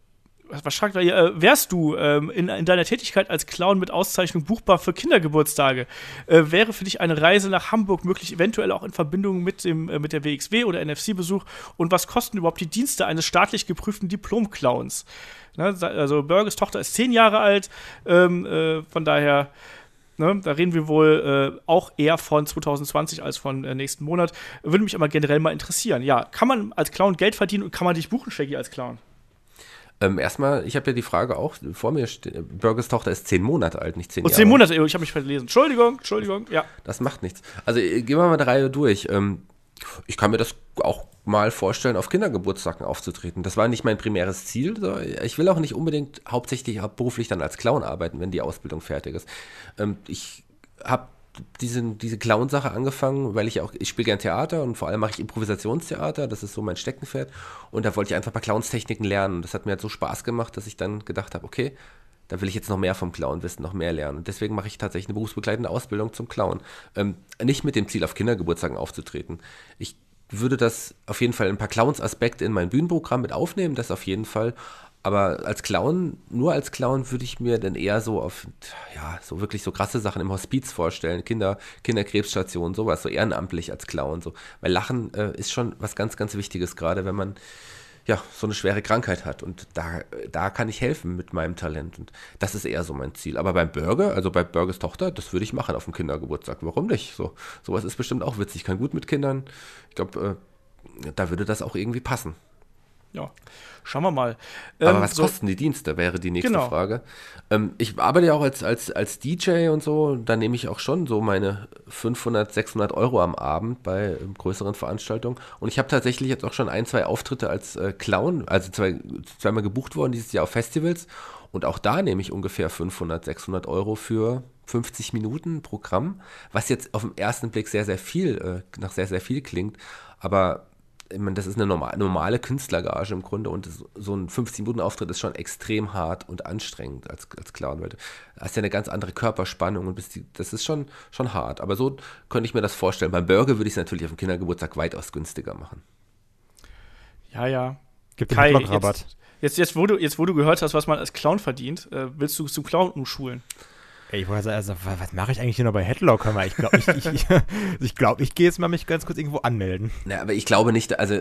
Speaker 1: was hier? Äh, wärst du ähm, in, in, deiner Tätigkeit als Clown mit Auszeichnung buchbar für Kindergeburtstage? Äh, wäre für dich eine Reise nach Hamburg möglich, eventuell auch in Verbindung mit, dem, äh, mit der WXW oder NFC-Besuch? Und was kosten überhaupt die Dienste eines staatlich geprüften Diplom-Clowns? Ne? Also, Burgers Tochter ist zehn Jahre alt, ähm, äh, von daher. Ne, da reden wir wohl äh, auch eher von 2020 als von äh, nächsten Monat. Würde mich aber generell mal interessieren. Ja, kann man als Clown Geld verdienen und kann man dich buchen, Shaggy, als Clown?
Speaker 3: Ähm, erstmal, ich habe ja die Frage auch vor mir. Burgers Tochter ist zehn Monate alt, nicht zehn
Speaker 1: oh,
Speaker 3: Jahre.
Speaker 1: zehn Monate, ich habe mich verlesen. Entschuldigung, Entschuldigung, ja.
Speaker 3: Das macht nichts. Also äh, gehen wir mal der Reihe durch. Ähm, ich kann mir das auch mal vorstellen, auf Kindergeburtstagen aufzutreten. Das war nicht mein primäres Ziel. Ich will auch nicht unbedingt hauptsächlich beruflich dann als Clown arbeiten, wenn die Ausbildung fertig ist. Ähm, ich habe diese, diese Clown-Sache angefangen, weil ich auch, ich spiele gern Theater und vor allem mache ich Improvisationstheater, das ist so mein Steckenpferd. Und da wollte ich einfach ein paar Clownstechniken lernen. Und das hat mir halt so Spaß gemacht, dass ich dann gedacht habe, okay, da will ich jetzt noch mehr vom Clown wissen, noch mehr lernen. Und deswegen mache ich tatsächlich eine berufsbegleitende Ausbildung zum Clown. Ähm, nicht mit dem Ziel, auf Kindergeburtstagen aufzutreten. Ich würde das auf jeden Fall ein paar Clowns-Aspekte in mein Bühnenprogramm mit aufnehmen, das auf jeden Fall. Aber als Clown, nur als Clown würde ich mir dann eher so auf, ja, so wirklich so krasse Sachen im Hospiz vorstellen. Kinder, Kinderkrebsstationen, sowas, so ehrenamtlich als Clown. So. Weil Lachen äh, ist schon was ganz, ganz Wichtiges, gerade wenn man ja, so eine schwere Krankheit hat. Und da, da kann ich helfen mit meinem Talent. Und das ist eher so mein Ziel. Aber beim Burger, also bei Burgers Tochter, das würde ich machen auf dem Kindergeburtstag. Warum nicht? So, sowas ist bestimmt auch witzig. Ich kann gut mit Kindern. Ich glaube, äh, da würde das auch irgendwie passen.
Speaker 1: Ja, schauen wir mal.
Speaker 3: Aber
Speaker 1: Ähm,
Speaker 3: was
Speaker 1: so-
Speaker 3: kosten die Dienste, wäre die nächste
Speaker 1: Genau.
Speaker 3: Frage. Ähm, ich arbeite ja auch als, als, als DJ und so, da nehme ich auch schon so meine 500, 600 Euro am Abend bei ähm, größeren Veranstaltungen. Und ich habe tatsächlich jetzt auch schon ein, zwei Auftritte als äh, Clown, also zwei, zweimal gebucht worden dieses Jahr auf Festivals. Und auch da nehme ich ungefähr 500, 600 Euro für 50 Minuten Programm, was jetzt auf den ersten Blick sehr, sehr viel, äh, nach sehr, sehr viel klingt. Aber ich meine, das ist eine norma- normale Künstlergage im Grunde und das, so ein 15-Minuten-Auftritt ist schon extrem hart und anstrengend als, als Clown, weil du hast ja eine ganz andere Körperspannung und bist die, das ist schon, schon hart. Aber so könnte ich mir das vorstellen. Beim Burger würde ich es natürlich auf dem Kindergeburtstag weitaus günstiger machen.
Speaker 1: Ja, ja.
Speaker 2: Gibt
Speaker 1: Kai,
Speaker 2: Headlock-Rabatt.
Speaker 1: jetzt, jetzt, jetzt, wo du, jetzt, wo du gehört hast, was man als Clown verdient, äh, willst du zum Clown umschulen?
Speaker 2: Ey, ich wollte sagen, also, wa- was mache ich eigentlich hier noch bei Headlock? Hör mal, ich glaube, ich, ich, ich, ich, glaub, ich gehe jetzt mal mich ganz kurz irgendwo anmelden.
Speaker 3: Na, aber ich glaube nicht, also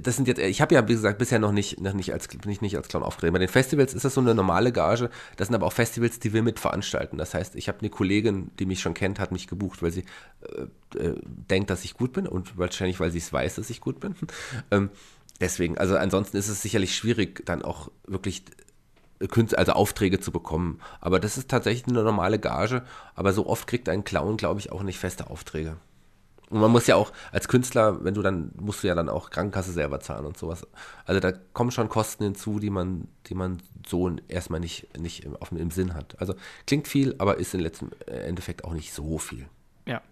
Speaker 3: das sind jetzt, ich habe ja, wie gesagt, bisher noch nicht, noch nicht als, nicht, nicht als Clown aufgetreten. Bei den Festivals ist das so eine normale Gage. Das sind aber auch Festivals, die wir mitveranstalten. Das heißt, ich habe eine Kollegin, die mich schon kennt, hat mich gebucht, weil sie äh, äh, denkt, dass ich gut bin und wahrscheinlich, weil sie es weiß, dass ich gut bin. ähm, deswegen, also ansonsten ist es sicherlich schwierig, dann auch wirklich äh, Künst- also Aufträge zu bekommen. Aber das ist tatsächlich eine normale Gage. Aber so oft kriegt ein Clown, glaube ich, auch nicht feste Aufträge. Und man muss ja auch als Künstler, wenn du dann, musst du ja dann auch Krankenkasse selber zahlen und sowas. Also da kommen schon Kosten hinzu, die man, die man so erstmal nicht, nicht im, auf, im Sinn hat. Also klingt viel, aber ist im letzten Endeffekt auch nicht so viel.
Speaker 1: Ja.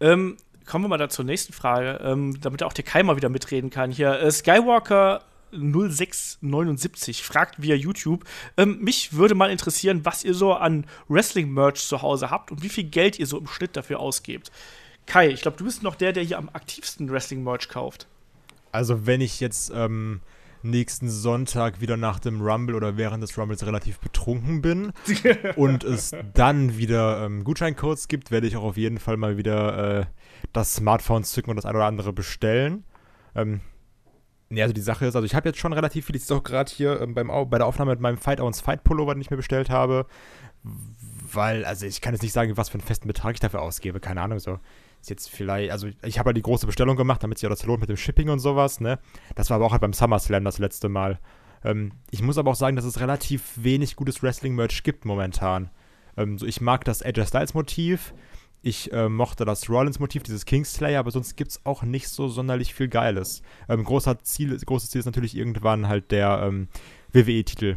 Speaker 1: Ähm, kommen wir mal da zur nächsten Frage, ähm, damit auch der Kai mal wieder mitreden kann. Hier, äh, Skywalker 0679 fragt via YouTube, ähm, mich würde mal interessieren, was ihr so an Wrestling-Merch zu Hause habt und wie viel Geld ihr so im Schnitt dafür ausgebt. Kai, ich glaube, du bist noch der, der hier am aktivsten Wrestling-Merch kauft.
Speaker 2: Also, wenn ich jetzt ähm, nächsten Sonntag wieder nach dem Rumble oder während des Rumbles relativ betrunken bin und es dann wieder ähm, Gutscheincodes gibt, werde ich auch auf jeden Fall mal wieder äh, das Smartphone zücken und das ein oder andere bestellen. Ähm, nee, also die Sache ist, also ich habe jetzt schon relativ viel, ich sehe auch gerade hier ähm, beim, bei der Aufnahme mit meinem Fight Owens Fight Pullover, den ich mir bestellt habe, weil, also ich kann jetzt nicht sagen, was für einen festen Betrag ich dafür ausgebe, keine Ahnung, so ist jetzt vielleicht, also ich habe ja die große Bestellung gemacht, damit sich auch das lohnt mit dem Shipping und sowas, ne? Das war aber auch halt beim SummerSlam das letzte Mal. Ähm, ich muss aber auch sagen, dass es relativ wenig gutes Wrestling-Merch gibt momentan. Ähm, so, ich mag das AJ Styles-Motiv, ich äh, mochte das Rollins-Motiv, dieses Kingslayer, aber sonst gibt es auch nicht so sonderlich viel Geiles. Ähm, großer Ziel, großes Ziel ist natürlich irgendwann halt der ähm, WWE-Titel.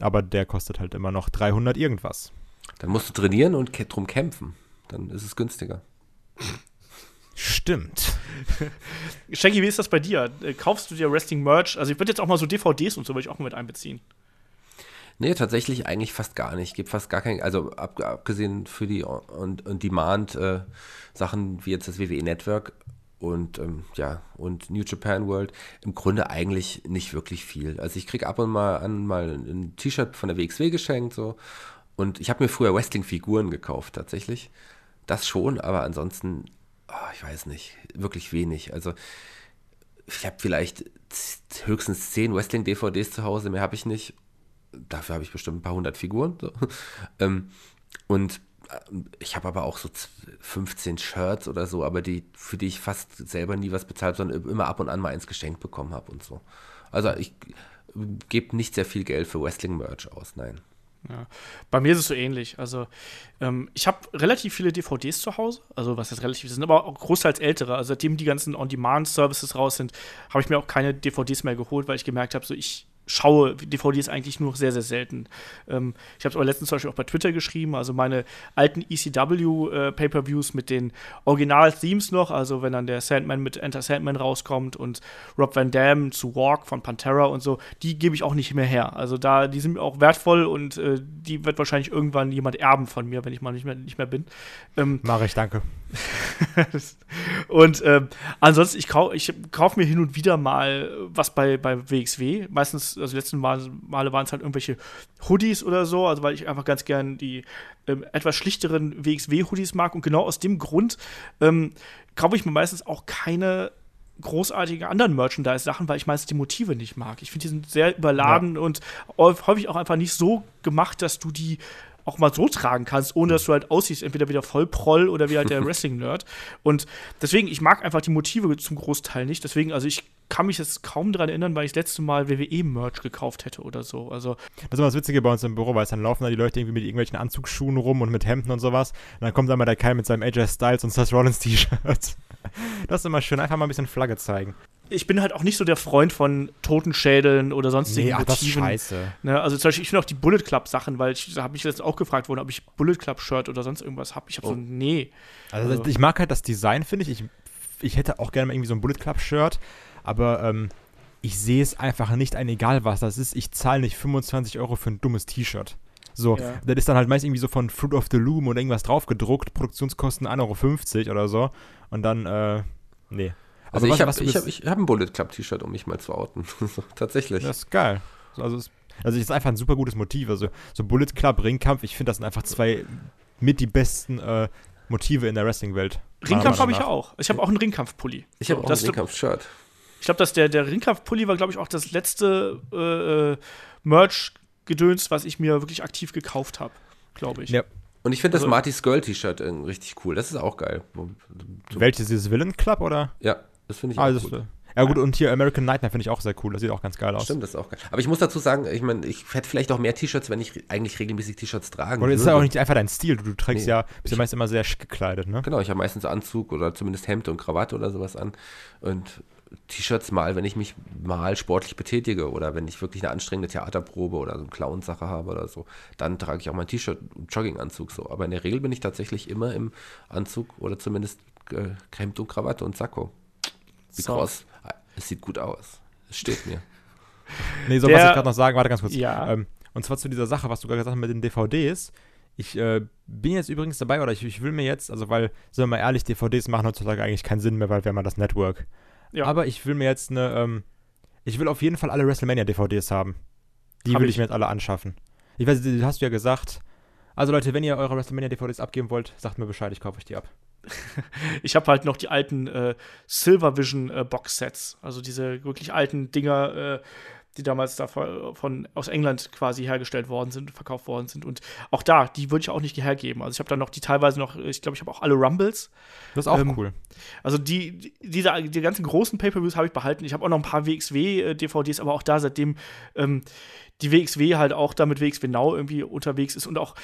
Speaker 2: Aber der kostet halt immer noch 300 irgendwas.
Speaker 3: Dann musst du trainieren und drum kämpfen. Dann ist es günstiger.
Speaker 2: Stimmt.
Speaker 1: Shaggy, wie ist das bei dir? Äh, kaufst du dir Wrestling-Merch? Also ich würde jetzt auch mal so DVDs und so würde ich auch mal mit einbeziehen.
Speaker 3: Nee, tatsächlich eigentlich fast gar nicht. Gibt fast gar kein, also ab, abgesehen für die On- On Demand äh, wie jetzt das WWE Network und ähm, ja und New Japan World im Grunde eigentlich nicht wirklich viel. Also ich krieg ab und mal an mal ein T-Shirt von der WXW geschenkt so und ich habe mir früher Wrestling Figuren gekauft tatsächlich. Das schon, aber ansonsten ah, ich weiß nicht, wirklich wenig. Also ich habe vielleicht höchstens zehn Wrestling DVDs zu Hause, mehr habe ich nicht dafür habe ich bestimmt ein paar hundert Figuren. So. ähm, und äh, ich habe aber auch so z- 15 Shirts oder so, aber die, für die ich fast selber nie was bezahlt, sondern immer ab und an mal eins geschenkt bekommen habe und so. Also ich gebe nicht sehr viel Geld für Wrestling-Merch aus, nein.
Speaker 1: Ja. Bei mir ist es so ähnlich. Also, ähm, ich habe relativ viele DVDs zu Hause. Also, was jetzt relativ sind, aber auch großteils ältere. Also, seitdem die ganzen On-Demand-Services raus sind, habe ich mir auch keine DVDs mehr geholt, weil ich gemerkt habe, so ich schaue DVDs eigentlich nur sehr, sehr selten. Ähm, ich habe es aber letztens zum Beispiel auch bei Twitter geschrieben, also meine alten ECW-Pay-Per-Views mit den Original-Themes noch, also wenn dann der Sandman mit Enter Sandman rauskommt und Rob Van Dam zu Walk von Pantera und so, die gebe ich auch nicht mehr her. Also da, die sind mir auch wertvoll und äh, die wird wahrscheinlich irgendwann jemand erben von mir, wenn ich mal nicht mehr, nicht mehr bin. Ähm,
Speaker 2: Mache ich, danke.
Speaker 1: und ähm, ansonsten, ich, kau ich kaufe mir hin und wieder mal was bei, bei WXW. Meistens, also die letzten Mal, Male waren es halt irgendwelche Hoodies oder so, also weil ich einfach ganz gern die ähm, etwas schlichteren WXW-Hoodies mag. Und genau aus dem Grund ähm, kaufe ich mir meistens auch keine großartigen anderen Merchandise-Sachen, weil ich meistens die Motive nicht mag. Ich finde, die sind sehr überladen und häufig auch einfach nicht so gemacht, dass du die auch mal so tragen kannst, ohne dass du halt aussiehst, entweder wieder voll Proll oder wie halt der Wrestling-Nerd. Und deswegen, ich mag einfach die Motive zum Großteil nicht. Deswegen, also ich kann mich jetzt kaum daran erinnern, weil ich das letzte Mal WWE-Merch gekauft hätte oder so. Also,
Speaker 2: Das ist immer das Witzige bei uns im Büro, weil es dann laufen da die Leute irgendwie mit irgendwelchen Anzugsschuhen rum und mit Hemden und sowas. Und dann kommt dann mal der Kai mit seinem AJ Styles und Seth Rollins T-Shirt. Das ist immer schön, einfach mal ein bisschen Flagge zeigen.
Speaker 1: Ich bin halt auch nicht so der Freund von Totenschädeln oder sonstigen
Speaker 2: ach, das ist
Speaker 1: Motiven.
Speaker 2: scheiße.
Speaker 1: Ne, also zum Beispiel, ich finde auch die Bullet Club Sachen, weil ich habe mich jetzt auch gefragt worden, ob ich Bullet Club Shirt oder sonst irgendwas habe. Ich habe so, nee.
Speaker 2: Also,
Speaker 1: Also-
Speaker 2: ich mag halt das Design, finde ich. ich. Ich hätte auch gerne mal irgendwie so ein Bullet Club Shirt, aber ähm, ich sehe es einfach nicht ein, egal was das ist. Ich zahle nicht 25 Euro für ein dummes T-Shirt. So,
Speaker 1: Ja.
Speaker 2: das ist dann halt meist irgendwie so von Fruit of the Loom oder irgendwas drauf gedruckt, Produktionskosten 1,50 Euro oder so. Und dann, äh, nee.
Speaker 3: Also
Speaker 2: was-
Speaker 3: ich habe ich hab, ich hab ein Bullet Club T-Shirt, um mich mal zu outen. Tatsächlich.
Speaker 2: Das ist geil. Also, es, also es ist einfach ein super gutes Motiv. Also so Bullet Club, Ringkampf, ich finde, das sind einfach zwei mit die besten äh, Motive in der Wrestling-Welt.
Speaker 1: Ringkampf habe ich auch. Ich habe auch einen Ringkampf-Pulli.
Speaker 3: Ich habe auch
Speaker 1: das-
Speaker 3: ein Ringkampf-Shirt.
Speaker 1: Ich glaube, dass der, der Ringkampf-Pulli war, glaube ich, auch das letzte äh, äh, Merch-Gedöns, was ich mir wirklich aktiv gekauft habe, glaube ich.
Speaker 2: Ja.
Speaker 3: Und ich finde
Speaker 1: Also-
Speaker 3: das Marty's Girl T-Shirt äh, richtig cool. Das ist auch geil. So-
Speaker 2: Welches ist Villain Club oder?
Speaker 3: Ja, das finde ich
Speaker 2: Ah,
Speaker 3: auch cool.
Speaker 2: ist, ja gut, und hier American Nightmare finde ich auch sehr cool. Das sieht auch ganz geil aus.
Speaker 3: Stimmt, das ist auch geil. Aber ich muss dazu sagen, ich meine, ich hätte vielleicht auch mehr T-Shirts, wenn ich eigentlich regelmäßig T-Shirts tragen
Speaker 2: Und es ist ja auch nicht einfach dein Stil. Du, du trägst
Speaker 3: Nee.
Speaker 2: ja, bist ja meist immer sehr schick gekleidet, ne?
Speaker 3: Genau, ich habe meistens Anzug oder zumindest Hemd und Krawatte oder sowas an. Und T-Shirts mal, wenn ich mich mal sportlich betätige oder wenn ich wirklich eine anstrengende Theaterprobe oder so eine Clown-Sache habe oder so, dann trage ich auch mein T-Shirt und Jogginganzug so. Aber in der Regel bin ich tatsächlich immer im Anzug oder zumindest äh, Hemd und Krawatte und Sakko. Because es sieht gut aus. Es steht mir.
Speaker 2: Nee, so
Speaker 1: Der-
Speaker 2: was ich gerade noch sagen, warte ganz kurz.
Speaker 1: Ja.
Speaker 2: Ähm, und zwar zu dieser Sache, was du gerade gesagt hast mit den DVDs. Ich äh, bin jetzt übrigens dabei, oder ich, ich will mir jetzt, also weil, sind wir mal ehrlich, DVDs machen heutzutage eigentlich keinen Sinn mehr, weil wir haben ja das Network.
Speaker 1: Ja.
Speaker 2: Aber ich will mir jetzt eine, ähm, ich will auf jeden Fall alle WrestleMania-DVDs haben. Die
Speaker 1: Hab
Speaker 2: will
Speaker 1: ich.
Speaker 2: ich mir jetzt alle anschaffen. Ich weiß, das hast du ja gesagt. Also Leute, wenn ihr eure WrestleMania-DVDs abgeben wollt, sagt mir Bescheid, ich kaufe euch die ab.
Speaker 1: Ich habe halt noch die alten äh, Silver Vision äh, Box-Sets, also diese wirklich alten Dinger, äh, die damals da von, aus England quasi hergestellt worden sind, verkauft worden sind. Und auch da, die würde ich auch nicht hergeben. Also ich habe dann noch die teilweise noch, ich glaube, ich habe auch alle Rumbles.
Speaker 2: Das ist auch
Speaker 1: Ähm,
Speaker 2: cool.
Speaker 1: Also die, die, diese, die ganzen großen Pay-Per-Views habe ich behalten. Ich habe auch noch ein paar WXW-DVDs, aber auch da, seitdem ähm, die WXW halt auch da mit WXW Now irgendwie unterwegs ist und auch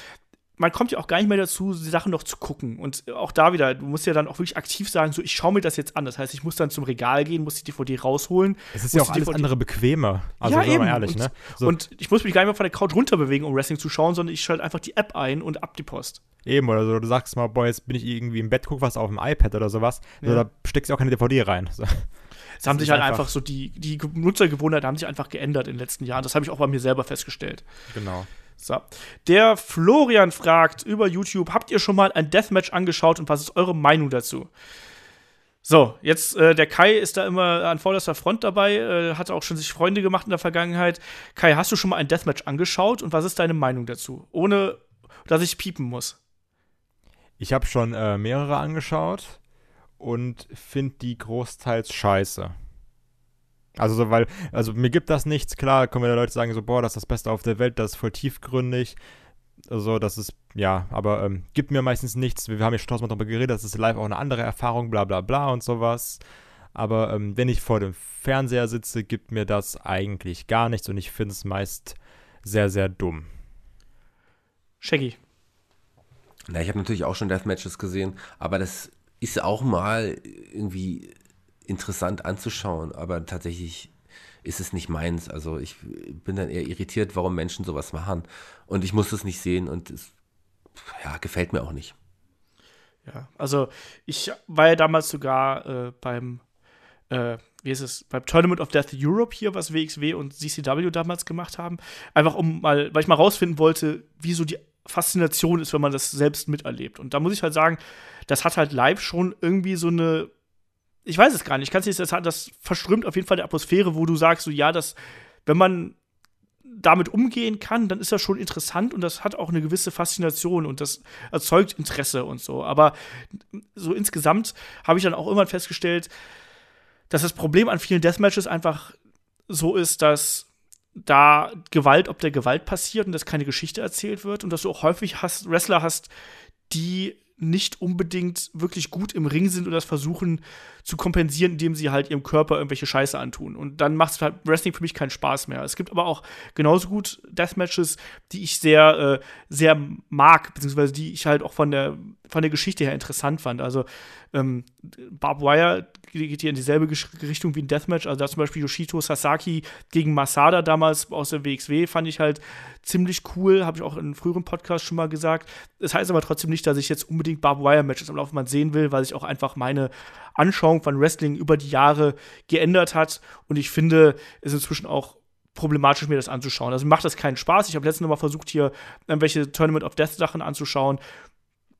Speaker 1: man kommt ja auch gar nicht mehr dazu, die Sachen noch zu gucken. Und auch da wieder, du musst ja dann auch wirklich aktiv sagen, so, ich schaue mir das jetzt an. Das heißt, ich muss dann zum Regal gehen, muss die DVD rausholen.
Speaker 2: Es ist ja auch alles
Speaker 1: DVD
Speaker 2: andere bequemer. Also,
Speaker 1: Ja, eben.
Speaker 2: ehrlich,
Speaker 1: und,
Speaker 2: ne? So,
Speaker 1: und ich muss mich gar nicht mehr von der Couch runterbewegen, um Wrestling zu schauen, sondern ich schalte einfach die App ein und ab die Post.
Speaker 2: Eben, oder so, du sagst mal, boah, jetzt bin ich irgendwie im Bett, guck was auf dem iPad oder sowas. So,
Speaker 1: Ja.
Speaker 2: da steckst du auch keine DVD rein. So.
Speaker 1: Es haben sich halt
Speaker 2: einfach-
Speaker 1: einfach so die, die Nutzergewohnheiten haben sich einfach geändert in den letzten Jahren. Das habe ich auch bei mir selber festgestellt.
Speaker 2: Genau.
Speaker 1: So. Der Florian fragt über YouTube: Habt ihr schon mal ein Deathmatch angeschaut und was ist eure Meinung dazu? So, jetzt, äh, der Kai ist da immer an vorderster Front dabei, äh, hat auch schon sich Freunde gemacht in der Vergangenheit. Kai, hast du schon mal ein Deathmatch angeschaut und was ist deine Meinung dazu? Ohne, dass ich piepen muss.
Speaker 2: Ich habe schon äh, mehrere angeschaut und finde die großteils scheiße. Also, so, weil, also mir gibt das nichts, klar, können wir Leute sagen, so, boah, das ist das Beste auf der Welt, das ist voll tiefgründig. Also, das ist, ja, aber ähm, gibt mir meistens nichts. Wir haben ja schon tausendmal darüber geredet, das ist live auch eine andere Erfahrung, bla bla bla und sowas. Aber ähm, wenn ich vor dem Fernseher sitze, gibt mir das eigentlich gar nichts und ich finde es meist sehr, sehr dumm.
Speaker 1: Shaggy.
Speaker 3: Na, ich habe natürlich auch schon Deathmatches gesehen, aber das ist auch mal irgendwie interessant anzuschauen, aber tatsächlich ist es nicht meins. Also ich bin dann eher irritiert, warum Menschen sowas machen. Und ich muss es nicht sehen und es ja, gefällt mir auch nicht.
Speaker 1: Ja, also ich war ja damals sogar äh, beim, äh, wie ist es, beim Tournament of Death Europe hier, was WXW und CCW damals gemacht haben. Einfach um mal, weil ich mal rausfinden wollte, wie so die Faszination ist, wenn man das selbst miterlebt. Und da muss ich halt sagen, das hat halt live schon irgendwie so eine, ich weiß es gar nicht, ich kann es nicht, hat- das verströmt auf jeden Fall die Atmosphäre, wo du sagst, so ja, das, wenn man damit umgehen kann, dann ist das schon interessant und das hat auch eine gewisse Faszination und das erzeugt Interesse und so. Aber so insgesamt habe ich dann auch irgendwann festgestellt, dass das Problem an vielen Deathmatches einfach so ist, dass da Gewalt ob der Gewalt passiert und dass keine Geschichte erzählt wird und dass du auch häufig hast, Wrestler hast, die nicht unbedingt wirklich gut im Ring sind und das versuchen zu kompensieren, indem sie halt ihrem Körper irgendwelche Scheiße antun. Und dann macht halt Wrestling für mich keinen Spaß mehr. Es gibt aber auch genauso gut Deathmatches, die ich sehr, äh, sehr mag, beziehungsweise die ich halt auch von der, von der Geschichte her interessant fand. Also ähm, Barb Wire geht hier in dieselbe Richtung wie ein Deathmatch. Also da zum Beispiel Yoshito Sasaki gegen Masada damals aus der WXW fand ich halt ziemlich cool. Habe ich auch in einem früheren Podcast schon mal gesagt. Das heißt aber trotzdem nicht, dass ich jetzt unbedingt Barb Wire Matches am Laufband sehen will, weil ich auch einfach meine Anschauung von Wrestling über die Jahre geändert hat. Und ich finde es inzwischen auch problematisch, mir das anzuschauen. Also mir macht das keinen Spaß. Ich habe letztens noch mal versucht, hier irgendwelche Tournament of Death Sachen anzuschauen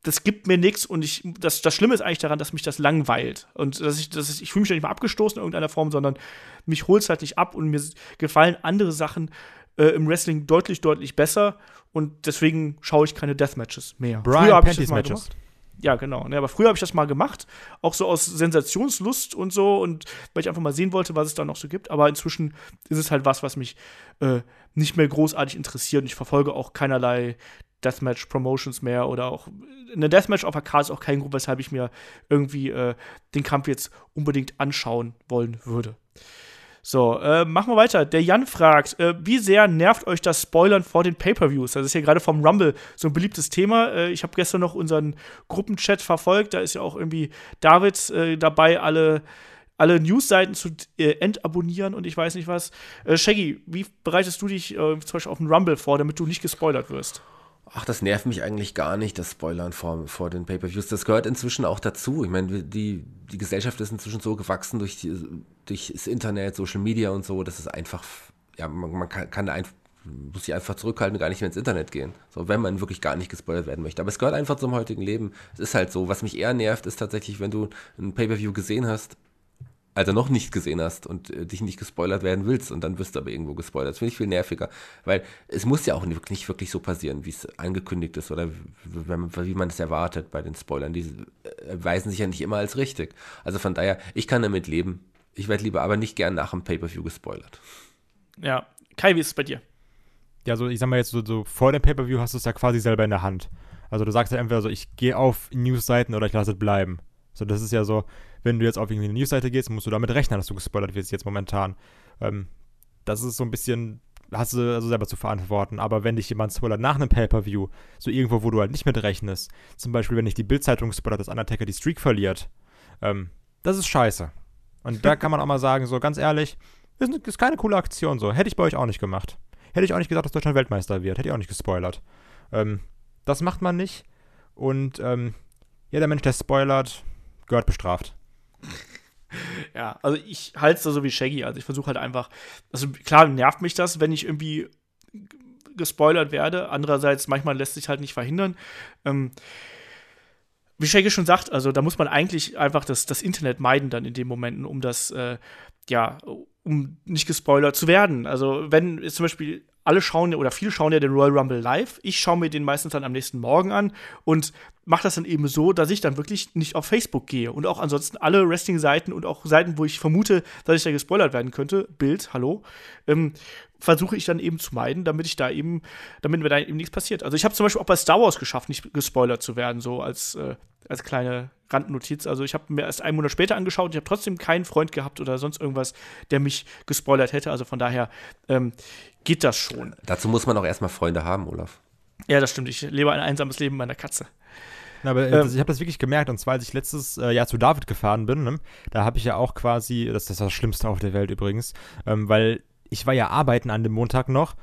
Speaker 1: das gibt mir nichts und ich, das, das Schlimme ist eigentlich daran, dass mich das langweilt. Und dass ich, dass ich, ich fühle mich nicht mal abgestoßen in irgendeiner Form, sondern mich holt es halt nicht ab und mir gefallen andere Sachen äh, im Wrestling deutlich, deutlich besser und deswegen schaue ich keine Deathmatches mehr.
Speaker 2: Brian
Speaker 1: früher
Speaker 2: Panties Matches.
Speaker 1: Gemacht. Ja, genau. Ja, aber früher habe ich das mal gemacht, auch so aus Sensationslust und so und weil ich einfach mal sehen wollte, was es da noch so gibt. Aber inzwischen ist es halt was, was mich äh, nicht mehr großartig interessiert und ich verfolge auch keinerlei Deathmatch-Promotions mehr oder auch eine Deathmatch auf Karte ist auch kein Grund, weshalb ich mir irgendwie äh, den Kampf jetzt unbedingt anschauen wollen würde. So, äh, machen wir weiter. Der Jan fragt, äh, wie sehr nervt euch das Spoilern vor den Pay-Per-Views? Das ist ja gerade vom Rumble so ein beliebtes Thema. Äh, ich habe gestern noch unseren Gruppenchat verfolgt. Da ist ja auch irgendwie David äh, dabei, alle alle Newsseiten zu äh, entabonnieren und ich weiß nicht was. Äh, Shaggy, wie bereitest du dich zum Beispiel auf den Rumble vor, damit du nicht gespoilert wirst?
Speaker 3: Ach, das nervt mich eigentlich gar nicht, das Spoilern vor, vor den Pay-Per-Views. Das gehört inzwischen auch dazu. Ich meine, die, die Gesellschaft ist inzwischen so gewachsen durch, die, durch das Internet, Social Media und so, dass es einfach, ja, man, man kann, kann muss sich einfach zurückhalten und gar nicht mehr ins Internet gehen. So, wenn man wirklich gar nicht gespoilert werden möchte. Aber es gehört einfach zum heutigen Leben. Es ist halt so. Was mich eher nervt, ist tatsächlich, wenn du ein Pay-Per-View gesehen hast also noch nicht gesehen hast und äh, dich nicht gespoilert werden willst und dann wirst du aber irgendwo gespoilert. Das finde ich viel nerviger, weil es muss ja auch nicht, nicht wirklich so passieren, wie es angekündigt ist oder wie, man es erwartet bei den Spoilern. Die äh, erweisen sich ja nicht immer als richtig. Also von daher, ich kann damit leben. Ich werde lieber aber nicht gern nach dem Pay-Per-View gespoilert.
Speaker 1: Ja, Kai, wie ist es bei dir?
Speaker 2: Ja, so ich sag mal jetzt so, so vor dem Pay-Per-View hast du es ja quasi selber in der Hand. Also du sagst ja entweder so, ich gehe auf Newsseiten oder ich lasse es bleiben. So, das ist ja so, wenn du jetzt auf irgendwie eine Newsseite gehst, musst du damit rechnen, dass du gespoilert wirst jetzt momentan. Ähm, das ist so ein bisschen, hast du also selber zu verantworten. Aber wenn dich jemand spoilert nach einem Pay-Per-View, so irgendwo, wo du halt nicht mit rechnest, zum Beispiel, wenn dich die Bildzeitung spoilert, dass Undertaker die Streak verliert, ähm, das ist scheiße. Und da kann man auch mal sagen, so ganz ehrlich, ist, ist keine coole Aktion so. Hätte ich bei euch auch nicht gemacht. Hätte ich auch nicht gesagt, dass Deutschland Weltmeister wird. Hätte ich auch nicht gespoilert. Ähm, das macht man nicht. Und ähm, jeder Mensch, der spoilert, gehört bestraft.
Speaker 1: Ja, also ich halte es da so wie Shaggy. Also ich versuche halt einfach, also klar nervt mich das, wenn ich irgendwie gespoilert werde. Andererseits, manchmal lässt sich halt nicht verhindern. Ähm, wie Shaggy schon sagt, also da muss man eigentlich einfach das, das Internet meiden dann in den Momenten, um das, äh, ja, um nicht gespoilert zu werden. Also wenn zum Beispiel alle schauen oder viele schauen ja den Royal Rumble live. Ich schaue mir den meistens dann am nächsten Morgen an und mache das dann eben so, dass ich dann wirklich nicht auf Facebook gehe. Und auch ansonsten alle Wrestling-Seiten und auch Seiten, wo ich vermute, dass ich da gespoilert werden könnte, Bild, hallo, ähm, versuche ich dann eben zu meiden, damit ich da eben, damit mir da eben nichts passiert. Also ich habe zum Beispiel auch bei Star Wars geschafft, nicht gespoilert zu werden, so als, äh, als kleine Randnotiz. Also ich habe mir erst einen Monat später angeschaut und ich habe trotzdem keinen Freund gehabt oder sonst irgendwas, der mich gespoilert hätte. Also von daher ähm, geht das schon.
Speaker 3: Dazu muss man auch erstmal Freunde haben, Olaf.
Speaker 1: Ja, das stimmt. Ich lebe ein einsames Leben meiner Katze.
Speaker 2: Na, aber ähm, ich habe das wirklich gemerkt, und zwar als ich letztes äh, Jahr zu David gefahren bin, ne, da habe ich ja auch quasi, das ist das Schlimmste auf der Welt übrigens, ähm, weil ich war ja arbeiten an dem Montag noch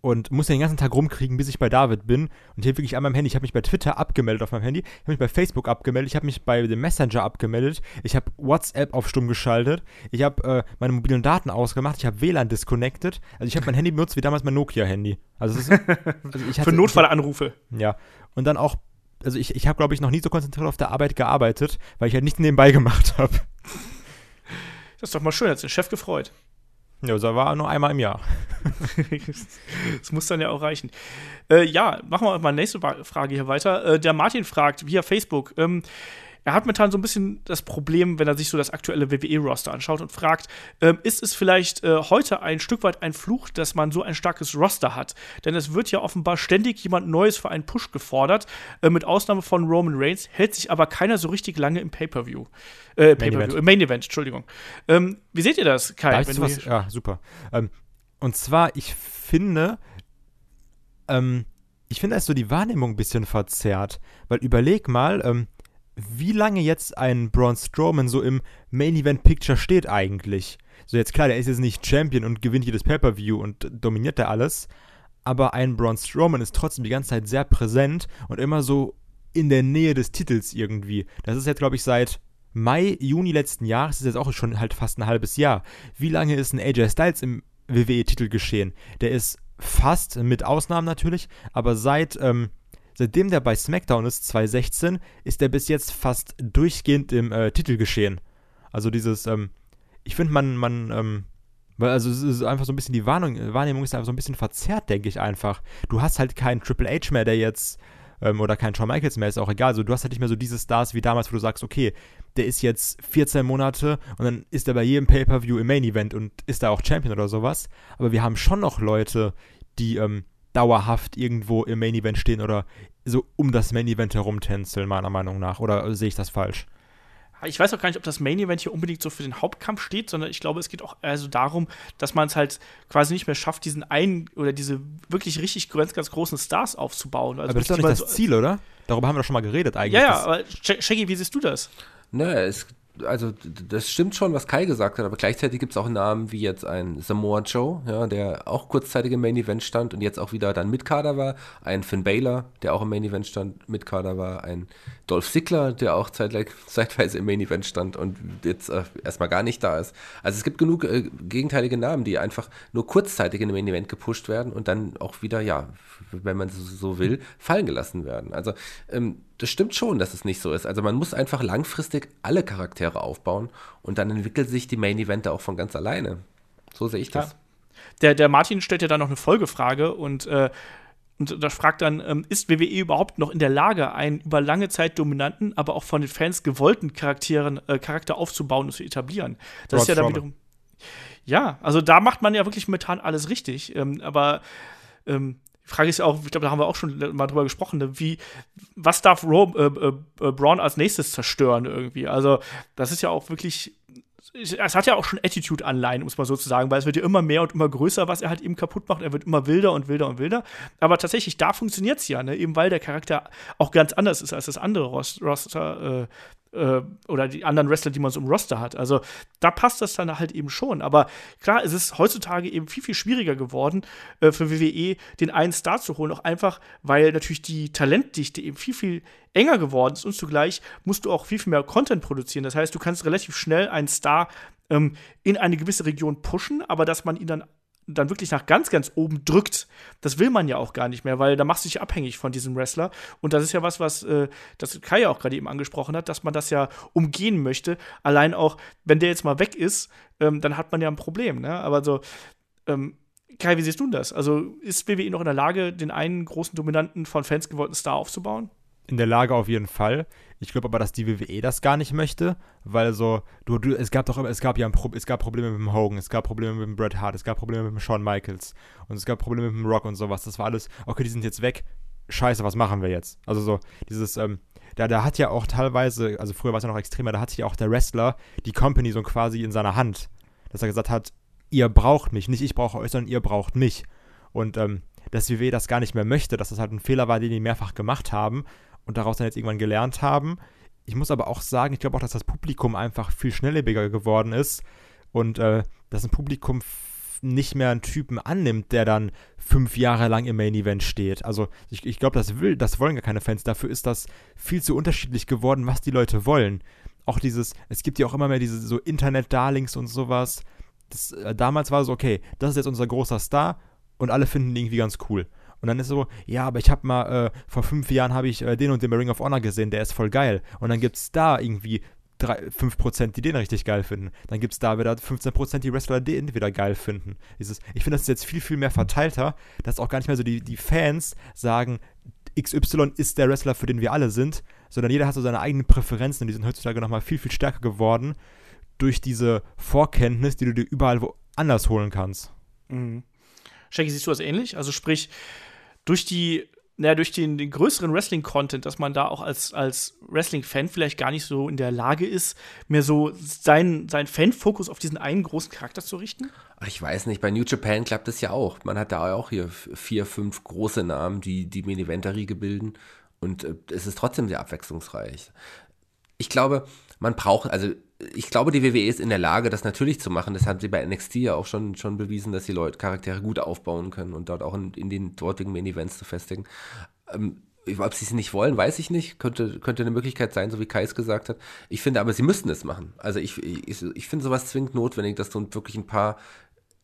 Speaker 2: und musste den ganzen Tag rumkriegen, bis ich bei David bin. Und hier wirklich an meinem Handy. Ich habe mich bei Twitter abgemeldet auf meinem Handy, ich habe mich bei Facebook abgemeldet, ich habe mich bei dem Messenger abgemeldet, ich habe WhatsApp auf stumm geschaltet, ich habe äh, meine mobilen Daten ausgemacht, ich habe WLAN disconnected. Also ich habe mein Handy benutzt wie damals mein Nokia-Handy. Also, ist,
Speaker 1: also ich hatte, Für Notfallanrufe.
Speaker 2: Ja. Und dann auch, also ich, ich habe, glaube ich, noch nie so konzentriert auf der Arbeit gearbeitet, weil ich halt nichts nebenbei gemacht habe.
Speaker 1: Das ist doch mal schön, hat sich der Chef gefreut.
Speaker 2: Ja, das war nur einmal im Jahr.
Speaker 1: das muss dann ja auch reichen. Äh, ja, machen wir mal nächste Frage hier weiter. Äh, der Martin fragt via Facebook, ähm, er hat momentan so ein bisschen das Problem, wenn er sich so das aktuelle WWE-Roster anschaut und fragt, ähm, ist es vielleicht äh, heute ein Stück weit ein Fluch, dass man so ein starkes Roster hat? Denn es wird ja offenbar ständig jemand Neues für einen Push gefordert. Äh, mit Ausnahme von Roman Reigns hält sich aber keiner so richtig lange im Pay-Per-View. Äh, Pay-Per-View, Main, Main Event, Entschuldigung. Ähm, wie seht ihr das, Kai?
Speaker 2: Da was, ja, super. Ähm, und zwar, ich finde, ähm, ich finde, da ist so die Wahrnehmung ein bisschen verzerrt. Weil überleg mal, ähm, wie lange jetzt ein Braun Strowman so im Main Event Picture steht eigentlich. So jetzt klar, der ist jetzt nicht Champion und gewinnt jedes Pay-Per-View und dominiert da alles, aber ein Braun Strowman ist trotzdem die ganze Zeit sehr präsent und immer so in der Nähe des Titels irgendwie. Das ist jetzt, glaube ich, seit Mai, Juni letzten Jahres, ist jetzt auch schon halt fast ein halbes Jahr. Wie lange ist ein AJ Styles im WWE-Titel geschehen? Der ist fast, mit Ausnahmen natürlich, aber seit ähm, Seitdem der bei SmackDown ist, 2016, ist er bis jetzt fast durchgehend im äh, Titel geschehen. Also dieses, ähm, ich finde, man, man, ähm, weil also es ist einfach so ein bisschen die Warnung, Wahrnehmung ist einfach so ein bisschen verzerrt, denke ich einfach. Du hast halt keinen Triple H mehr, der jetzt ähm, oder keinen Shawn Michaels mehr, ist auch egal. Also du hast halt nicht mehr so diese Stars wie damals, wo du sagst, okay, der ist jetzt 14 Monate und dann ist er bei jedem Pay-Per-View im Main Event und ist da auch Champion oder sowas. Aber wir haben schon noch Leute, die ähm, dauerhaft irgendwo im Main Event stehen oder so um das Main Event herumtänzeln, meiner Meinung nach. Oder sehe ich das falsch?
Speaker 1: Ich weiß auch gar nicht, ob das Main Event hier unbedingt so für den Hauptkampf steht, sondern ich glaube, es geht auch also darum, dass man es halt quasi nicht mehr schafft, diesen einen oder diese wirklich richtig ganz, ganz großen Stars aufzubauen.
Speaker 2: Also aber das ist doch nicht das so Ziel, oder? Darüber haben wir doch schon mal geredet eigentlich.
Speaker 1: Ja, ja, aber Shaggy, wie siehst du das?
Speaker 3: Ne, es also das stimmt schon, was Kai gesagt hat, aber gleichzeitig gibt es auch Namen wie jetzt ein Samoa Joe, ja, der auch kurzzeitig im Main Event stand und jetzt auch wieder dann mit Kader war, ein Finn Baylor, der auch im Main Event stand, mit Kader war, ein Dolph Ziggler, der auch zeitgleich, zeitweise im Main Event stand und jetzt äh, erstmal gar nicht da ist. Also es gibt genug äh, gegenteilige Namen, die einfach nur kurzzeitig in dem Main Event gepusht werden und dann auch wieder, ja, wenn man so will, fallen gelassen werden. Also ähm, das stimmt schon, dass es nicht so ist. Also man muss einfach langfristig alle Charaktere aufbauen und dann entwickelt sich die Main Event auch von ganz alleine. So sehe ich das. Ja.
Speaker 1: Der, der Martin stellt ja dann noch eine Folgefrage und äh, und da fragt dann, ähm, ist WWE überhaupt noch in der Lage, einen über lange Zeit dominanten, aber auch von den Fans gewollten Charakteren, äh, Charakter aufzubauen und zu etablieren? Das Rod ist ja dann wiederum. Ja, also da macht man ja wirklich momentan alles richtig. Ähm, aber ähm, die Frage ist ja auch, ich glaube, da haben wir auch schon mal drüber gesprochen, ne, wie, was darf Ro äh, äh, äh, Braun als nächstes zerstören irgendwie? Also, das ist ja auch wirklich es hat ja auch schon Attitude-Anleihen, muss man sozusagen, weil es wird ja immer mehr und immer größer, was er halt eben kaputt macht. Er wird immer wilder und wilder und wilder. Aber tatsächlich, da funktioniert es ja, ne? eben weil der Charakter auch ganz anders ist als das andere Roster, äh, äh, oder die anderen Wrestler, die man so im Roster hat. Also da passt das dann halt eben schon. Aber klar, es ist heutzutage eben viel, viel schwieriger geworden, äh, für WWE den einen Star zu holen. Auch einfach, weil natürlich die Talentdichte eben viel, viel enger geworden ist und zugleich musst du auch viel, viel mehr Content produzieren. Das heißt, du kannst relativ schnell einen Star ähm, in eine gewisse Region pushen, aber dass man ihn dann dann wirklich nach ganz, ganz oben drückt, das will man ja auch gar nicht mehr, weil da machst du dich abhängig von diesem Wrestler. Und das ist ja was, was äh, das Kai ja auch gerade eben angesprochen hat, dass man das ja umgehen möchte. Allein auch, wenn der jetzt mal weg ist, ähm, dann hat man ja ein Problem. Ne? Aber so, ähm, Kai, wie siehst du das? Also ist WWE noch in der Lage, den einen großen dominanten von Fans gewollten Star aufzubauen?
Speaker 2: In der Lage auf jeden Fall. Ich glaube aber, dass die WWE das gar nicht möchte, weil so, du, du, es gab doch es gab ja Pro, es gab Probleme mit dem Hogan, es gab Probleme mit dem Bret Hart, es gab Probleme mit dem Shawn Michaels und es gab Probleme mit dem Rock und sowas. Das war alles, okay, die sind jetzt weg. Scheiße, was machen wir jetzt? Also so, dieses, ähm, da, da hat ja auch teilweise, also früher war es ja noch extremer, da hatte ja auch der Wrestler die Company so quasi in seiner Hand, dass er gesagt hat, ihr braucht mich, nicht ich brauche euch, sondern ihr braucht mich. Und ähm, dass WWE das gar nicht mehr möchte, dass das halt ein Fehler war, den die mehrfach gemacht haben und daraus dann jetzt irgendwann gelernt haben. Ich muss aber auch sagen, ich glaube auch, dass das Publikum einfach viel schnelllebiger geworden ist und äh, dass ein Publikum nicht mehr einen Typen annimmt, der dann fünf Jahre lang im Main Event steht. Also ich, ich glaube, das will, das wollen gar keine Fans. Dafür ist das viel zu unterschiedlich geworden, was die Leute wollen. Auch dieses, es gibt ja auch immer mehr diese so Internet-Darlings und sowas. Das, äh, damals war es so, okay, das ist jetzt unser großer Star und alle finden ihn irgendwie ganz cool. Und dann ist so, ja, aber ich habe mal, äh, vor fünf Jahren habe ich äh, den und den bei Ring of Honor gesehen, der ist voll geil. Und dann gibt es da irgendwie 3, 5%, die den richtig geil finden. Dann gibt es da wieder 15%, die Wrestler den wieder geil finden. Dieses, ich finde, das ist jetzt viel, viel mehr verteilter, dass auch gar nicht mehr so die, die Fans sagen, XY ist der Wrestler, für den wir alle sind, sondern jeder hat so seine eigenen Präferenzen und die sind heutzutage nochmal viel, viel stärker geworden durch diese Vorkenntnis, die du dir überall woanders holen kannst.
Speaker 1: Mhm. Shaggy, siehst du das ähnlich? Also sprich, durch die naja, durch den, den größeren Wrestling-Content, dass man da auch als, als Wrestling-Fan vielleicht gar nicht so in der Lage ist, mehr so seinen, seinen Fan-Fokus auf diesen einen großen Charakter zu richten?
Speaker 3: Ich weiß nicht, bei New Japan klappt das ja auch. Man hat da auch hier vier, fünf große Namen, die die Main-Eventer-Riege bilden. Und äh, es ist trotzdem sehr abwechslungsreich. Ich glaube, man braucht, also ich glaube, die WWE ist in der Lage, das natürlich zu machen. Das haben sie bei NXT ja auch schon, schon bewiesen, dass die Leute Charaktere gut aufbauen können und dort auch in, in den dortigen Main-Events zu festigen. Ähm, ob sie es nicht wollen, weiß ich nicht. Könnte, könnte eine Möglichkeit sein, so wie Kai es gesagt hat. Ich finde aber, sie müssten es machen. Also ich, ich, ich finde sowas zwingend notwendig, dass du wirklich ein paar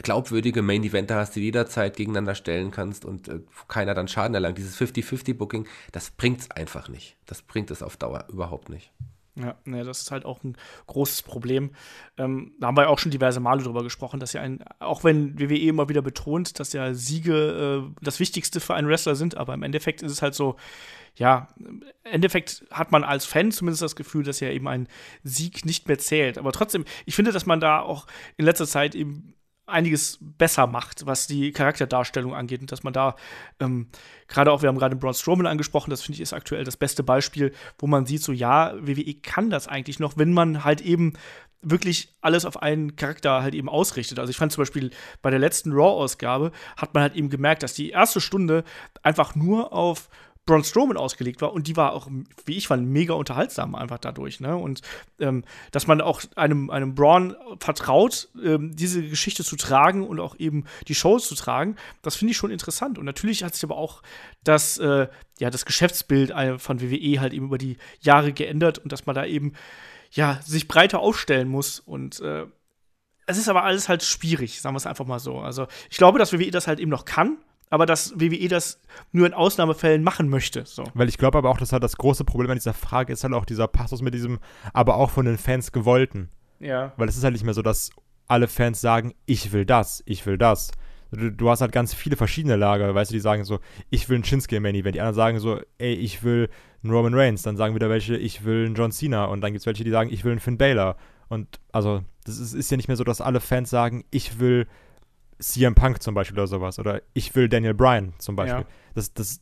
Speaker 3: glaubwürdige Main-Eventer hast, die jederzeit gegeneinander stellen kannst und äh, keiner dann Schaden erlangt. Dieses 50-50-Booking, das bringt es einfach nicht. Das bringt es auf Dauer überhaupt nicht.
Speaker 1: Ja, ne, das ist halt auch ein großes Problem. Ähm, da haben wir auch schon diverse Male drüber gesprochen, dass ja ein, auch wenn WWE immer wieder betont, dass ja Siege äh, das Wichtigste für einen Wrestler sind, aber im Endeffekt ist es halt so, ja, im Endeffekt hat man als Fan zumindest das Gefühl, dass ja eben ein Sieg nicht mehr zählt. Aber trotzdem, ich finde, dass man da auch in letzter Zeit eben einiges besser macht, was die Charakterdarstellung angeht und dass man da ähm, gerade auch, wir haben gerade Braun Strowman angesprochen, das finde ich ist aktuell das beste Beispiel, wo man sieht, so ja, WWE kann das eigentlich noch, wenn man halt eben wirklich alles auf einen Charakter halt eben ausrichtet. Also ich fand zum Beispiel bei der letzten Raw-Ausgabe hat man halt eben gemerkt, dass die erste Stunde einfach nur auf Braun Strowman ausgelegt war und die war auch, wie ich fand, mega unterhaltsam einfach dadurch. Ne? Und ähm, dass man auch einem, einem Braun vertraut, ähm, diese Geschichte zu tragen und auch eben die Shows zu tragen, das finde ich schon interessant. Und natürlich hat sich aber auch das, äh, ja, das Geschäftsbild von WWE halt eben über die Jahre geändert und dass man da eben ja, sich breiter aufstellen muss und äh, es ist aber alles halt schwierig, sagen wir es einfach mal so. Also, ich glaube, dass WWE das halt eben noch kann aber dass WWE das nur in Ausnahmefällen machen möchte. So.
Speaker 2: Weil ich glaube aber auch, dass halt das große Problem an dieser Frage ist halt auch dieser Passus mit diesem, aber auch von den Fans gewollten.
Speaker 1: Ja.
Speaker 2: Weil es ist halt nicht mehr so, dass alle Fans sagen, ich will das, ich will das. Du, du hast halt ganz viele verschiedene Lager, weißt du, die sagen so, ich will einen Shinsuke im Main Event. Die anderen sagen so, ey, ich will einen Roman Reigns. Dann sagen wieder welche, ich will einen John Cena. Und dann gibt es welche, die sagen, ich will einen Finn Balor. Und also, das ist, ist ja nicht mehr so, dass alle Fans sagen, ich will CM Punk zum Beispiel oder sowas. Oder ich will Daniel Bryan zum Beispiel. Ja. Das, das,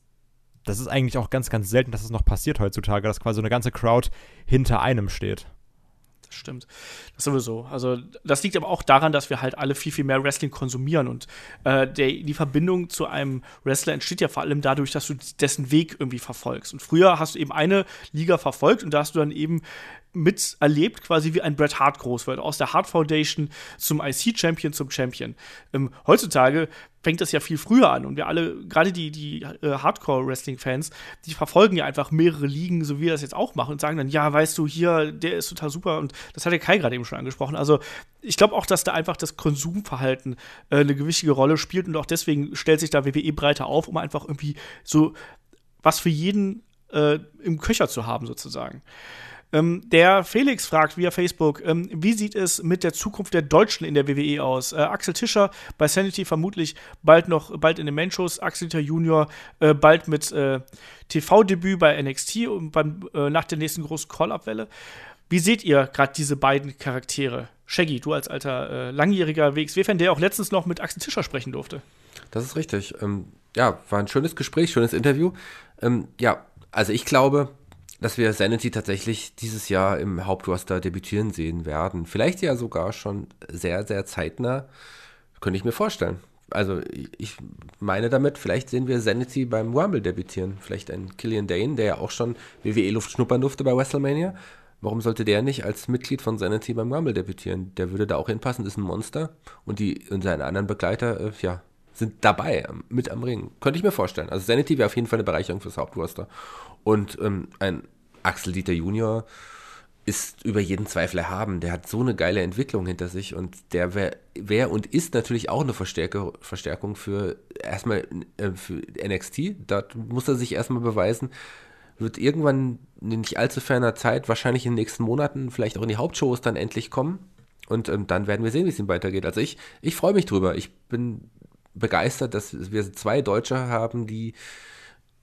Speaker 2: das ist eigentlich auch ganz, ganz selten, dass es das noch passiert heutzutage, dass quasi so eine ganze Crowd hinter einem steht.
Speaker 1: Das stimmt. Das sowieso. Also, das liegt aber auch daran, dass wir halt alle viel, viel mehr Wrestling konsumieren. Und äh, der, die Verbindung zu einem Wrestler entsteht ja vor allem dadurch, dass du dessen Weg irgendwie verfolgst. Und früher hast du eben eine Liga verfolgt und da hast du dann eben miterlebt, quasi wie ein Bret Hart groß wird. Aus der Hart Foundation zum IC-Champion zum Champion. Ähm, heutzutage fängt das ja viel früher an und wir alle, gerade die, die äh, Hardcore-Wrestling-Fans, die verfolgen ja einfach mehrere Ligen, so wie wir das jetzt auch machen und sagen dann, ja, weißt du, hier, der ist total super und das hat der Kai gerade eben schon angesprochen. Also ich glaube auch, dass da einfach das Konsumverhalten äh, eine gewichtige Rolle spielt und auch deswegen stellt sich da WWE breiter auf, um einfach irgendwie so was für jeden äh, im Köcher zu haben, sozusagen. Ähm, der Felix fragt via Facebook, ähm, wie sieht es mit der Zukunft der Deutschen in der WWE aus? Äh, Axel Tischer bei Sanity vermutlich bald noch, bald in den Main-Shows, Axel Tischer Junior äh, bald mit äh, TV-Debüt bei NXT und beim, äh, nach der nächsten großen Call-Up-Welle. Wie seht ihr gerade diese beiden Charaktere? Shaggy, du als alter äh, langjähriger WXW-Fan, der auch letztens noch mit Axel Tischer sprechen durfte.
Speaker 3: Das ist richtig. Ähm, ja, war ein schönes Gespräch, schönes Interview. Ähm, ja, also ich glaube, dass wir Sanity tatsächlich dieses Jahr im Hauptroster debütieren sehen werden. Vielleicht ja sogar schon sehr, sehr zeitnah. Könnte ich mir vorstellen. Also ich meine damit, vielleicht sehen wir Sanity beim Rumble debütieren. Vielleicht ein Killian Dane, der ja auch schon WWE-Luft schnuppern durfte bei WrestleMania. Warum sollte der nicht als Mitglied von Sanity beim Rumble debütieren? Der würde da auch hinpassen, ist ein Monster. Und, die, und seine anderen Begleiter, äh, ja, sind dabei, mit am Ring. Könnte ich mir vorstellen. Also Sanity wäre auf jeden Fall eine Bereicherung fürs Hauptroster. Und ähm, ein Axel Dieter Junior ist über jeden Zweifel erhaben. Der hat so eine geile Entwicklung hinter sich und der wäre wär und ist natürlich auch eine Verstärke, Verstärkung für erstmal äh, für NXT. Da muss er sich erstmal beweisen. Wird irgendwann in nicht allzu ferner Zeit, wahrscheinlich in den nächsten Monaten, vielleicht auch in die Hauptshows dann endlich kommen. Und ähm, dann werden wir sehen, wie es ihm weitergeht. Also ich, ich freue mich drüber. Ich bin begeistert, dass wir zwei Deutsche haben, die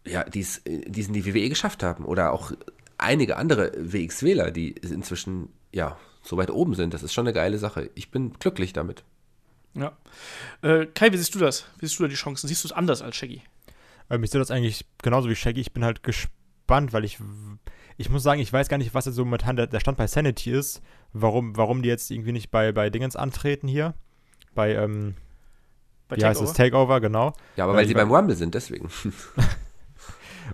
Speaker 3: ja, die es in die WWE geschafft haben. Oder auch einige andere WX-Wähler, die inzwischen ja so weit oben sind. Das ist schon eine geile Sache. Ich bin glücklich damit.
Speaker 1: Ja. Äh, Kai, wie siehst du das? Wie siehst du da die Chancen? Siehst du es anders als Shaggy?
Speaker 2: Ähm, ich sehe das eigentlich genauso wie Shaggy. Ich bin halt gespannt, weil ich, ich muss sagen, ich weiß gar nicht, was jetzt so momentan der, der Stand bei Sanity ist. Warum, warum die jetzt irgendwie nicht bei, bei Dingens antreten hier. Bei, ähm,
Speaker 1: Bei
Speaker 2: wie heißt es? Takeover, genau.
Speaker 3: Ja, aber
Speaker 2: Ja,
Speaker 3: weil
Speaker 2: ich
Speaker 3: sie beim Rumble sind, deswegen.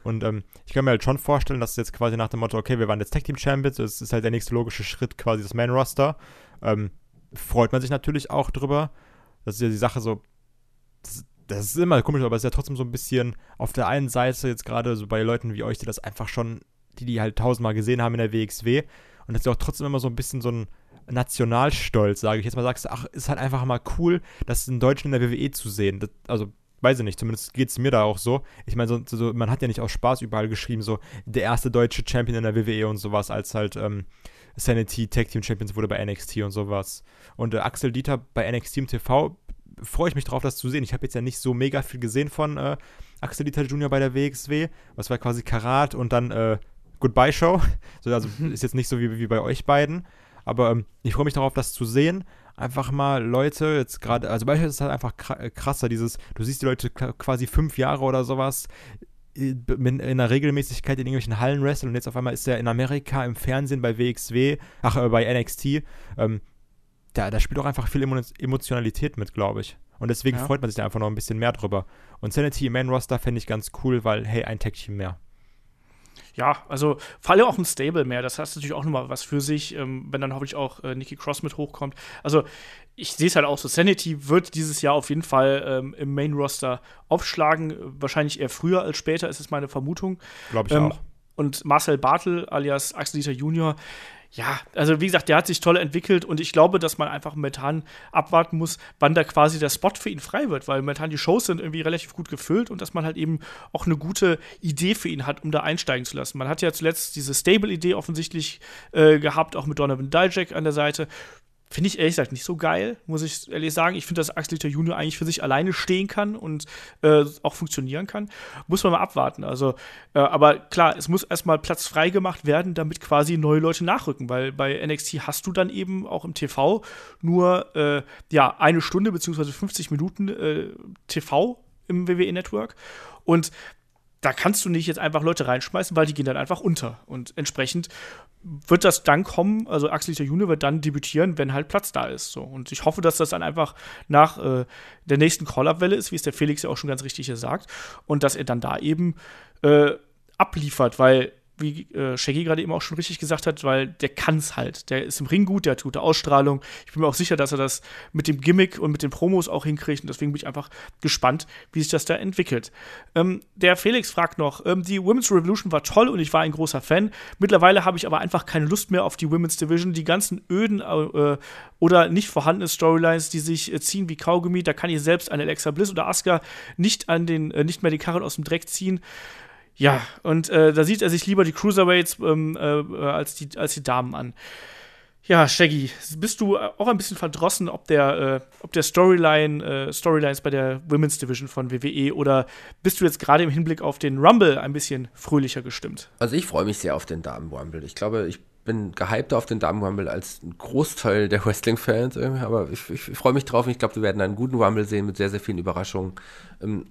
Speaker 2: Und ähm, ich kann mir halt schon vorstellen, dass es jetzt quasi nach dem Motto, okay, wir waren jetzt Tag Team Champions, das ist halt der nächste logische Schritt, quasi das Main Roster. Ähm, freut man sich natürlich auch drüber. Das ist ja die Sache so, das, das ist immer komisch, aber es ist ja trotzdem so ein bisschen auf der einen Seite jetzt gerade so bei Leuten wie euch, die das einfach schon, die die halt tausendmal gesehen haben in der WXW und das ist ja auch trotzdem immer so ein bisschen so ein Nationalstolz, sage ich jetzt mal, sagst du, ach, ist halt einfach mal cool, das in Deutschen in der WWE zu sehen. Das, also weiß ich nicht, zumindest geht es mir da auch so. Ich meine, so, so, man hat ja nicht aus Spaß überall geschrieben, so der erste deutsche Champion in der WWE und sowas, als halt ähm, Sanity Tag Team Champions wurde bei NXT und sowas. Und äh, Axel Dieter bei NXT im TV freue ich mich drauf, das zu sehen. Ich habe jetzt ja nicht so mega viel gesehen von äh, Axel Dieter Jr. bei der WXW. Was war quasi Karat und dann äh, Goodbye Show. So, also ist jetzt nicht so wie, wie bei euch beiden. Aber ähm, ich freue mich darauf, das zu sehen. Einfach mal Leute, jetzt gerade, also beispielsweise ist es halt einfach äh, krasser, dieses, du siehst die Leute quasi fünf Jahre oder sowas äh, in, in einer Regelmäßigkeit in irgendwelchen Hallen wresteln und jetzt auf einmal ist er in Amerika im Fernsehen bei WXW, ach, äh, bei NXT. Ähm, da, da spielt auch einfach viel Emo Emotionalität mit, glaube ich. Und deswegen
Speaker 1: Ja.
Speaker 2: freut man sich da einfach noch ein bisschen mehr drüber. Und Sanity im Main Roster fände ich ganz cool, weil, hey, ein Tag-Team mehr.
Speaker 1: Ja, also vor allem auch ein Stable mehr. Das heißt natürlich auch nochmal was für sich, ähm, wenn dann hoffentlich auch äh, Nikki Cross mit hochkommt. Also ich sehe es halt auch so. Sanity wird dieses Jahr auf jeden Fall ähm, im Main Roster aufschlagen. Wahrscheinlich eher früher als später, ist es meine Vermutung.
Speaker 2: Glaube ich
Speaker 1: Ähm,
Speaker 2: auch.
Speaker 1: Und Marcel Bartel alias Axel Dieter Junior, ja, also wie gesagt, der hat sich toll entwickelt und ich glaube, dass man einfach momentan abwarten muss, wann da quasi der Spot für ihn frei wird, weil momentan die Shows sind irgendwie relativ gut gefüllt und dass man halt eben auch eine gute Idee für ihn hat, um da einsteigen zu lassen. Man hat ja zuletzt diese Stable-Idee offensichtlich äh, gehabt, auch mit Donovan Dijak an der Seite. Finde ich ehrlich gesagt nicht so geil, muss ich ehrlich sagen. Ich finde, dass Axel Dieter Junior eigentlich für sich alleine stehen kann und äh, auch funktionieren kann. Muss man mal abwarten. Also, äh, aber klar, es muss erstmal Platz frei gemacht werden, damit quasi neue Leute nachrücken, weil bei NXT hast du dann eben auch im TV nur äh, ja, eine Stunde beziehungsweise 50 Minuten äh, TV im WWE Network. Und da kannst du nicht jetzt einfach Leute reinschmeißen, weil die gehen dann einfach unter. Und entsprechend wird das dann kommen, also Axel Junior wird dann debütieren, wenn halt Platz da ist. So. Und ich hoffe, dass das dann einfach nach äh, der nächsten Call-Up-Welle ist, wie es der Felix ja auch schon ganz richtig hier sagt. Und dass er dann da eben äh, abliefert, weil wie äh, Shaggy gerade eben auch schon richtig gesagt hat, weil der kann es halt. Der ist im Ring gut, der hat gute Ausstrahlung. Ich bin mir auch sicher, dass er das mit dem Gimmick und mit den Promos auch hinkriegt. Und deswegen bin ich einfach gespannt, wie sich das da entwickelt. Ähm, der Felix fragt noch, ähm, die Women's Revolution war toll und ich war ein großer Fan. Mittlerweile habe ich aber einfach keine Lust mehr auf die Women's Division. Die ganzen öden äh, oder nicht vorhandenen Storylines, die sich äh, ziehen wie Kaugummi, da kann ich selbst eine Alexa Bliss oder Asuka nicht an den, äh, nicht mehr die Karren aus dem Dreck ziehen. Ja, und äh, da sieht er sich lieber die Cruiserweights ähm, äh, als, die, als die Damen an. Ja, Shaggy, bist du auch ein bisschen verdrossen, ob der, äh, ob der Storyline, äh, Storylines bei der Women's Division von WWE oder bist du jetzt gerade im Hinblick auf den Rumble ein bisschen fröhlicher gestimmt?
Speaker 3: Also ich freue mich sehr auf den Damen-Rumble. Ich glaube, ich bin gehypter auf den Damen-Rumble als ein Großteil der Wrestling-Fans, irgendwie, aber ich, ich, ich freue mich drauf und ich glaube, wir werden einen guten Rumble sehen mit sehr, sehr vielen Überraschungen. Ähm,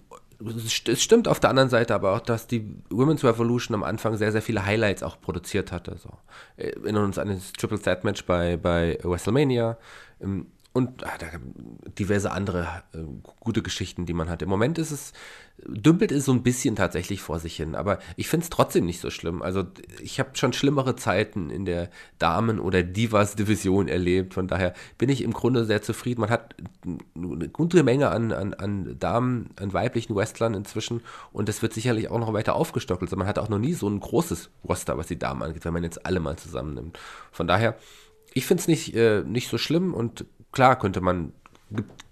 Speaker 3: es st- es stimmt auf der anderen Seite aber auch, dass die Women's Revolution am Anfang sehr, sehr viele Highlights auch produziert hatte. So. Äh, Erinnern uns an das Triple Threat Match bei, bei WrestleMania ähm, und ah, diverse andere äh, gute Geschichten, die man hat. Im Moment ist es, dümpelt es so ein bisschen tatsächlich vor sich hin, aber ich finde es trotzdem nicht so schlimm. Also ich habe schon schlimmere Zeiten in der Damen- oder Divas-Division erlebt, von daher bin ich im Grunde sehr zufrieden. Man hat eine gute Menge an, an, an Damen, an weiblichen Wrestlern inzwischen und das wird sicherlich auch noch weiter aufgestockt. Also man hat auch noch nie so ein großes Roster, was die Damen angeht, wenn man jetzt alle mal zusammennimmt. Von daher, ich finde es nicht, äh, nicht so schlimm und klar könnte man,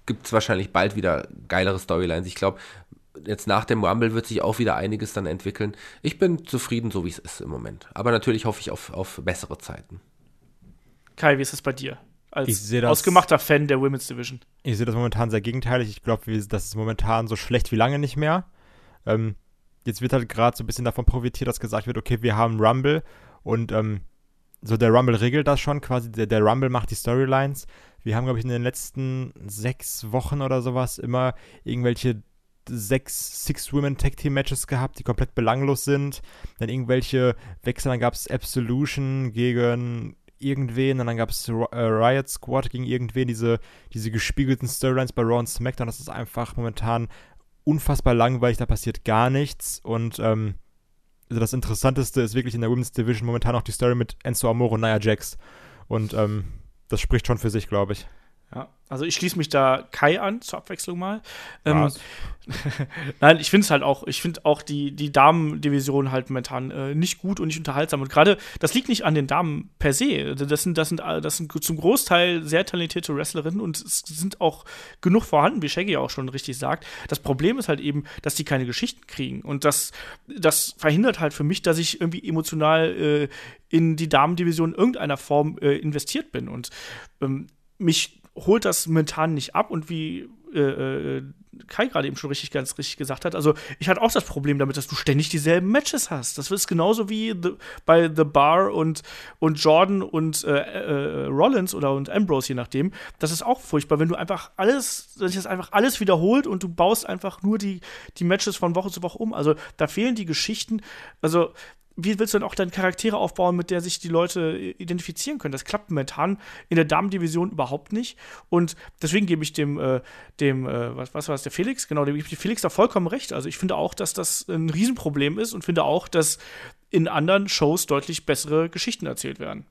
Speaker 3: gibt es wahrscheinlich bald wieder geilere Storylines. Ich glaube, jetzt nach dem Rumble wird sich auch wieder einiges dann entwickeln. Ich bin zufrieden, so wie es ist im Moment. Aber natürlich hoffe ich auf, auf bessere Zeiten.
Speaker 1: Kai, wie ist es bei dir? Als
Speaker 2: das-
Speaker 1: ausgemachter Fan der Women's Division.
Speaker 2: Ich sehe das momentan sehr gegenteilig. Ich glaube, das ist momentan so schlecht wie lange nicht mehr. Ähm, jetzt wird halt gerade so ein bisschen davon profitiert, dass gesagt wird, okay, wir haben Rumble und ähm, so der Rumble regelt das schon quasi, der, der Rumble macht die Storylines. Wir haben, glaube ich, in den letzten sechs Wochen oder sowas immer irgendwelche sechs Six-Women-Tag-Team-Matches gehabt, die komplett belanglos sind. Dann irgendwelche Wechsel, dann gab es Absolution gegen irgendwen und dann gab es äh, Riot Squad gegen irgendwen, diese, diese gespiegelten Storylines bei Raw und SmackDown. Das ist einfach momentan unfassbar langweilig, da passiert gar nichts und ähm, also das Interessanteste ist wirklich in der Women's Division momentan auch die Story mit Enzo Amore und Nia Jax. Und ähm, das spricht schon für sich, glaube ich.
Speaker 1: Ja, also ich schließe mich da Kai an, zur Abwechslung mal. Ähm, Nein, ich finde es halt auch, ich finde auch die, die Damen-Division halt momentan äh, nicht gut und nicht unterhaltsam. Und gerade, das liegt nicht an den Damen per se. Das sind, das sind, das sind zum Großteil sehr talentierte Wrestlerinnen und es sind auch genug vorhanden, wie Shaggy auch schon richtig sagt. Das Problem ist halt eben, dass die keine Geschichten kriegen. Und das, das verhindert halt für mich, dass ich irgendwie emotional äh, in die Damen-Division in irgendeiner Form äh, investiert bin. Und ähm, mich holt das momentan nicht ab und wie äh, äh, Kai gerade eben schon richtig ganz richtig gesagt hat, also ich hatte auch das Problem damit, dass du ständig dieselben Matches hast. Das ist genauso wie the, bei The Bar und, und Jordan und äh, äh, Rollins oder und Ambrose, je nachdem. Das ist auch furchtbar, wenn du einfach alles, wenn sich das einfach alles wiederholt und du baust einfach nur die, die Matches von Woche zu Woche um. Also da fehlen die Geschichten. Also wie willst du denn auch deine Charaktere aufbauen, mit der sich die Leute identifizieren können? Das klappt momentan in der Damendivision überhaupt nicht. Und deswegen gebe ich dem, äh, dem äh, was, war es, der Felix? Genau, dem gebe ich Felix da vollkommen recht. Also ich finde auch, dass das ein Riesenproblem ist und finde auch, dass in anderen Shows deutlich bessere Geschichten erzählt werden.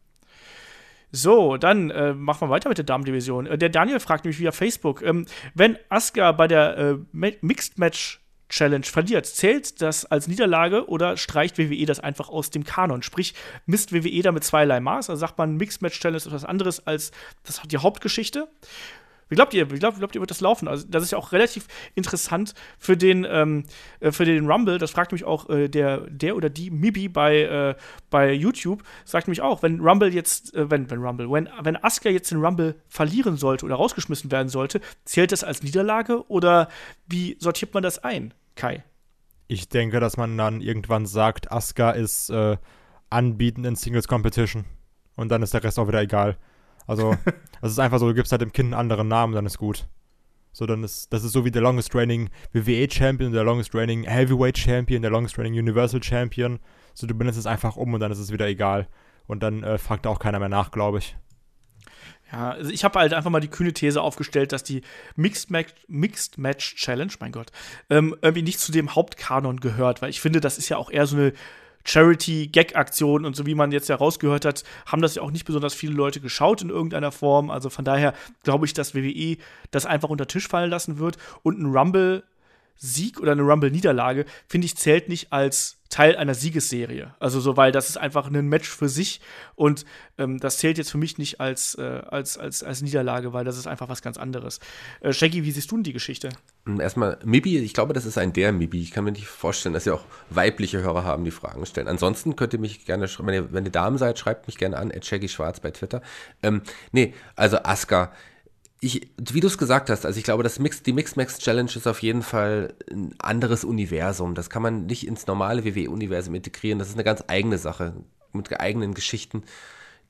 Speaker 1: So, dann äh, machen wir weiter mit der Damendivision. Äh, der Daniel fragt mich via Facebook, ähm, wenn Asuka bei der äh, Mixed Match Challenge verliert, zählt das als Niederlage oder streicht WWE das einfach aus dem Kanon? Sprich, misst WWE damit zweierlei Maß? Also sagt man, Mixed Match Challenge ist was anderes als das hat die Hauptgeschichte. Wie glaubt ihr, wie glaubt, glaubt ihr, wird das laufen? Also, das ist ja auch relativ interessant für den, ähm, äh, für den Rumble. Das fragt mich auch äh, der, der oder die Mibi bei, äh, bei YouTube. Sagt mich auch, wenn Rumble jetzt, äh, wenn, wenn Rumble, wenn, wenn Asuka jetzt den Rumble verlieren sollte oder rausgeschmissen werden sollte, zählt das als Niederlage oder wie sortiert man das ein, Kai?
Speaker 2: Ich denke, dass man dann irgendwann sagt, Asuka ist äh, anbietend in Singles Competition. Und dann ist der Rest auch wieder egal. Also, das ist einfach so, du gibst halt dem Kind einen anderen Namen, dann ist gut. So, dann ist, das ist so wie der Longest Reigning WWE Champion, der Longest Reigning Heavyweight Champion, der Longest Reigning Universal Champion. So, du benennst es einfach um und dann ist es wieder egal. Und dann äh, fragt auch keiner mehr nach, glaube ich.
Speaker 1: Ja, also ich habe halt einfach mal die kühne These aufgestellt, dass die Mixed Match, Mixed Match Challenge, mein Gott, ähm, irgendwie nicht zu dem Hauptkanon gehört, weil ich finde, das ist ja auch eher so eine Charity-Gag-Aktion und so wie man jetzt ja rausgehört hat, haben das ja auch nicht besonders viele Leute geschaut in irgendeiner Form. Also von daher glaube ich, dass WWE das einfach unter Tisch fallen lassen wird und ein Rumble-Sieg oder eine Rumble-Niederlage, finde ich, zählt nicht als Teil einer Siegesserie. Also so, weil das ist einfach ein Match für sich und ähm, das zählt jetzt für mich nicht als, äh, als, als, als Niederlage, weil das ist einfach was ganz anderes. Äh, Shaggy, wie siehst du denn die Geschichte?
Speaker 3: Hm, erstmal, Mibi, ich glaube, das ist ein der Mibi. Ich kann mir nicht vorstellen, dass ihr auch weibliche Hörer haben, die Fragen stellen. Ansonsten könnt ihr mich gerne, wenn ihr, wenn ihr Damen seid, schreibt mich gerne an, at Shaggy Schwarz bei Twitter. Ähm, nee, also Aska ich, wie du es gesagt hast, also ich glaube, das Mix, die Mix Max Challenge ist auf jeden Fall ein anderes Universum. Das kann man nicht ins normale WWE-Universum integrieren. Das ist eine ganz eigene Sache mit eigenen Geschichten,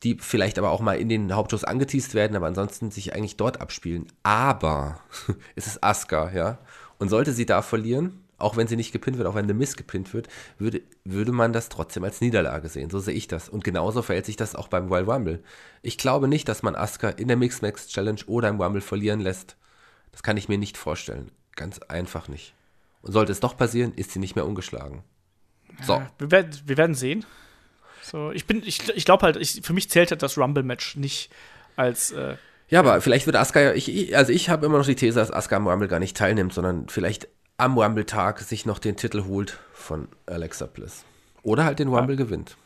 Speaker 3: die vielleicht aber auch mal in den Hauptshows angeteased werden, aber ansonsten sich eigentlich dort abspielen. Aber es ist Asuka, ja. Und sollte sie da verlieren, auch wenn sie nicht gepinnt wird, auch wenn The Miss gepinnt wird, würde, würde man das trotzdem als Niederlage sehen. So sehe ich das. Und genauso verhält sich das auch beim Royal Rumble. Ich glaube nicht, dass man Asuka in der Mixed Max Challenge oder im Rumble verlieren lässt. Das kann ich mir nicht vorstellen. Ganz einfach nicht. Und sollte es doch passieren, ist sie nicht mehr ungeschlagen.
Speaker 1: So. Ja, wir, werden, wir werden sehen. So, ich bin, ich, ich glaube halt, ich, für mich zählt halt das Rumble-Match nicht als. Äh,
Speaker 3: ja, aber vielleicht wird Asuka ja, ich, also ich habe immer noch die These, dass Asuka am Rumble gar nicht teilnimmt, sondern vielleicht am Rumble-Tag sich noch den Titel holt von Alexa Bliss. Oder halt den Rumble ja. gewinnt.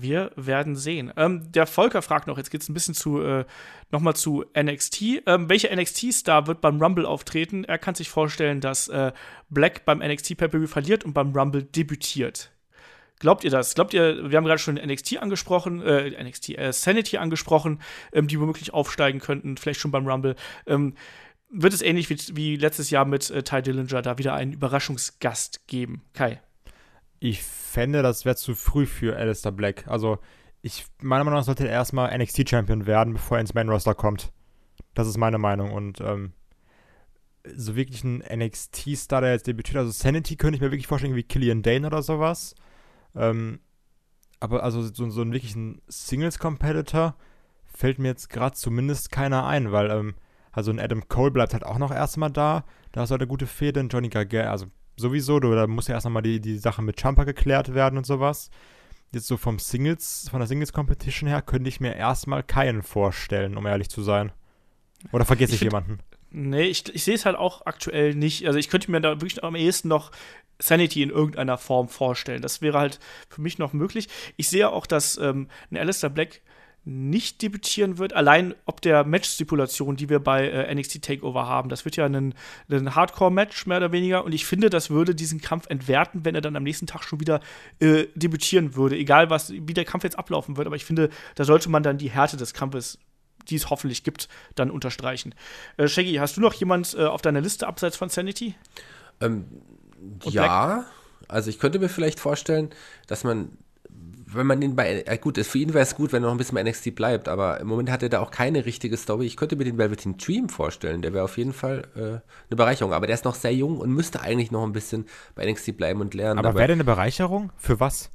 Speaker 1: Wir werden sehen. Ähm, der Volker fragt noch, jetzt geht es ein bisschen zu, äh, nochmal zu NXT. Ähm, welcher NXT-Star wird beim Rumble auftreten? Er kann sich vorstellen, dass äh, Black beim NXT Pay-Per-View verliert und beim Rumble debütiert. Glaubt ihr das? Glaubt ihr, wir haben gerade schon NXT angesprochen, äh, NXT, äh, Sanity angesprochen, ähm, die womöglich aufsteigen könnten, vielleicht schon beim Rumble. Ähm, wird es ähnlich wie, wie letztes Jahr mit äh, Ty Dillinger da wieder einen Überraschungsgast geben? Kai.
Speaker 2: Ich fände, das wäre zu früh für Alistair Black. Also, ich, meiner Meinung nach sollte er erstmal NXT-Champion werden, bevor er ins Main-Roster kommt. Das ist meine Meinung. Und ähm, so wirklich ein NXT-Star, der jetzt debütiert, also Sanity könnte ich mir wirklich vorstellen, wie Killian Dane oder sowas. Ähm, aber also so, so einen wirklichen Singles-Competitor fällt mir jetzt gerade zumindest keiner ein, weil ähm, also ein Adam Cole bleibt halt auch noch erstmal da. Da ist halt eine gute Fehde. Ein Johnny Gargano, also sowieso, da muss ja erst nochmal die, die Sache mit Champa geklärt werden und sowas. Jetzt so vom Singles, von der Singles-Competition her, könnte ich mir erstmal keinen vorstellen, um ehrlich zu sein. Oder vergesse ich, ich jemanden?
Speaker 1: Nee, ich, ich sehe es halt auch aktuell nicht. Also ich könnte mir da wirklich am ehesten noch Sanity in irgendeiner Form vorstellen. Das wäre halt für mich noch möglich. Ich sehe auch, dass ähm, ein Alistair Black nicht debütieren wird, allein ob der Match-Stipulation, die wir bei äh, NXT Takeover haben. Das wird ja ein, ein Hardcore-Match, mehr oder weniger. Und ich finde, das würde diesen Kampf entwerten, wenn er dann am nächsten Tag schon wieder äh, debütieren würde. Egal, was, wie der Kampf jetzt ablaufen wird. Aber ich finde, da sollte man dann die Härte des Kampfes die es hoffentlich gibt, dann unterstreichen. Äh, Shaggy, hast du noch jemand äh, auf deiner Liste abseits von Sanity?
Speaker 3: Ähm, ja, also ich könnte mir vielleicht vorstellen, dass man wenn man ihn bei, äh, gut, für ihn wäre es gut, wenn er noch ein bisschen bei NXT bleibt, aber im Moment hat er da auch keine richtige Story. Ich könnte mir den Velveteen Dream vorstellen, der wäre auf jeden Fall äh, eine Bereicherung, aber der ist noch sehr jung und müsste eigentlich noch ein bisschen bei NXT bleiben und lernen.
Speaker 2: Aber, aber wäre der eine Bereicherung? Für was?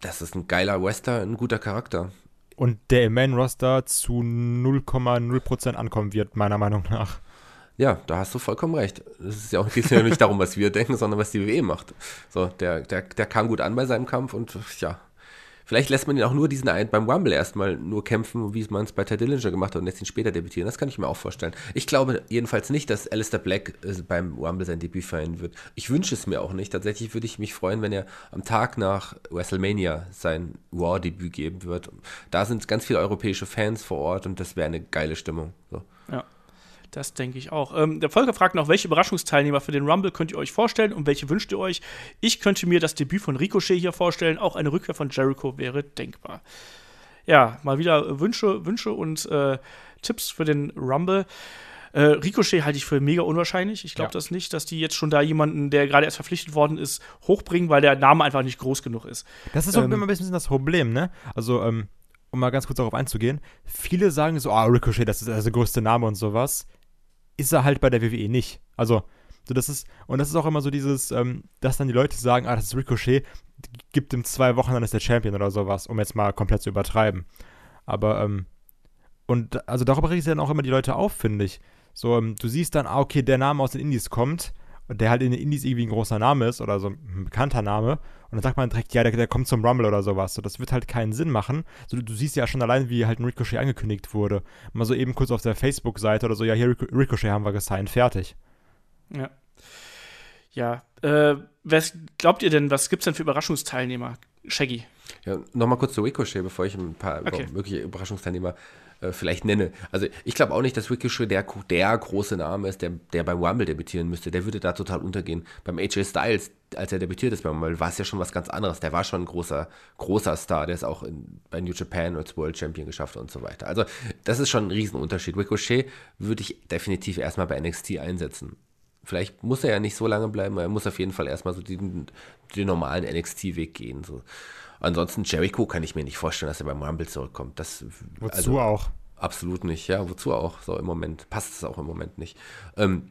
Speaker 3: Das ist ein geiler Wester, ein guter Charakter.
Speaker 2: Und der im Main-Roster zu 0,0% ankommen wird, meiner Meinung nach.
Speaker 3: Ja, da hast du vollkommen recht. Es ist ja auch geht ja nicht darum, was wir denken, sondern was die WWE macht. So, der, der, der kam gut an bei seinem Kampf und ja, Vielleicht lässt man ihn auch nur diesen einen beim Rumble erstmal nur kämpfen, wie man es bei Ted Dillinger gemacht hat und lässt ihn später debütieren. Das kann ich mir auch vorstellen. Ich glaube jedenfalls nicht, dass Alistair Black äh, beim Rumble sein Debüt feiern wird. Ich wünsche es mir auch nicht. Tatsächlich würde ich mich freuen, wenn er am Tag nach WrestleMania sein Raw-Debüt geben wird. Da sind ganz viele europäische Fans vor Ort und das wäre eine geile Stimmung. So.
Speaker 1: Ja. Das denke ich auch. Ähm, der Volker fragt noch, welche Überraschungsteilnehmer für den Rumble könnt ihr euch vorstellen und welche wünscht ihr euch? Ich könnte mir das Debüt von Ricochet hier vorstellen. Auch eine Rückkehr von Jericho wäre denkbar. Ja, mal wieder Wünsche, Wünsche und äh, Tipps für den Rumble. Äh, Ricochet halte ich für mega unwahrscheinlich. Ich glaube ja. das nicht, dass die jetzt schon da jemanden, der gerade erst verpflichtet worden ist, hochbringen, weil der Name einfach nicht groß genug ist.
Speaker 2: Das ist auch ähm, immer ein bisschen das Problem, ne? Also, ähm, um mal ganz kurz darauf einzugehen, viele sagen so, ah, Ricochet, das ist der größte Name und sowas ist er halt bei der WWE nicht. Also, so das ist, und das ist auch immer so dieses, ähm, dass dann die Leute sagen, ah, das ist Ricochet, gibt ihm zwei Wochen, dann ist der Champion oder sowas, um jetzt mal komplett zu übertreiben. Aber, ähm, und also darüber regen sich dann auch immer die Leute auf, finde ich. So, ähm, du siehst dann, ah, okay, der Name aus den Indies kommt der halt in den Indies irgendwie ein großer Name ist oder so ein bekannter Name. Und dann sagt man direkt, ja, der, der kommt zum Rumble oder sowas. So, das wird halt keinen Sinn machen. So, du, du siehst ja schon allein, wie halt ein Ricochet angekündigt wurde. Mal so eben kurz auf der Facebook-Seite oder so, ja, hier Ricochet haben wir gesigned, fertig.
Speaker 1: Ja. Ja, äh, was glaubt ihr denn, was gibt's denn für Überraschungsteilnehmer? Shaggy.
Speaker 3: Ja, nochmal kurz zu Ricochet, bevor ich ein paar okay. mögliche Überraschungsteilnehmer äh, vielleicht nenne. Also ich glaube auch nicht, dass Ricochet der, der große Name ist, der, der beim Rumble debütieren müsste. Der würde da total untergehen. Beim AJ Styles, als er debütiert ist beim Rumble, war es ja schon was ganz anderes. Der war schon ein großer, großer Star, der es auch in, bei New Japan als World Champion geschafft und so weiter. Also das ist schon ein Riesenunterschied. Ricochet würde ich definitiv erstmal bei NXT einsetzen. Vielleicht muss er ja nicht so lange bleiben, aber er muss auf jeden Fall erstmal so den, den normalen NXT-Weg gehen. So. Ansonsten Jericho kann ich mir nicht vorstellen, dass er beim Rumble zurückkommt. Das,
Speaker 2: wozu also, auch?
Speaker 3: Absolut nicht, ja, wozu auch? So im Moment passt es auch im Moment nicht. Ähm,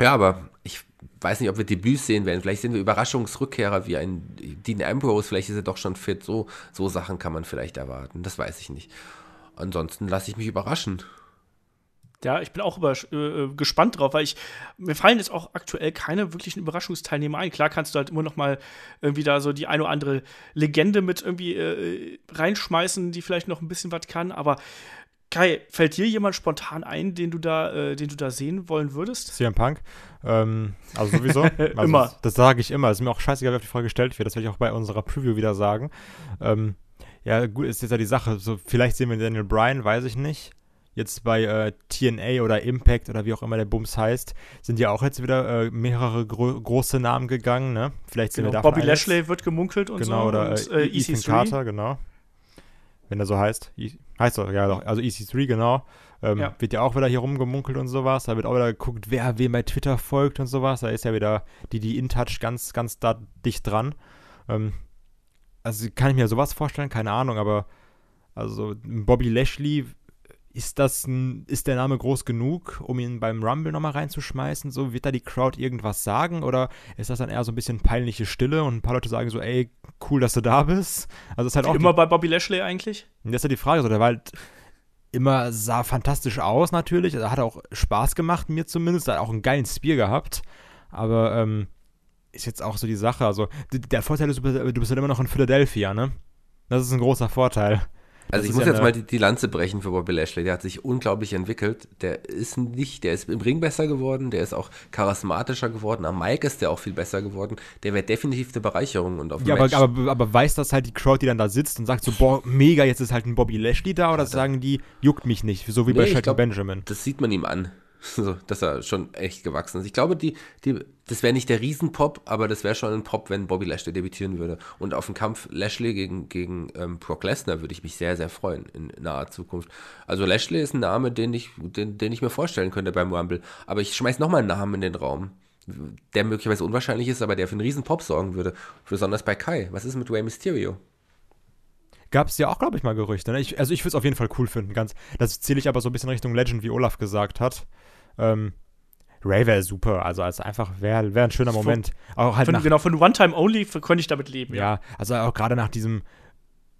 Speaker 3: ja, aber ich weiß nicht, ob wir Debüts sehen werden. Vielleicht sehen wir Überraschungsrückkehrer wie ein Dean Ambrose. Vielleicht ist er doch schon fit. So, so Sachen kann man vielleicht erwarten. Das weiß ich nicht. Ansonsten lasse ich mich überraschen.
Speaker 1: Ja, ich bin auch über, äh, gespannt drauf, weil ich mir fallen jetzt auch aktuell keine wirklichen Überraschungsteilnehmer ein. Klar kannst du halt immer noch mal irgendwie da so die eine oder andere Legende mit irgendwie äh, reinschmeißen, die vielleicht noch ein bisschen was kann, aber Kai, fällt dir jemand spontan ein, den du da, äh, den du da sehen wollen würdest?
Speaker 2: CM Punk. Ähm, also sowieso. Also immer. Das, das sage ich immer. Es ist mir auch scheißegal, wer auf die Frage gestellt wird. Das werde ich auch bei unserer Preview wieder sagen. Ähm, ja, gut, ist jetzt ja die Sache. So, vielleicht sehen wir Daniel Bryan, weiß ich nicht jetzt bei äh, TNA oder Impact oder wie auch immer der Bums heißt, sind ja auch jetzt wieder äh, mehrere gro große Namen gegangen, ne? Vielleicht
Speaker 1: sind
Speaker 2: genau,
Speaker 1: wir Bobby Lashley wird gemunkelt und
Speaker 2: genau,
Speaker 1: so.
Speaker 2: Oder und, äh, Ethan EC3. Carter, genau. Wenn er so heißt. Heißt doch, ja doch. Also EC3, genau. Ähm,
Speaker 1: Ja.
Speaker 2: Wird ja auch wieder hier rumgemunkelt und sowas. Da wird auch wieder geguckt, wer wem bei Twitter folgt und sowas. Da ist ja wieder die, die InTouch ganz, ganz da dicht dran. Ähm, also kann ich mir sowas vorstellen, keine Ahnung, aber also Bobby Lashley, ist das ein, ist der Name groß genug, um ihn beim Rumble nochmal reinzuschmeißen? So, wird da die Crowd irgendwas sagen? Oder ist das dann eher so ein bisschen peinliche Stille und ein paar Leute sagen so, ey, cool, dass du da bist? Also ist halt
Speaker 1: Wie
Speaker 2: auch
Speaker 1: immer bei Bobby Lashley eigentlich.
Speaker 2: und das ist ja die Frage, so, der war halt immer, sah fantastisch aus natürlich, also hat auch Spaß gemacht, mir zumindest, hat auch einen geilen Spear gehabt, aber ähm, ist jetzt auch so die Sache, also der Vorteil ist, du bist du bist halt immer noch in Philadelphia, ne? Das ist ein großer Vorteil.
Speaker 3: Also
Speaker 2: Das
Speaker 3: ich muss
Speaker 2: ja
Speaker 3: jetzt mal die, die Lanze brechen für Bobby Lashley. Der hat sich unglaublich entwickelt. Der ist nicht, der ist im Ring besser geworden, der ist auch charismatischer geworden. Am Mike ist der auch viel besser geworden. Der wäre definitiv eine Bereicherung und auf dem
Speaker 2: Ja, aber, aber, aber weiß das halt die Crowd, die dann da sitzt und sagt so, boah, mega, jetzt ist halt ein Bobby Lashley da, oder sagen die, juckt mich nicht, so wie bei
Speaker 3: Nee,
Speaker 2: Shelton
Speaker 3: glaub-
Speaker 2: Benjamin.
Speaker 3: das sieht man ihm an, so, dass er schon echt gewachsen ist. Ich glaube, die, die, das wäre nicht der Riesenpop, aber das wäre schon ein Pop, wenn Bobby Lashley debütieren würde. Und auf den Kampf Lashley gegen, gegen ähm, Brock Lesnar würde ich mich sehr, sehr freuen in naher Zukunft. Also Lashley ist ein Name, den ich, den, den ich mir vorstellen könnte beim Rumble. Aber ich schmeiß nochmal einen Namen in den Raum, der möglicherweise unwahrscheinlich ist, aber der für einen Riesenpop sorgen würde. Besonders bei Kai. Was ist mit Rey Mysterio?
Speaker 2: Gab es ja auch, glaube ich, mal Gerüchte. Ne? Ich, also ich würde es auf jeden Fall cool finden. Ganz, das zähle ich aber so ein bisschen Richtung Legend, wie Olaf gesagt hat. Ähm, Ray wäre super. Also als einfach wäre wär ein schöner Moment. Auch halt
Speaker 1: Von,
Speaker 2: nach,
Speaker 1: genau, von One-Time-Only f- könnte ich damit leben.
Speaker 2: ja, also auch gerade nach diesem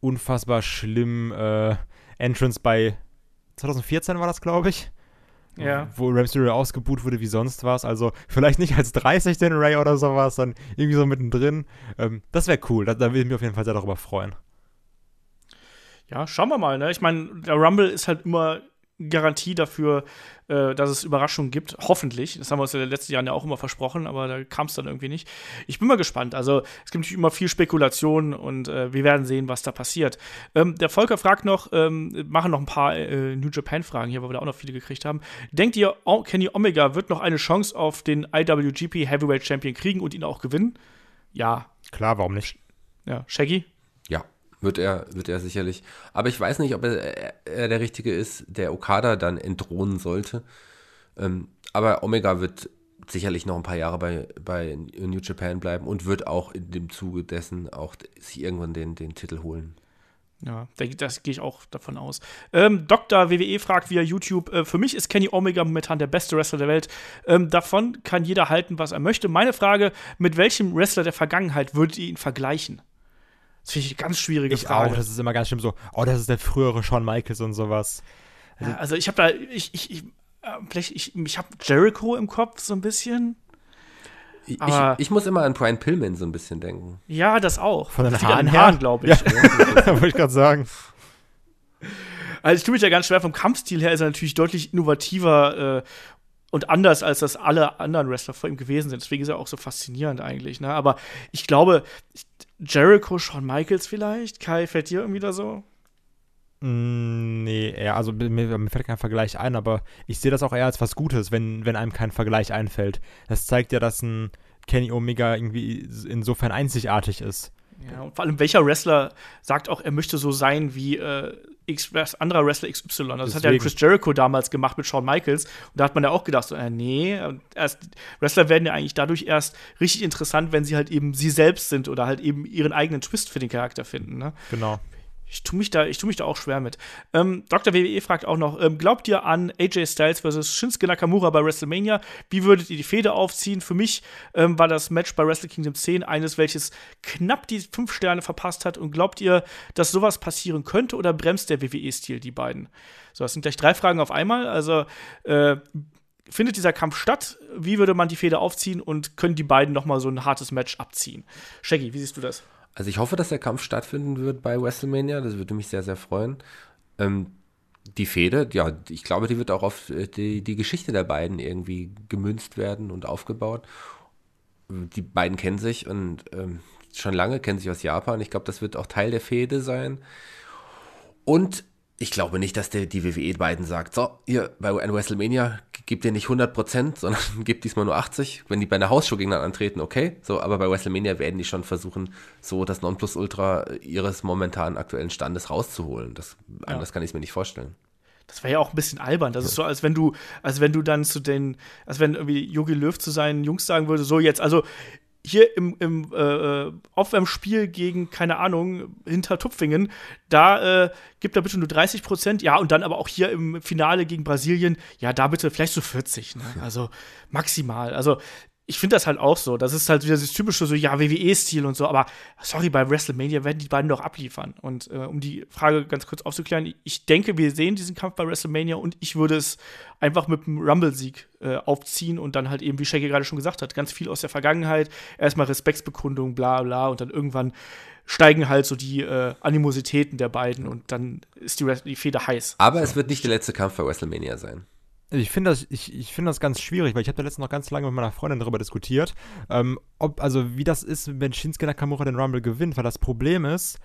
Speaker 2: unfassbar schlimmen äh, Entrance bei 2014 war das, glaube ich.
Speaker 1: Ja.
Speaker 2: Wo Rey Mysterio ausgebuht wurde wie sonst was. Also vielleicht nicht als 30 den Ray oder sowas, sondern irgendwie so mittendrin. Ähm, das wäre cool. Da, da würde ich mich auf jeden Fall sehr darüber freuen.
Speaker 1: Ja, schauen wir mal. Ne? Ich meine, der Rumble ist halt immer Garantie dafür, äh, dass es Überraschungen gibt. Hoffentlich. Das haben wir uns in den letzten Jahren ja auch immer versprochen, aber da kam es dann irgendwie nicht. Ich bin mal gespannt. Also, es gibt natürlich immer viel Spekulation und äh, wir werden sehen, was da passiert. Ähm, der Volker fragt noch, ähm, machen noch ein paar äh, New Japan-Fragen hier, weil wir da auch noch viele gekriegt haben. Denkt ihr, o Kenny Omega wird noch eine Chance auf den IWGP Heavyweight Champion kriegen und ihn auch gewinnen? Ja.
Speaker 2: Klar, warum nicht?
Speaker 1: Ja. Shaggy?
Speaker 3: Ja, wird er, wird er sicherlich. Aber ich weiß nicht, ob er, er, er der Richtige ist, der Okada dann entthronen sollte. Ähm, aber Omega wird sicherlich noch ein paar Jahre bei, bei New Japan bleiben und wird auch in dem Zuge dessen auch sich irgendwann den, den Titel holen.
Speaker 1: Ja, das gehe ich auch davon aus. Ähm, Dr. WWE fragt via YouTube: äh, Für mich ist Kenny Omega momentan der beste Wrestler der Welt. Ähm, davon kann jeder halten, was er möchte. Meine Frage: Mit welchem Wrestler der Vergangenheit würdet ihr ihn vergleichen? Das finde ich eine ganz schwierige
Speaker 2: Ich
Speaker 1: Frage.
Speaker 2: auch, das ist immer ganz schlimm so, oh, das ist der frühere Shawn Michaels und sowas.
Speaker 1: ja, also, ich habe da, ich, ich, ich, äh, vielleicht, ich, ich habe Jericho im Kopf so ein bisschen.
Speaker 3: Ich,
Speaker 1: Aber-
Speaker 3: ich, ich muss immer an Brian Pillman so ein bisschen denken.
Speaker 1: Ja, das auch.
Speaker 2: Von den Haaren?
Speaker 1: Haaren, glaube ich.
Speaker 2: Wollte ich gerade sagen.
Speaker 1: Also ich tue mich ja ganz schwer. Vom Kampfstil her ist er natürlich deutlich innovativer äh, und anders, als das alle anderen Wrestler vor ihm gewesen sind. Deswegen ist er auch so faszinierend eigentlich. Ne? Aber ich glaube, Jericho, Shawn Michaels vielleicht. Kai, fällt dir irgendwie da so?
Speaker 2: Mm, Nee, eher, also mir, mir fällt kein Vergleich ein, aber ich sehe das auch eher als was Gutes, wenn, wenn einem kein Vergleich einfällt. Das zeigt ja, dass ein Kenny Omega irgendwie insofern einzigartig ist.
Speaker 1: Ja, und vor allem, welcher Wrestler sagt auch, er möchte so sein wie äh, X anderer Wrestler XY. Das hat ja
Speaker 2: Deswegen.
Speaker 1: Chris Jericho damals gemacht mit Shawn Michaels. Und da hat man ja auch gedacht, so, äh, nee, erst, Wrestler werden ja eigentlich dadurch erst richtig interessant, wenn sie halt eben sie selbst sind oder halt eben ihren eigenen Twist für den Charakter finden. Ne?
Speaker 2: Genau.
Speaker 1: Ich tue mich, da, tu mich da auch schwer mit. Ähm, Dr. WWE fragt auch noch: ähm, Glaubt ihr an AJ Styles versus Shinsuke Nakamura bei WrestleMania? Wie würdet ihr die Fehde aufziehen? Für mich ähm, war das Match bei Wrestle Kingdom 10 eines, welches knapp die fünf Sterne verpasst hat. Und glaubt ihr, dass sowas passieren könnte oder bremst der WWE-Stil die beiden? So, das sind gleich drei Fragen auf einmal. Also, äh, findet dieser Kampf statt? Wie würde man die Fehde aufziehen und können die beiden noch mal so ein hartes Match abziehen? Shaggy, wie siehst du das?
Speaker 3: Also ich hoffe, dass der Kampf stattfinden wird bei WrestleMania. Das würde mich sehr, sehr freuen. Ähm, die Fehde, ja, ich glaube, die wird auch auf äh, die, die Geschichte der beiden irgendwie gemünzt werden und aufgebaut. Die beiden kennen sich und ähm, schon lange kennen sich aus Japan. Ich glaube, das wird auch Teil der Fehde sein. Und ich glaube nicht, dass der, die WWE beiden sagt, so, ihr bei WrestleMania gebt ihr nicht 100%, sondern gebt diesmal nur 80. Wenn die bei einer Hausshow gegeneinander antreten, okay. So, aber bei WrestleMania werden die schon versuchen, so das Nonplusultra ihres momentan aktuellen Standes rauszuholen. Das, ja. Anders kann ich es mir nicht vorstellen.
Speaker 1: Das wäre ja auch ein bisschen albern. Das ist so, als wenn du, als wenn du dann zu den, als wenn irgendwie Jogi Löw zu seinen Jungs sagen würde, so jetzt, also hier im, im äh, Aufwärmspiel gegen, keine Ahnung, hinter Tupfingen, da äh, gibt er bitte nur 30 Prozent, ja, und dann aber auch hier im Finale gegen Brasilien, ja, da bitte vielleicht so 40, ne? Also maximal. Also ich finde das halt auch so. Das ist halt wieder das typische so, ja, WWE-Stil und so, aber sorry, bei WrestleMania werden die beiden doch abliefern. Und äh, um die Frage ganz kurz aufzuklären, ich denke, wir sehen diesen Kampf bei WrestleMania und ich würde es einfach mit einem Rumble-Sieg äh, aufziehen und dann halt eben, wie Shaggy gerade schon gesagt hat, ganz viel aus der Vergangenheit, erstmal Respektsbekundung, bla bla, und dann irgendwann steigen halt so die äh, Animositäten der beiden und dann ist die, die Feder heiß.
Speaker 3: Aber so. es wird nicht der letzte Kampf bei WrestleMania sein.
Speaker 2: Ich finde das, ich, ich find das ganz schwierig, weil ich habe da letztens noch ganz lange mit meiner Freundin darüber diskutiert, ähm, ob, also wie das ist, wenn Shinsuke Nakamura den Rumble gewinnt, weil das Problem ist,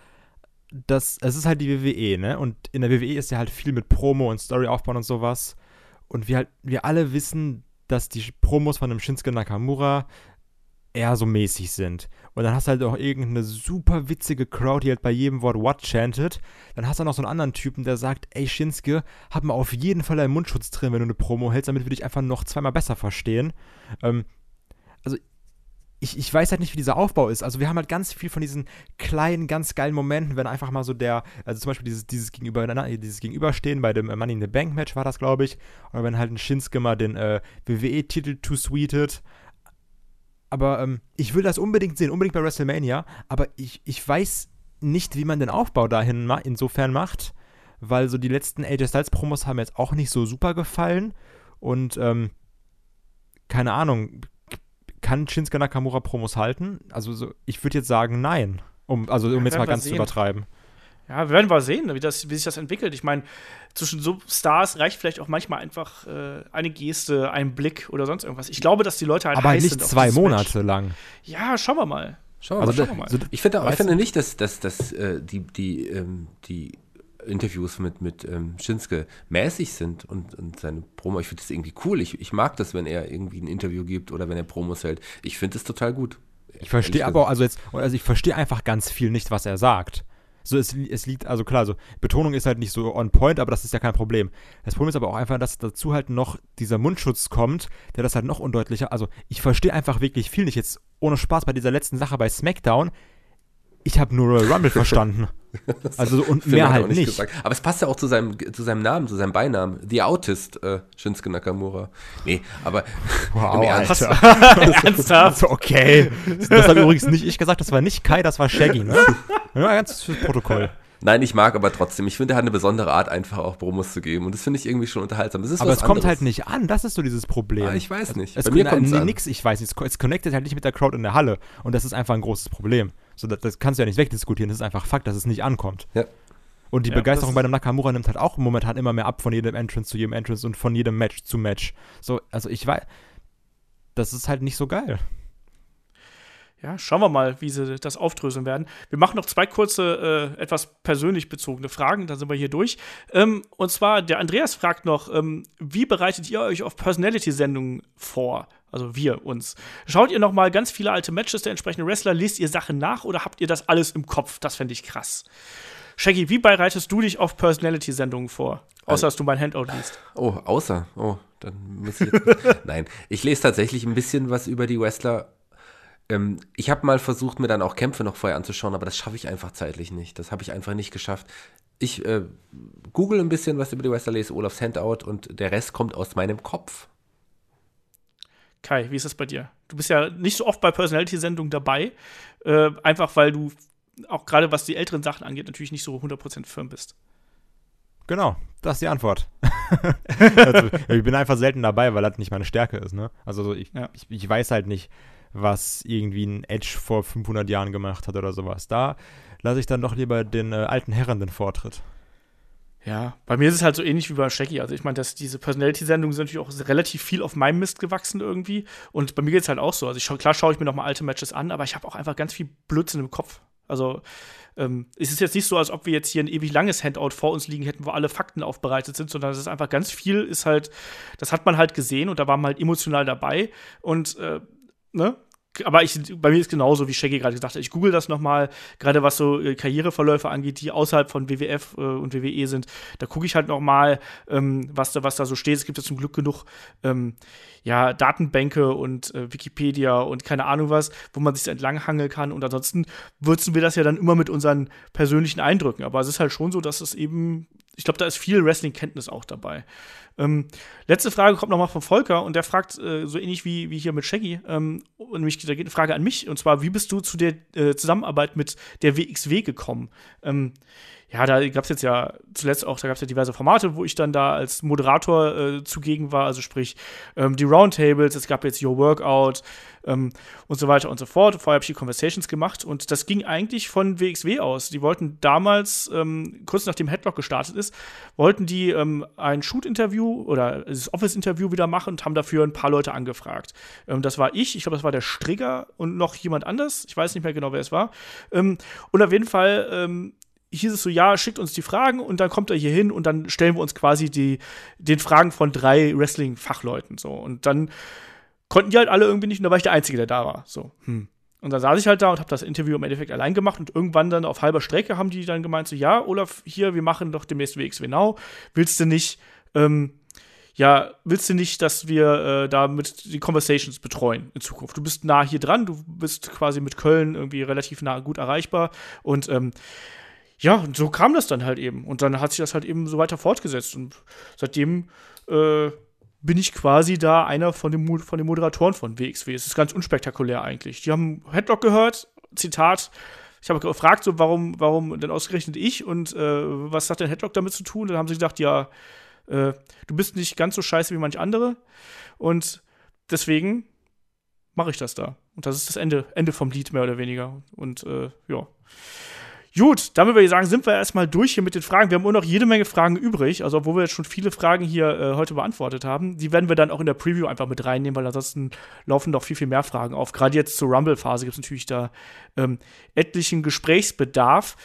Speaker 2: dass es ist halt die WWE, ne? Und in der WWE ist ja halt viel mit Promo und Story aufbauen und sowas. Und wir halt, wir alle wissen, dass die Promos von einem Shinsuke Nakamura eher so mäßig sind. Und dann hast du halt auch irgendeine super witzige Crowd, die halt bei jedem Wort What chantet. Dann hast du noch so einen anderen Typen, der sagt, ey Shinsuke, hab mal auf jeden Fall einen Mundschutz drin, wenn du eine Promo hältst, damit wir dich einfach noch zweimal besser verstehen. Ähm, also ich, ich weiß halt nicht, wie dieser Aufbau ist. Also wir haben halt ganz viel von diesen kleinen, ganz geilen Momenten, wenn einfach mal so der, also zum Beispiel dieses, dieses, Gegenüber, dieses Gegenüberstehen bei dem Money in the Bank Match war das, glaube ich. Oder wenn halt ein Shinsuke mal den äh, WWE-Titel too sweetet. Aber ähm, ich will das unbedingt sehen, unbedingt bei WrestleMania. Aber ich, ich weiß nicht, wie man den Aufbau dahin ma insofern macht, weil so die letzten AJ Styles Promos haben jetzt auch nicht so super gefallen. Und ähm, keine Ahnung, kann Shinsuke Nakamura Promos halten? Also so, ich würde jetzt sagen, nein. Um, also um jetzt mal ganz sehen. zu übertreiben.
Speaker 1: Ja, wir werden mal sehen, wie, das, wie sich das entwickelt. Ich meine, zwischen so Stars reicht vielleicht auch manchmal einfach äh, eine Geste, ein Blick oder sonst irgendwas. Ich glaube, dass die Leute halt
Speaker 2: Aber heiß nicht zwei Monate Match. lang.
Speaker 1: Ja, schauen wir mal.
Speaker 3: Schauen wir also, mal. Schauen wir mal. So, ich finde, ich finde nicht, dass, dass, dass äh, die, die, ähm, die Interviews mit, mit ähm, Shinsuke mäßig sind und, und seine Promo, ich finde das irgendwie cool. Ich, ich mag das, wenn er irgendwie ein Interview gibt oder wenn er Promos hält. Ich finde es total gut.
Speaker 2: Ich verstehe aber, also jetzt, also ich verstehe einfach ganz viel nicht, was er sagt. So, es, es liegt, also klar, so Betonung ist halt nicht so on point, aber das ist ja kein Problem. Das Problem ist aber auch einfach, dass dazu halt noch dieser Mundschutz kommt, der das halt noch undeutlicher. Also, ich verstehe einfach wirklich viel nicht. Jetzt ohne Spaß bei dieser letzten Sache bei SmackDown. Ich habe nur Royal Rumble verstanden. Also und mehr halt nicht. Gesagt.
Speaker 3: Aber es passt ja auch zu seinem, zu seinem Namen, zu seinem Beinamen. The Autist, äh, Shinsuke Nakamura. Nee, aber
Speaker 2: wow, im Ernst. Ernsthaft? okay. Das habe übrigens nicht ich gesagt, das war nicht Kai, das war Shaggy, ne? Ja, ganz fürs Protokoll.
Speaker 3: Nein, ich mag aber trotzdem. Ich finde, er hat eine besondere Art, einfach auch Promos zu geben. Und das finde ich irgendwie schon unterhaltsam. aber
Speaker 2: es
Speaker 3: anderes.
Speaker 2: kommt halt nicht an. Das ist so dieses Problem. Ah,
Speaker 3: ich weiß nicht.
Speaker 2: Es, Bei mir kommt es nix, ich weiß nicht. Es connectet halt nicht mit der Crowd in der Halle. Und das ist einfach ein großes Problem. So, das, das kannst du ja nicht wegdiskutieren. Das ist einfach Fakt, dass es nicht ankommt.
Speaker 3: Ja.
Speaker 2: Und die ja, Begeisterung bei dem Nakamura nimmt halt auch momentan immer mehr ab von jedem Entrance zu jedem Entrance und von jedem Match zu Match. So, also ich weiß, das ist halt nicht so geil
Speaker 1: ja, schauen wir mal, wie sie das aufdröseln werden. Wir machen noch zwei kurze, äh, etwas persönlich bezogene Fragen, dann sind wir hier durch. Ähm, und zwar, der Andreas fragt noch, ähm, wie bereitet ihr euch auf Personality-Sendungen vor? Also wir uns. Schaut ihr noch mal ganz viele alte Matches der entsprechenden Wrestler, lest ihr Sachen nach oder habt ihr das alles im Kopf? Das fände ich krass. Shaggy, wie bereitest du dich auf Personality-Sendungen vor? Außer, dass du mein Handout liest.
Speaker 3: Oh, außer. Oh, dann muss ich jetzt. Nein, ich lese tatsächlich ein bisschen was über die Wrestler ähm, ich habe mal versucht, mir dann auch Kämpfe noch vorher anzuschauen, aber das schaffe ich einfach zeitlich nicht. Das habe ich einfach nicht geschafft. Ich äh, google ein bisschen was über die Wrestler, lese Olafs Handout und der Rest kommt aus meinem Kopf.
Speaker 1: Kai, wie ist das bei dir? Du bist ja nicht so oft bei Personality-Sendungen dabei, äh, einfach weil du auch gerade was die älteren Sachen angeht, natürlich nicht so 100% firm bist.
Speaker 2: Genau, das ist die Antwort. also, ich bin einfach selten dabei, weil das nicht meine Stärke ist. Ne? Also ich, ja. ich, ich weiß halt nicht, was irgendwie ein Edge vor 500 Jahren gemacht hat oder sowas. Da lasse ich dann doch lieber den äh, alten Herren den Vortritt.
Speaker 1: Ja, bei mir ist es halt so ähnlich wie bei Shaggy. Also ich meine, dass diese Personality-Sendungen sind natürlich auch relativ viel auf meinem Mist gewachsen irgendwie. Und bei mir geht es halt auch so. Also ich, klar schaue ich mir noch mal alte Matches an, aber ich habe auch einfach ganz viel Blödsinn im Kopf. Also ähm, es ist jetzt nicht so, als ob wir jetzt hier ein ewig langes Handout vor uns liegen hätten, wo alle Fakten aufbereitet sind, sondern es ist einfach ganz viel, ist halt, das hat man halt gesehen und da war man halt emotional dabei und äh, ne? aber ich, bei mir ist genauso, wie Shaggy gerade gesagt hat. Ich google das nochmal, gerade was so äh, Karriereverläufe angeht, die außerhalb von WWF äh, und WWE sind. Da gucke ich halt nochmal, ähm, was, da, was da so steht. Es gibt ja zum Glück genug ähm, ja, Datenbänke und äh, Wikipedia und keine Ahnung was, wo man sich entlanghangeln kann. Und ansonsten würzen wir das ja dann immer mit unseren persönlichen Eindrücken. Aber es ist halt schon so, dass es eben, ich glaube, da ist viel Wrestling-Kenntnis auch dabei. Ähm, letzte Frage kommt nochmal von Volker und der fragt äh, so ähnlich wie, wie hier mit Shaggy, ähm, nämlich da geht eine Frage an mich und zwar, wie bist du zu der äh, Zusammenarbeit mit der WXW gekommen? Ähm, ja, da gab es jetzt ja zuletzt auch, da gab es ja diverse Formate, wo ich dann da als Moderator äh, zugegen war, also sprich ähm, die Roundtables, es gab jetzt Your Workout ähm, und so weiter und so fort. Vorher habe ich die Conversations gemacht und das ging eigentlich von WXW aus. Die wollten damals, ähm, kurz nachdem Headlock gestartet ist, wollten die ähm, ein Shoot-Interview oder das Office-Interview wieder machen und haben dafür ein paar Leute angefragt. Ähm, das war ich, ich glaube, das war der Strigger und noch jemand anders. Ich weiß nicht mehr genau, wer es war. Ähm, und auf jeden Fall hieß es so, ja, schickt uns die Fragen und dann kommt er hier hin und dann stellen wir uns quasi die, den Fragen von drei Wrestling-Fachleuten so. Und dann konnten die halt alle irgendwie nicht und da war ich der Einzige, der da war. So, hm. Und dann saß ich halt da und habe das Interview im Endeffekt allein gemacht und irgendwann dann auf halber Strecke haben die dann gemeint so, ja, Olaf, hier, wir machen doch demnächst WXW Now. Willst du nicht, ähm, ja, willst du nicht, dass wir äh, da mit die Conversations betreuen in Zukunft? Du bist nah hier dran, du bist quasi mit Köln irgendwie relativ nah gut erreichbar und ähm, ja, und so kam das dann halt eben. Und dann hat sich das halt eben so weiter fortgesetzt. Und seitdem äh, bin ich quasi da einer von, dem, von den Moderatoren von WXW. Es ist ganz unspektakulär eigentlich. Die haben Headlock gehört, Zitat. Ich habe gefragt, so, warum, warum denn ausgerechnet ich und äh, was hat denn Headlock damit zu tun? Dann haben sie gesagt, ja, äh, du bist nicht ganz so scheiße wie manch andere. Und deswegen mache ich das da. Und das ist das Ende, Ende vom Lied, mehr oder weniger. Und äh, ja. Gut, damit würde ich sagen, sind wir erstmal durch hier mit den Fragen. Wir haben immer noch jede Menge Fragen übrig, also obwohl wir jetzt schon viele Fragen hier äh, heute beantwortet haben. Die werden wir dann auch in der Preview einfach mit reinnehmen, weil ansonsten laufen noch viel, viel mehr Fragen auf. Gerade jetzt zur Rumble-Phase gibt es natürlich da ähm, etlichen Gesprächsbedarf.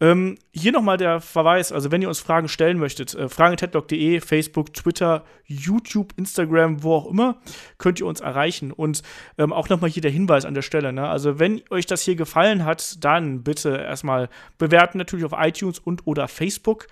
Speaker 1: Ähm, hier nochmal der Verweis, also wenn ihr uns Fragen stellen möchtet, äh, fragen.headlock.de, Facebook, Twitter, YouTube, Instagram, wo auch immer, könnt ihr uns erreichen. Und ähm, auch nochmal hier der Hinweis an der Stelle, ne? also wenn euch das hier gefallen hat, dann bitte erstmal bewerten, natürlich auf iTunes und oder Facebook.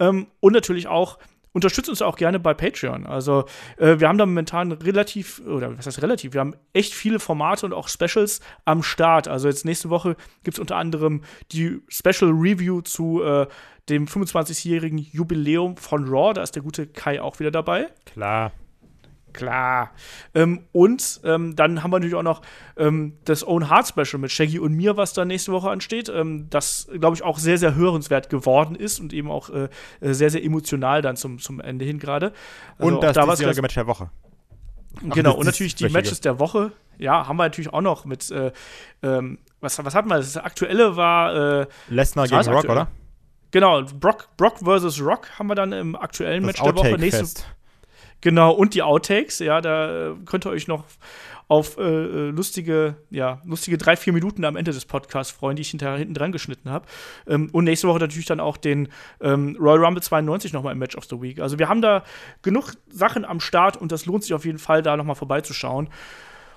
Speaker 1: Ähm, und natürlich auch unterstützt uns auch gerne bei Patreon. Also äh, wir haben da momentan relativ, oder was heißt relativ, wir haben echt viele Formate und auch Specials am Start. Also jetzt nächste Woche gibt es unter anderem die Special Review zu äh, dem 25-jährigen Jubiläum von Raw. Da ist der gute Kai auch wieder dabei.
Speaker 2: Klar.
Speaker 1: Klar. Ähm, und ähm, dann haben wir natürlich auch noch ähm, das Own Heart Special mit Shaggy und mir, was da nächste Woche ansteht. Ähm, das, glaube ich, auch sehr, sehr hörenswert geworden ist und eben auch äh, äh sehr, sehr emotional dann zum, zum Ende hin gerade.
Speaker 2: Also und das da diesjährige Match der Woche.
Speaker 1: Genau, und natürlich die Matches der Woche. Ja, haben wir natürlich auch noch mit, äh, ähm, was, was hatten wir? Das aktuelle war. Äh,
Speaker 2: Lesnar gegen Rock, aktuell. oder?
Speaker 1: Genau, Brock, Brock versus Rock haben wir dann im aktuellen das Match der Woche.
Speaker 2: Nächste, Fest.
Speaker 1: Genau, und die Outtakes, ja, da äh, könnt ihr euch noch auf äh, äh, lustige, ja, lustige drei, vier Minuten am Ende des Podcasts freuen, die ich hinterher hinten dran geschnitten habe. Ähm, und nächste Woche natürlich dann auch den ähm, Royal Rumble 92 nochmal im Match of the Week. Also wir haben da genug Sachen am Start und das lohnt sich auf jeden Fall, da nochmal vorbeizuschauen.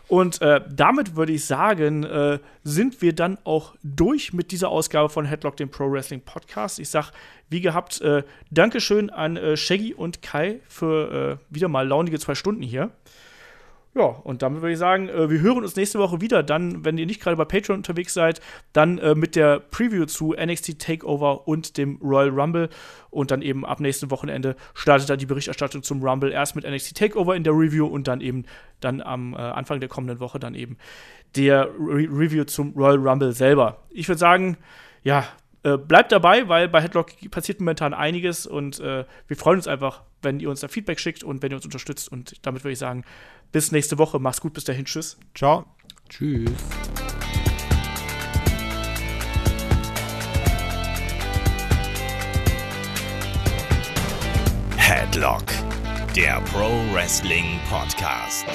Speaker 1: Und äh, damit würde ich sagen, äh, sind wir dann auch durch mit dieser Ausgabe von Headlock, dem Pro Wrestling Podcast. Ich sag, wie gehabt, äh, Dankeschön an äh, Shaggy und Kai für äh, wieder mal launige zwei Stunden hier. Ja, und damit würde ich sagen, äh, wir hören uns nächste Woche wieder. Dann, wenn ihr nicht gerade bei Patreon unterwegs seid, dann äh, mit der Preview zu NXT Takeover und dem Royal Rumble. Und dann eben ab nächsten Wochenende startet dann die Berichterstattung zum Rumble. Erst mit NXT Takeover in der Review und dann eben dann am äh, Anfang der kommenden Woche dann eben der Re Review zum Royal Rumble selber. Ich würde sagen, ja, äh, bleibt dabei, weil bei Headlock passiert momentan einiges und äh, wir freuen uns einfach, wenn ihr uns da Feedback schickt und wenn ihr uns unterstützt. Und damit würde ich sagen, bis nächste Woche. Mach's gut, bis dahin. Tschüss.
Speaker 2: Ciao.
Speaker 3: Tschüss.
Speaker 4: Headlock, der Pro Wrestling Podcast.